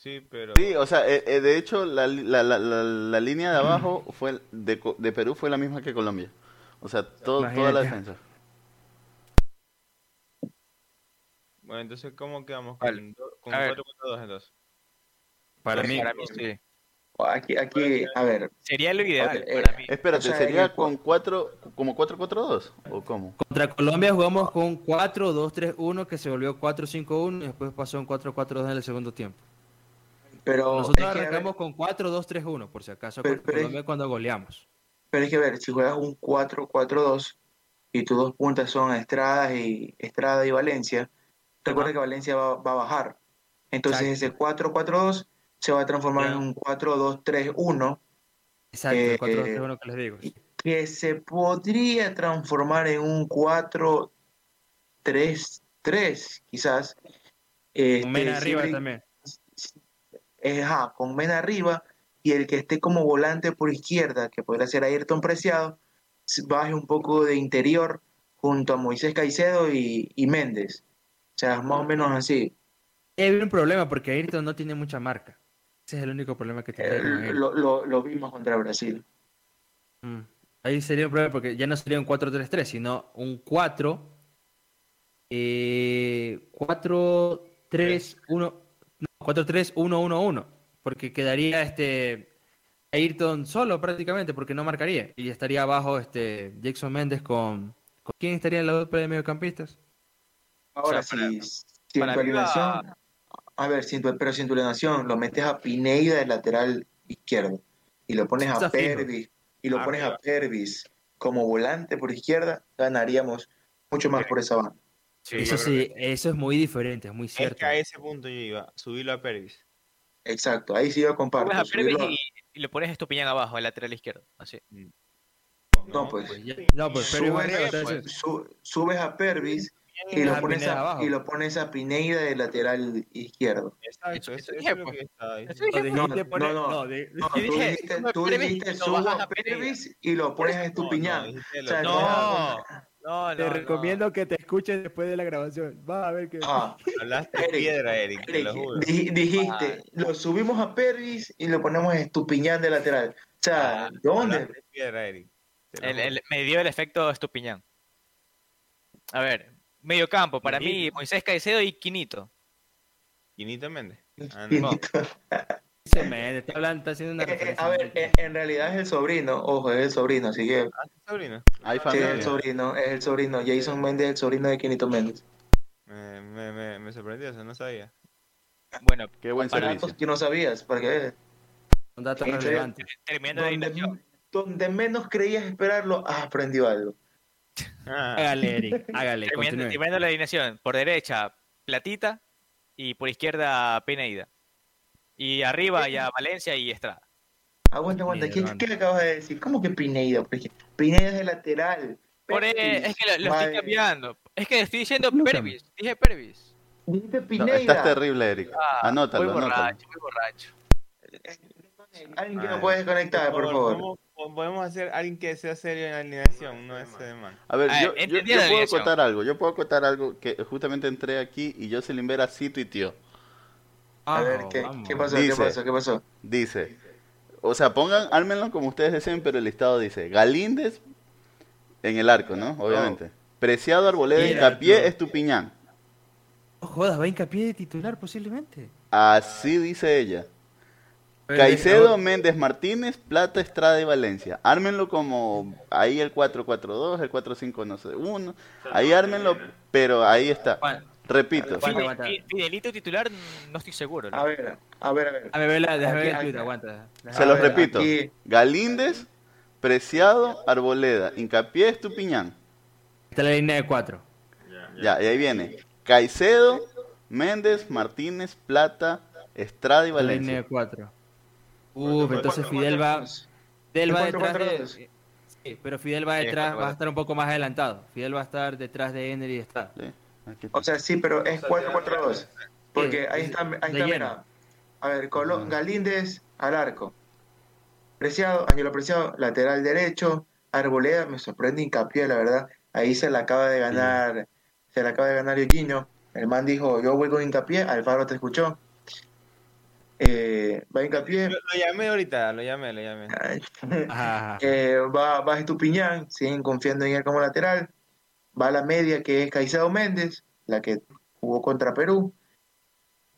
Sí, pero...
Sí, o sea, eh, eh, de hecho, la, la, la, la, la línea de abajo fue de, Co- de Perú fue la misma que Colombia. O sea, todo, toda la defensa.
Bueno, entonces, ¿cómo quedamos? Con, do- con
A ver.
4 contra 2 entonces.
Para mí,
Para mí sí.
Aquí, aquí, a ver,
Sería lo ideal
Ok, eh,
para mí.
Espérate,
O sea,
¿sería
el-
con cuatro, como 4-4-2? ¿O cómo?
contra Colombia jugamos con 4-2-3-1 que se volvió 4-5-1 y después pasó en 4-4-2 en el segundo tiempo.
Pero
Nosotros
es que, a ver,
arrancamos con 4-2-3-1, por si acaso,
Pero- pero es-
Colombia cuando goleamos.
pero es que ver, si juegas un 4-4-2 y tus dos puntas son Estrada y Estrada y Valencia, recuerda que Valencia va, va a bajar. Entonces
Exacto.
ese 4-4-2 se va a transformar en un 4-2-3-1
Exacto,
Eh,
el 4-2-3-1 que les digo.
que se podría transformar en un 4-3-3 quizás. Este,
Mena arriba
siempre-
también.
Eh, ajá, con Mena arriba y el que esté como volante por izquierda, que podría ser Ayrton Preciado, baje un poco de interior junto a Moisés Caicedo y, y Méndez. O sea, más o menos así.
Hay un problema porque Ayrton no tiene mucha marca. Ese es el único problema que
Eh,
tiene. Ayrton.
lo, lo, lo vimos contra Brasil.
Mm. Ahí sería un problema porque ya no sería un 4-3-3, sino un 4. Eh, 4-3-1. No, 4-3-1-1-1. Porque quedaría este Ayrton solo prácticamente, porque no marcaría. Y estaría abajo este Jackson Méndez con. ¿Con quién estaría en la dupla de mediocampistas?
Ahora,
O sea, para-
si, si en
para
tu alineación, a ver, si en tu- pero si en tu alineación lo metes a Pineida de lateral izquierdo y lo pones a. Pervis y lo pones a. Pervis como volante por izquierda, ganaríamos mucho más por esa banda.
Sí,
eso sí, eso es muy diferente, es muy
Es
cierto.
que a ese punto yo iba, subirlo a Pervis.
Exacto, ahí sí yo comparto.
Subes a Pervis y, y le pones a Estupiñán abajo, el lateral izquierdo. Así.
No, pues.
Pues no, pues
subes,
pues.
su- subes a Pervis y lo, pones a,
abajo.
y lo pones a Pineida de lateral izquierdo.
Exacto,
Eso-
es lo
pues.
que
No,
pues.
no,
no, de-
No,
Yo
tú
dije,
dijiste, tú
Pervis y
dijiste
lo
subo a. Pervis y lo pones a
No, no,
No, no,
Te
no,
recomiendo que te escuches después de la grabación. Va a ver que.
Ah,
Hablaste de
Eric,
piedra, Eric, te lo
Eric,
juro.
di- dijiste, lo subimos a Pervis y lo ponemos Estupiñán de lateral. O sea,
Ah,
¿dónde?
Piedra, Eric.
El- el- me dio el efecto Estupiñán. A ver, medio campo, para mí. Moisés Caicedo y Quinito.
Quinito Méndez. Ah, no.
Quinito.
Se me está hablando, está haciendo una
Eh, eh, a ver, eh, en realidad es el sobrino, ojo, es el sobrino, así que
Ah, ¿tu sobrino?
Hay
sí, es el sobrino, es el sobrino. Jason Méndez es el sobrino de Quinito Méndez.
Me, me, me, me sorprendió eso, no sabía.
Bueno,
Qué buen
Para-
servicio.
Que no sabías, para que veas.
Un dato relevante.
terminando la alineación.
Donde, donde menos creías esperarlo, has aprendido algo.
Ah,
Hágale, Eric, hágale,
Terminando,
continúe.
terminando la alineación. Por derecha, Platita. Y por izquierda, Pineida. Y arriba ya Valencia y Estrada.
Aguanta, aguanta, ¿qué, le acabas de decir? ¿Cómo que Pineida? Porque Pineida es el lateral.
Por, eh,
Pervis,
es que lo, estoy cambiando. Es que estoy diciendo
Nunca.
Pervis. Dije Pervis.
Dijiste
No,
Pineida.
estás terrible, Eric.
Ah,
Anótalo,
Muy
anótalo.
borracho, muy borracho.
Alguien que
Ah,
no puede desconectar, por favor.
¿cómo podemos hacer alguien que sea serio en la alineación? No ese de man.
A ver,
Ah,
yo, yo, yo puedo acotar algo. Yo puedo acotar algo que justamente entré aquí y yo se Vera sí tuiteó.
A ver,
Vamos,
¿qué,
vamos.
¿qué pasó?
Dice.
¿Qué pasó? ¿Qué pasó?
Dice, o sea, pongan, ármenlo como ustedes deseen, pero el listado dice, Galíndez en el arco, ¿no? Obviamente. Preciado, Arboleda,
no.
Estupiñán.
No jodas, va hincapié de titular posiblemente.
Así dice ella.
Pero,
Caicedo, Méndez, Martínez, Plata, Estrada y Valencia. Ármenlo como ahí el 4-4-2, el 4-5, no sé, 1. Ahí ármenlo, pero ahí está.
Juan,
Repito.
Fidelito titular, no estoy seguro. ¿no?
A ver, a ver, a ver.
A ver, vela, déjame ver el tweet, aguanta.
Se los
ver,
repito.
aquí-
Galíndez, Preciado, Arboleda, Hincapié, Estupiñán.
Esta es la línea de cuatro.
Ya, y ahí viene. Caicedo, Méndez, Martínez, Plata, Estrada y
es la línea
Valencia.
de cuatro. Uf, entonces
Cuatro,
Fidel va, Fidel va
cuatro,
detrás
cuatro,
de... Sí, pero Fidel va detrás,
cuatro,
va a estar un poco más adelantado. Fidel va a estar detrás de Ener y de Estrada.
Sí.
O sea, sí, pero es 4-4-2. Porque ahí está, ahí está, mira. A ver, Colón, Galíndez al arco. Preciado, Ángelo Preciado, lateral derecho. Arboleda, me sorprende hincapié, la verdad. Ahí se la acaba de ganar, se la acaba de ganar Eugenio. El man dijo, yo voy con hincapié, Alfaro te escuchó. eh, va hincapié,
Lo, lo llamé ahorita, lo llamé, lo llamé.
Ajá.
eh, va, va Estupiñán, siguen confiando en él como lateral, va la media que es Caicedo Méndez, la que jugó contra Perú,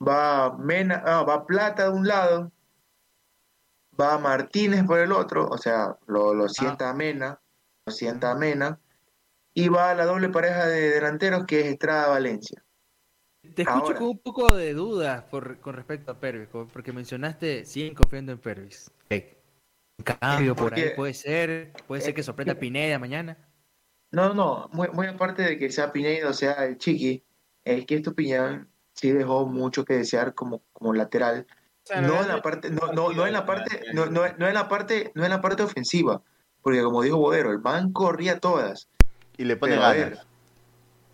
va Mena, ah, va Plata de un lado, va Martínez por el otro, o sea, lo, lo sienta a Mena, lo sienta Mena, y va la doble pareja de delanteros que es Estrada Valencia.
Te escucho
Ahora.
con un poco de dudas por, con respecto a Pervis, porque mencionaste siguen confiando en Pervis. Un cambio por ahí puede ser, puede ser
eh,
que sorprenda a Pineda mañana.
No, no, muy, muy aparte de que sea Pinedo o sea el Chiqui, es que Estupiñán sí dejó mucho que desear como, como lateral.
O sea,
No en la parte, no, no, no en la parte, no, no, no en la parte, no en la parte ofensiva, porque como dijo Bodero, el man corría todas.
Y le pone ganas.
ver,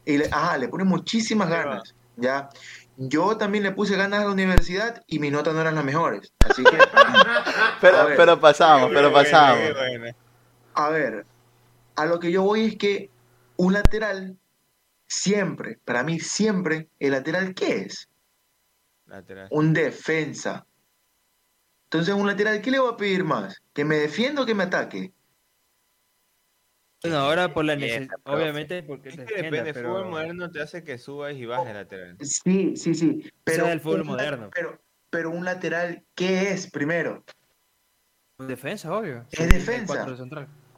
y le, ajá, le pone muchísimas ganas, ya. Yo también le puse ganas a la universidad y mis notas no eran las mejores. Así que,
Pero, pero pasamos, pero pasamos.
a ver, a lo que yo voy es que un lateral siempre, para mí siempre, el lateral ¿qué es?
Lateral.
Un defensa. Entonces, un lateral, ¿qué le voy a pedir más? ¿Que me defienda o que me ataque?
Bueno, ahora por la necesidad, obviamente porque
Es que
defienda,
depende,
pero
fútbol moderno te hace que subas y bajes lateral.
Sí, sí, sí. Pero,
Sea el fútbol moderno.
Pero, pero un lateral, ¿qué es primero?
defensa, obvio.
Es
Sí, el
defensa.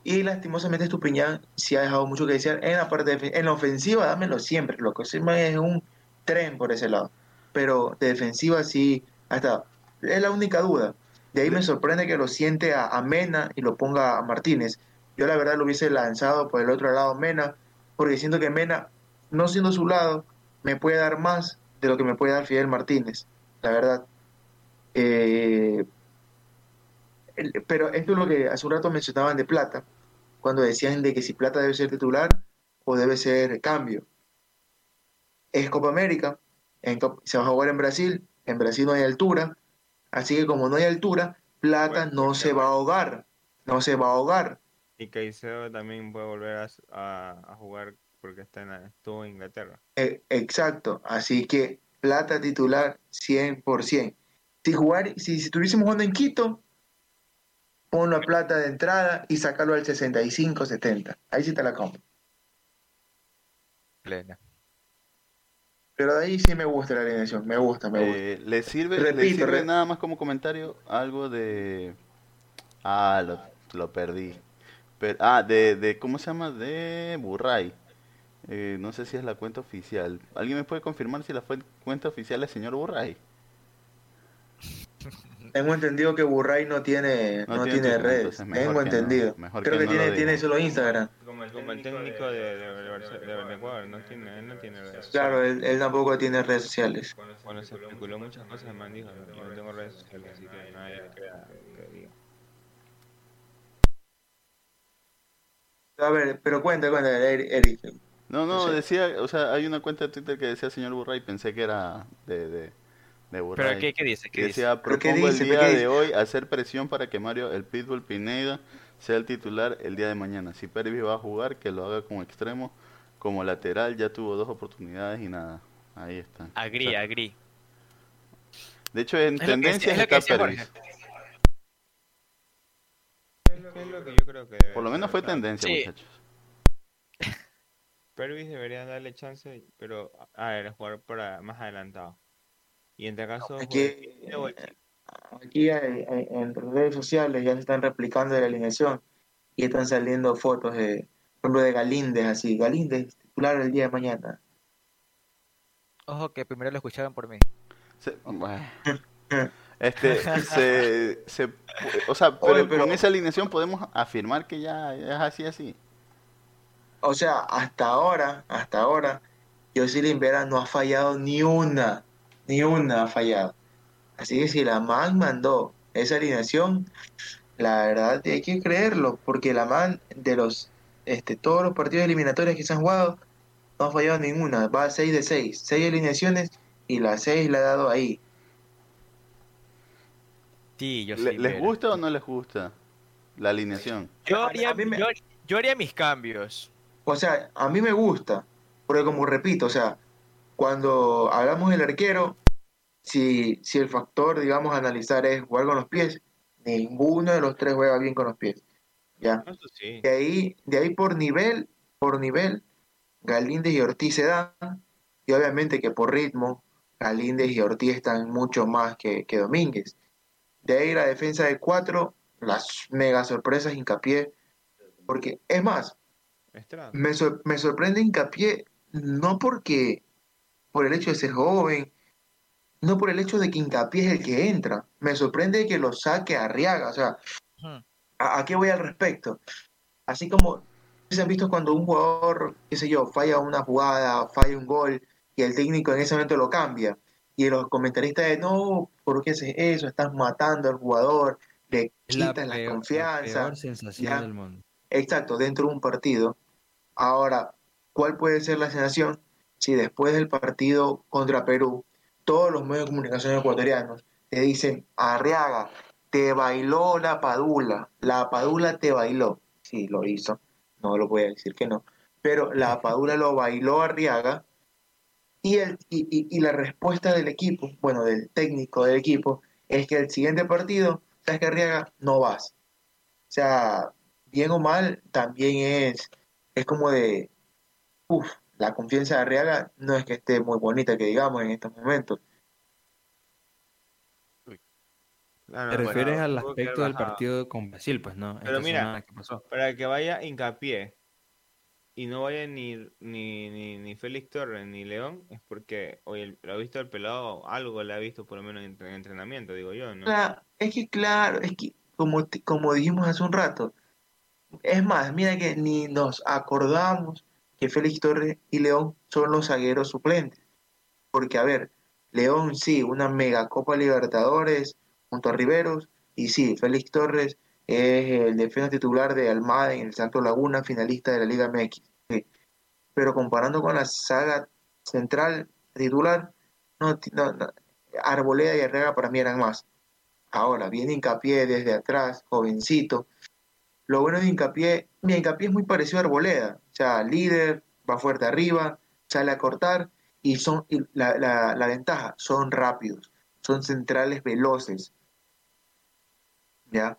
Y lastimosamente Estupiñán sí ha dejado mucho que desear en la parte de, en la ofensiva, dámelo siempre, lo que es un tren por ese lado. Pero de defensiva sí, hasta es la única duda. De ahí me sorprende que lo siente a, a Mena y lo ponga a Martínez. Yo la verdad lo hubiese lanzado por el otro lado Mena, porque siento que Mena, no siendo su lado, me puede dar más de lo que me puede dar Fidel Martínez, la verdad. Eh, pero esto es lo que hace un rato mencionaban de Plata, cuando decían de que si Plata debe ser titular o debe ser cambio. Es Copa América, en Cop- se va a jugar en Brasil, en Brasil no hay altura, así que como no hay altura, Plata
Bueno,
no se va a ahogar, no se va a ahogar.
Y Caicedo también puede volver a, a- a jugar porque está en, estuvo en Inglaterra.
E- exacto, así que Plata titular 100%. Si, jugar, si, si estuviésemos jugando en Quito, ponlo a Plata de entrada y sacarlo al 65-70. Ahí sí te la compro.
Plena.
Pero de ahí sí me gusta la alineación, me gusta, me gusta.
Eh, ¿Le sirve, le
Repito,
sirve
re-
nada más como comentario algo de... Ah, lo, lo perdí. Pero, ah, de, de, ¿cómo se llama? De Burray. Eh, no sé si es la cuenta oficial. ¿Alguien me puede confirmar si la fue- cuenta oficial es señor Burray?
Tengo entendido que Burray no tiene,
No
no,
tiene
tiene redes. Tengo
que no,
entendido.
mejor
Creo
que
que,
no
tiene, tiene solo Instagram.
Como el, como el técnico de, de, de Barce- de- de Ecuador, no tiene, él no tiene redes
Claro,
sociales.
él, él tampoco tiene redes sociales.
Cuando se especuló muchas cosas, el man dijo, yo no tengo redes sociales, así que nadie crea que diga.
A ver, pero cuenta, cuenta, Eric. Eric.
No, no,
No
decía, o sea, hay una cuenta de Twitter que decía señor Burray, pensé que era de, de, de Burray.
¿Pero qué, qué dice? ¿Qué
Que
dice?
decía,
¿Pero qué
propongo
dice?
el
¿Pero
día de
dice?
hoy hacer presión para que Mario el Pitbull Pineda sea el titular el día de mañana. Si Pervis va a jugar, que lo haga como extremo, como lateral, ya tuvo dos oportunidades y nada. Ahí está.
Agri,
O sea,
agri.
de hecho, en
Es que
tendencias
decía- es que
está Pervis.
Jorge.
¿Qué es lo que yo creo que
Por lo menos fue tendencia,
Sí.
muchachos.
Pervis debería darle chance, pero a ver, jugar para más adelantado. Y entre caso,
Es
juegue
que
Quinte o el Chico.
aquí hay- hay- en redes sociales ya se están replicando de la alineación y están saliendo fotos de, por ejemplo, de Galíndez, así. Galíndez, titular el día de mañana.
Ojo que primero lo escucharon por mí.
Se- bueno. Este, se, se, o sea, pero,
Oye, pero-
con esa alineación podemos afirmar que ya, ya es así, así.
O sea, hasta ahora, hasta ahora, Jocelyn Vera no ha fallado ni una, ni una ha fallado. Así que si la man mandó esa alineación, la verdad hay que creerlo, porque la man de los, este, todos los partidos eliminatorios que se han jugado, no ha fallado ninguna, va a 6 de 6, 6 alineaciones y las 6 la ha dado ahí.
Sí, yo
Le-
sí.
¿Les gusta o no les gusta la alineación?
Yo haría,
a mí me-
yo, yo haría mis cambios.
O sea, a mí me gusta, porque como repito, o sea, cuando hablamos del arquero, si, si el factor, digamos, a analizar es jugar con los pies, ninguno de los tres juega bien con los pies. ¿ya?
Eso sí.
De ahí, de ahí por nivel, por nivel, Galíndez y Ortiz se dan, y obviamente que por ritmo, Galíndez y Ortiz están mucho más que, que Domínguez. De ahí la defensa de cuatro, las mega sorpresas, hincapié, porque es más, me, sor- me sorprende hincapié, no porque por el hecho de ser joven, no por el hecho de que hincapié es el que entra, me sorprende que lo saque Arriaga, o sea. ¿A, a qué voy al respecto? Así como se han visto cuando un jugador, qué sé yo, falla una jugada, falla un gol y el técnico en ese momento lo cambia. Y los comentaristas de no, ¿por qué haces eso? Estás matando al jugador, le
la
quitas la,
peor, la
confianza.
peor sensación
ya.
del mundo.
Exacto, dentro de un partido. Ahora, ¿cuál puede ser la sensación si después del partido contra Perú, todos los medios de comunicación ecuatorianos te dicen, Arriaga, te bailó la Padula, la Padula te bailó? Sí, lo hizo, no lo voy a decir que no, pero la Padula lo bailó Arriaga y, el, y, y- y la respuesta del equipo, bueno, del técnico del equipo, es que el siguiente partido, sabes que Arriaga, no vas. O sea, bien o mal, también es, es como de, uff, la confianza de Arriaga no es que esté muy bonita, que digamos, en estos momentos.
Claro,
Te
bueno,
refieres al aspecto del partido con Brasil, pues no.
Pero
Esta
mira,
semana que pasó.
Para que vaya hincapié y no vaya ni, ni, ni, ni Félix Torres ni León, es porque hoy el- lo ha visto el pelado, algo le ha visto por lo menos en, en entrenamiento, digo yo, ¿no?
Claro, es que claro, es que como, como dijimos hace un rato, es más, mira que ni nos acordamos que Félix Torres y León son los zagueros suplentes. Porque, a ver, León sí, una mega Copa Libertadores junto a Riveros, y sí, Félix Torres es el defensa titular de Almada en el Santo Laguna, finalista de la Liga MX. Pero comparando con la saga central titular, no, ti- no, no, Arboleda y Herrera para mí eran más. Ahora, viene Hincapié desde atrás, jovencito. Lo bueno de Hincapié, mi Hincapié es muy parecido a Arboleda. Líder, va fuerte arriba, sale a cortar y son la, la ventaja, son rápidos, son centrales veloces. ¿Ya?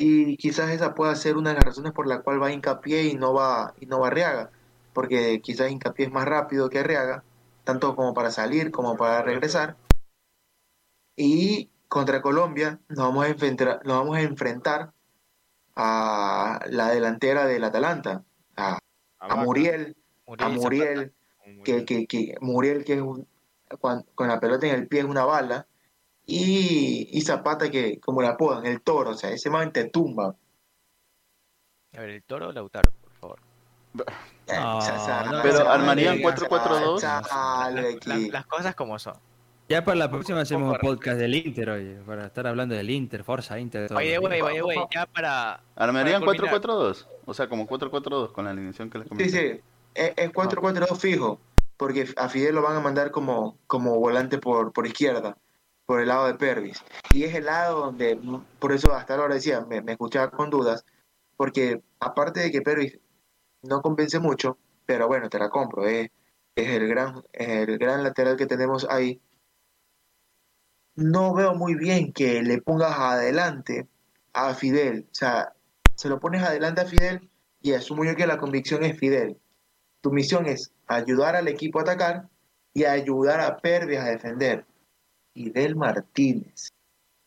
Y quizás esa pueda ser una de las razones por la cual va Hincapié y no va, y no va Arriaga. Porque quizás Hincapié es más rápido que Arriaga, tanto como para salir como para regresar. Y contra Colombia nos vamos a enfrentar, nos vamos a, enfrentar a la delantera del Atalanta, a, a
Vaca,
Muriel, a
Muriel
que,
Muriel.
que, que Muriel que es un- cuan- con, la pelota en el pie es una bala, y, y Zapata que como la apodan, el toro, o sea, ese man te tumba.
A ver, el toro o Lautaro, por favor.
No,
sa-
no,
Pero armarían
sa-
4-4-2.
sa- sale
Las,
aquí.
las cosas como son.
Ya para la próxima hacemos un podcast del Inter, oye, para estar hablando del Inter, Forza Inter.
Oye, güey, oye, güey, ya para...
Armarían
Para culminar.
4-4-2. O sea, como 4-4-2 con la alineación que les
Sí,
comenté.
sí, es, es 4-4-2 fijo, porque a Fidel lo van a mandar como, como volante por, por izquierda, por el lado de Pervis. Y es el lado donde, por eso hasta ahora decía, me, me escuchaba con dudas, porque aparte de que Pervis no convence mucho, pero bueno, te la compro, es, es el gran, es el gran lateral que tenemos ahí. No veo muy bien que le pongas adelante a Fidel, o sea, se lo pones adelante a Fidel y asumo yo que la convicción es Fidel. Tu misión es ayudar al equipo a atacar y ayudar a Pervis a defender. Fidel Martínez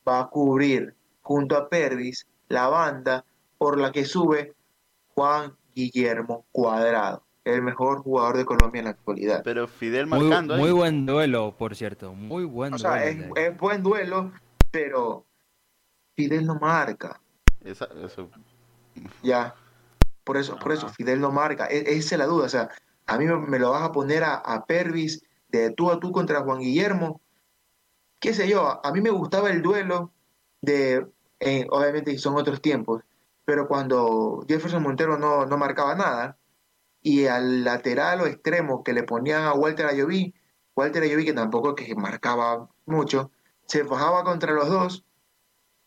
va a cubrir junto a Pervis la banda por la que sube Juan Guillermo Cuadrado, el mejor jugador de Colombia en la actualidad.
Pero Fidel
Muy,
marcando
muy
ahí.
buen duelo, por cierto. Muy buen
O sea, es,
duelo.
buen duelo, pero Fidel no marca.
Esa- eso.
Ya. Por eso, por eso,
Ajá.
Fidel no marca. E- esa es la duda. O sea, a mí me, lo vas a poner a, a Pervis de tú a tú contra Juan Guillermo. Qué sé yo, a, a mí me gustaba el duelo de, eh, obviamente son otros tiempos, pero cuando Jefferson Montero no, no marcaba nada, y al lateral o extremo que le ponían a Walter Ayoví, Walter Ayoví que tampoco que marcaba mucho, se bajaba contra los dos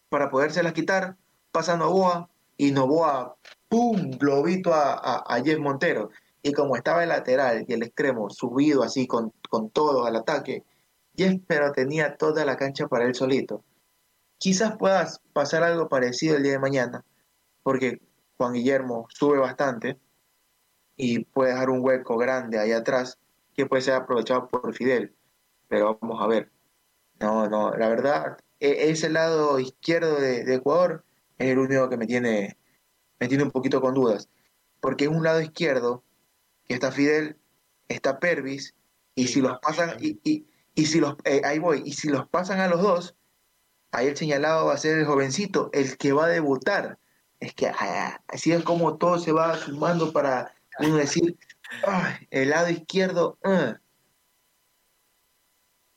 para podérselas quitar, pasa Novoa, y Novoa, ¡pum!, globito a, a, Jeff Montero. Y como estaba el lateral y el extremo subido así con, con todo al ataque, 10, pero tenía toda la cancha para él solito. Quizás pueda pasar algo parecido el día de mañana, porque Juan Guillermo sube bastante y puede dejar un hueco grande ahí atrás que puede ser aprovechado por Fidel. Pero vamos a ver. No, no, la verdad, e- ese lado izquierdo de, de Ecuador es el único que me tiene, me tiene un poquito con dudas. Porque en un lado izquierdo, que está Fidel, está Pervis, y si los pasan, y, y, y si los, eh, ahí voy, y si los pasan a los dos, ahí el señalado va a ser el jovencito, el que va a debutar. Es que ah, así es como todo se va sumando para uno decir, "Ay, el lado izquierdo, ah".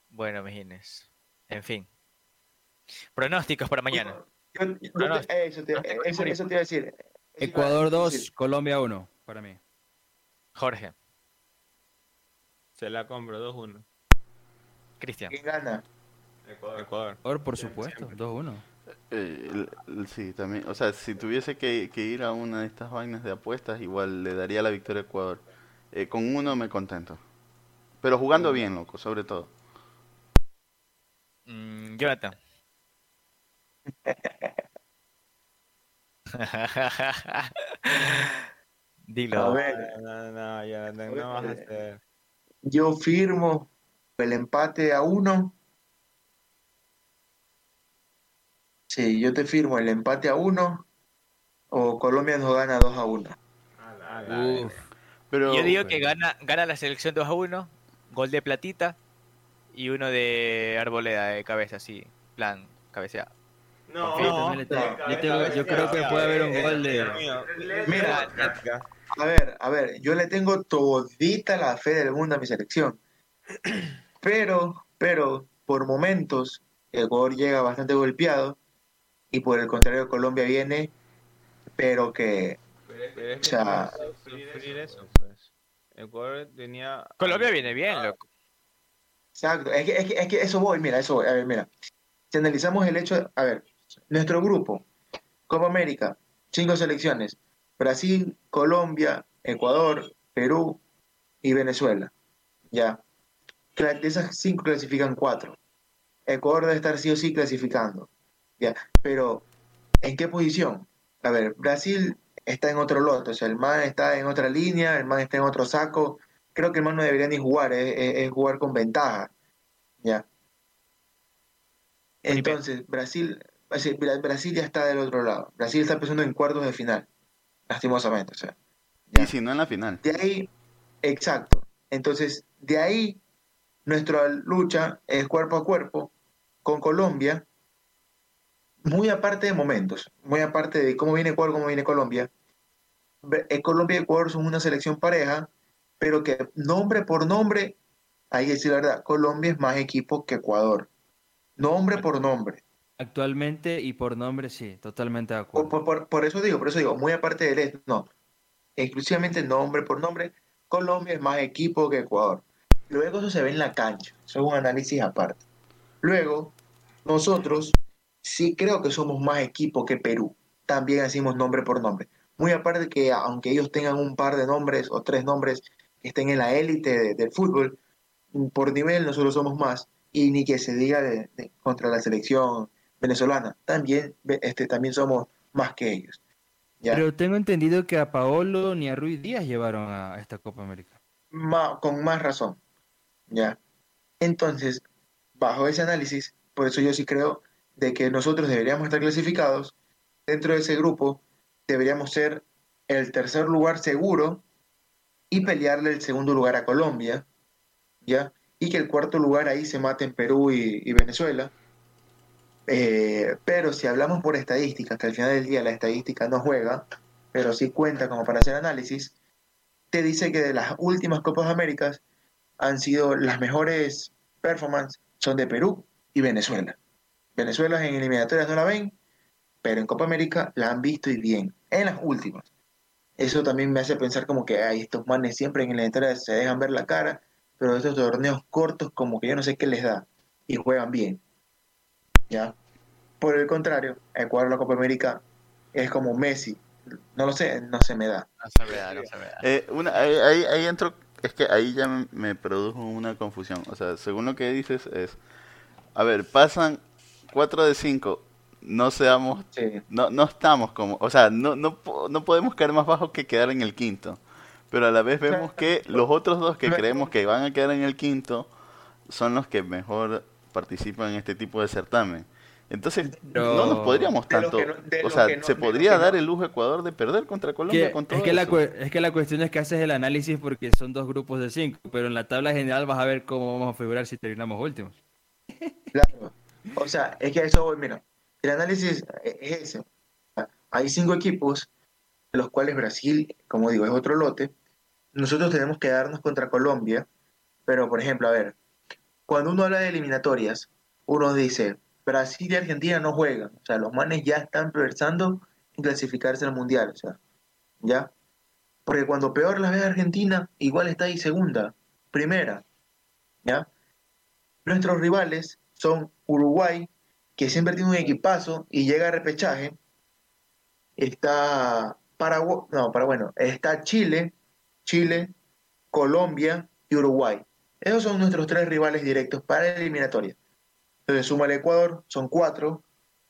Bueno, mijines. En fin. Pronósticos para mañana.
Yo- yo eso, te, eso, eso iba a decir.
Ecuador
eso iba a
2,
decir.
Colombia 1, para mí.
Jorge,
Se la compro 2-1.
Cristian.
¿Quién gana?
Ecuador.
Ecuador, por supuesto, 2-1.
Eh, sí, también. O sea, si tuviese que, que ir a una de estas vainas de apuestas, igual le daría la victoria a Ecuador. Eh, con uno me contento. Pero jugando bien, loco, sobre todo.
Mm, Jonathan. Dilo.
A ver,
No, no, ya no, no vas a hacer.
yo firmo el empate a uno. Sí, yo te firmo el empate a uno. O Colombia nos gana 2 a 1.
Uf,
Pero,
Yo digo que gana, gana la selección 2 a 1, gol de Platita y uno de Arboleda de cabeza, así, plan, cabeceada.
No,
tengo- yo tengo- yo creo que puede haber un gol de-
Mira, A ver, a ver, yo le tengo todita la fe del mundo a mi selección. Pero, pero, por momentos, Ecuador llega bastante golpeado y por el contrario Colombia viene, pero que
Pero es
O
que
sea-
no puedes sufrir eso, pues. Ecuador tenía.
Colombia viene bien, loco.
Exacto, es que, es que, es que eso voy, mira, eso voy. A ver, mira. Si analizamos el hecho, a ver, nuestro grupo, Copa América, cinco selecciones, Brasil, Colombia, Ecuador, Perú y Venezuela. Ya. De esas cinco clasifican cuatro. Ecuador debe estar sí o sí clasificando. Ya. Pero, ¿en qué posición? A ver, Brasil está en otro lote, o sea, el man está en otra línea, el man está en otro saco. Creo que el man no debería ni jugar, es, es- es jugar con ventaja. Ya. Entonces, Brasil, Brasil ya está del otro lado. Brasil está pensando en cuartos de final, lastimosamente. O sea, ya.
y si no en la final.
De ahí, exacto. Entonces, de ahí, nuestra lucha es cuerpo a cuerpo con Colombia, muy aparte de momentos, muy aparte de cómo viene Ecuador, cómo viene Colombia. Eh, Colombia y Ecuador son una selección pareja, pero que nombre por nombre, hay que decir la verdad, Colombia es más equipo que Ecuador. Nombre por nombre.
Actualmente y por nombre, sí, totalmente de acuerdo.
por- por- por eso digo, por eso digo, muy aparte del esto, no. Exclusivamente nombre por nombre, Colombia es más equipo que Ecuador. Luego eso se ve en la cancha, eso es un análisis aparte. Luego, nosotros sí creo que somos más equipo que Perú. También hacemos nombre por nombre. Muy aparte que aunque ellos tengan un par de nombres o tres nombres que estén en la élite de- del fútbol, por nivel nosotros somos más. Y ni que se diga de- de- contra la selección venezolana, también, este, también somos más que ellos. ¿ya?
Pero tengo entendido que a Paolo ni a Ruiz Díaz llevaron a esta Copa América.
Ma- con más razón. ¿ya? Entonces, bajo ese análisis, por eso yo sí creo de que nosotros deberíamos estar clasificados dentro de ese grupo, deberíamos ser el tercer lugar seguro y pelearle el segundo lugar a Colombia, ¿ya? Y que el cuarto lugar ahí se mate en Perú y, Venezuela. Eh, pero si hablamos por estadísticas, que al final del día la estadística no juega, pero sí cuenta como para hacer análisis, te dice que de las últimas Copas Américas han sido las mejores performances son de Perú y Venezuela. Venezuela en eliminatorias no la ven, pero en Copa América la han visto y bien, en las últimas. Eso también me hace pensar como que ay, estos manes siempre en eliminatorias se dejan ver la cara, pero estos torneos cortos como que yo no sé qué les da y juegan bien. ¿Ya? Por el contrario, Ecuador la Copa América es como Messi. No lo sé, no se me da.
No se me da, no se me da.
Eh, una, ahí, ahí, ahí entro es que ahí ya me produjo una confusión. O sea, según lo que dices es, a ver, pasan 4 de 5, no seamos,
Sí.
no, no estamos como, o sea, no, no, no podemos caer más bajo que quedar en el quinto. Pero a la vez vemos que los otros dos que creemos que van a quedar en el quinto son los que mejor participan en este tipo de certamen. Entonces, no nos podríamos tanto,
no-
o sea,
no-
se podría dar el lujo a Ecuador de perder contra Colombia
Que-
con todo
es, que la,
eso.
es que la cuestión es que haces el análisis porque son dos grupos de cinco, pero en la tabla general vas a ver cómo vamos a figurar si terminamos últimos.
Claro. O sea, es que eso mira, el análisis es es ese. Hay cinco equipos, de los cuales Brasil, como digo, es otro lote. Nosotros tenemos que darnos contra Colombia, pero por ejemplo, a ver, cuando uno habla de eliminatorias, uno dice, Brasil y Argentina no juegan, o sea, los manes ya están pensando en clasificarse al Mundial, o sea, ¿ya? Porque cuando peor las ve Argentina, igual está ahí segunda, primera, ¿ya? Nuestros rivales son Uruguay, que siempre tiene un equipazo y llega a repechaje. Está Paraguay, no, para bueno, está Chile, Chile, Colombia y Uruguay. Esos son nuestros tres rivales directos para la eliminatoria. Entonces suma el Ecuador, son cuatro.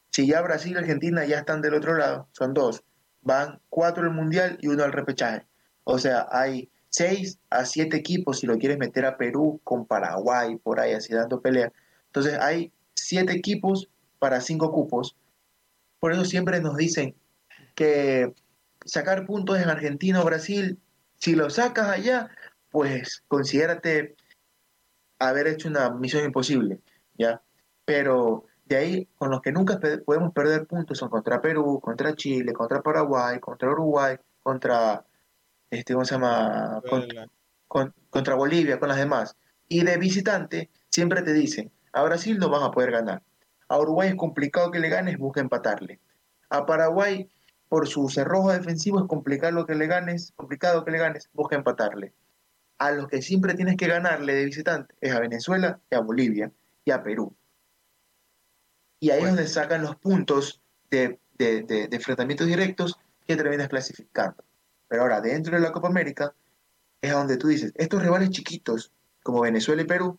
Si ya Brasil y Argentina ya están del otro lado, son dos. Van cuatro al mundial y uno al repechaje. O sea, hay seis a siete equipos si lo quieres meter a Perú con Paraguay, por ahí así dando pelea. Entonces hay siete equipos para cinco cupos. Por eso siempre nos dicen que sacar puntos en Argentina o Brasil, si lo sacas allá, pues considérate haber hecho una misión imposible, ¿ya? Pero de ahí, con los que nunca pe- podemos perder puntos son contra Perú, contra Chile, contra Paraguay, contra Uruguay, contra, este, ¿cómo se llama? Con-
Venezuela.
con- contra Bolivia, con las demás. Y de visitante, siempre te dicen, a Brasil no van a poder ganar. A Uruguay es complicado que le ganes, busca empatarle. A Paraguay, por su cerrojo defensivo, es complicado que le ganes, complicado que le ganes, busca empatarle. A los que siempre tienes que ganarle de visitante es a Venezuela y a Bolivia y a Perú. Y ahí es donde sacan los puntos de, de, enfrentamientos directos que terminas clasificando. Pero ahora, dentro de la Copa América, es donde tú dices, estos rivales chiquitos, como Venezuela y Perú,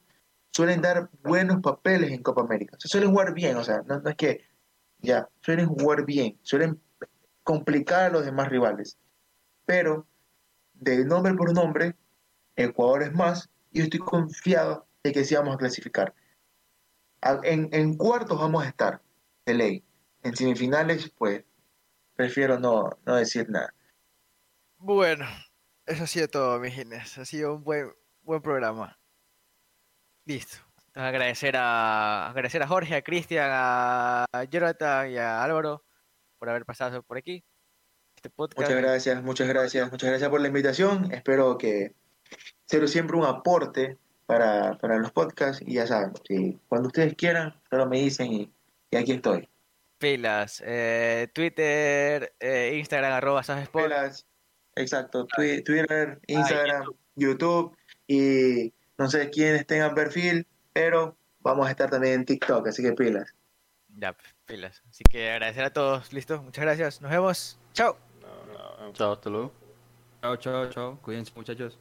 suelen dar buenos papeles en Copa América. O suelen jugar bien, o sea, no, es que, ya, suelen jugar bien, suelen complicar a los demás rivales. Pero, de nombre por nombre, Ecuador es más, y estoy confiado de que sí vamos a clasificar. En cuartos vamos a estar, de ley. En semifinales, pues, prefiero no, no decir nada.
Bueno, eso ha sido todo, mis Gines. Ha sido un buen, buen programa. Listo.
Entonces, agradecer a, agradecer a Jorge, a Cristian, a Jonathan y a Álvaro por haber pasado por aquí. Este podcast.
Muchas gracias, muchas gracias, muchas gracias por la invitación. Espero que sea siempre un aporte para, para los podcasts y ya saben, si cuando ustedes quieran, solo me dicen y, y aquí estoy.
Pilas. eh, Twitter, eh, Instagram, arroba.
Pelas, exacto, twi- Twitter, Instagram, YouTube y no sé quiénes tengan perfil, pero vamos a estar también en TikTok, así que pilas.
Ya, pilas. Así que agradecer a todos. Listo. Muchas gracias. Nos vemos. Chao.
Chao, hasta luego.
Chao, chao, chao. Cuídense, muchachos.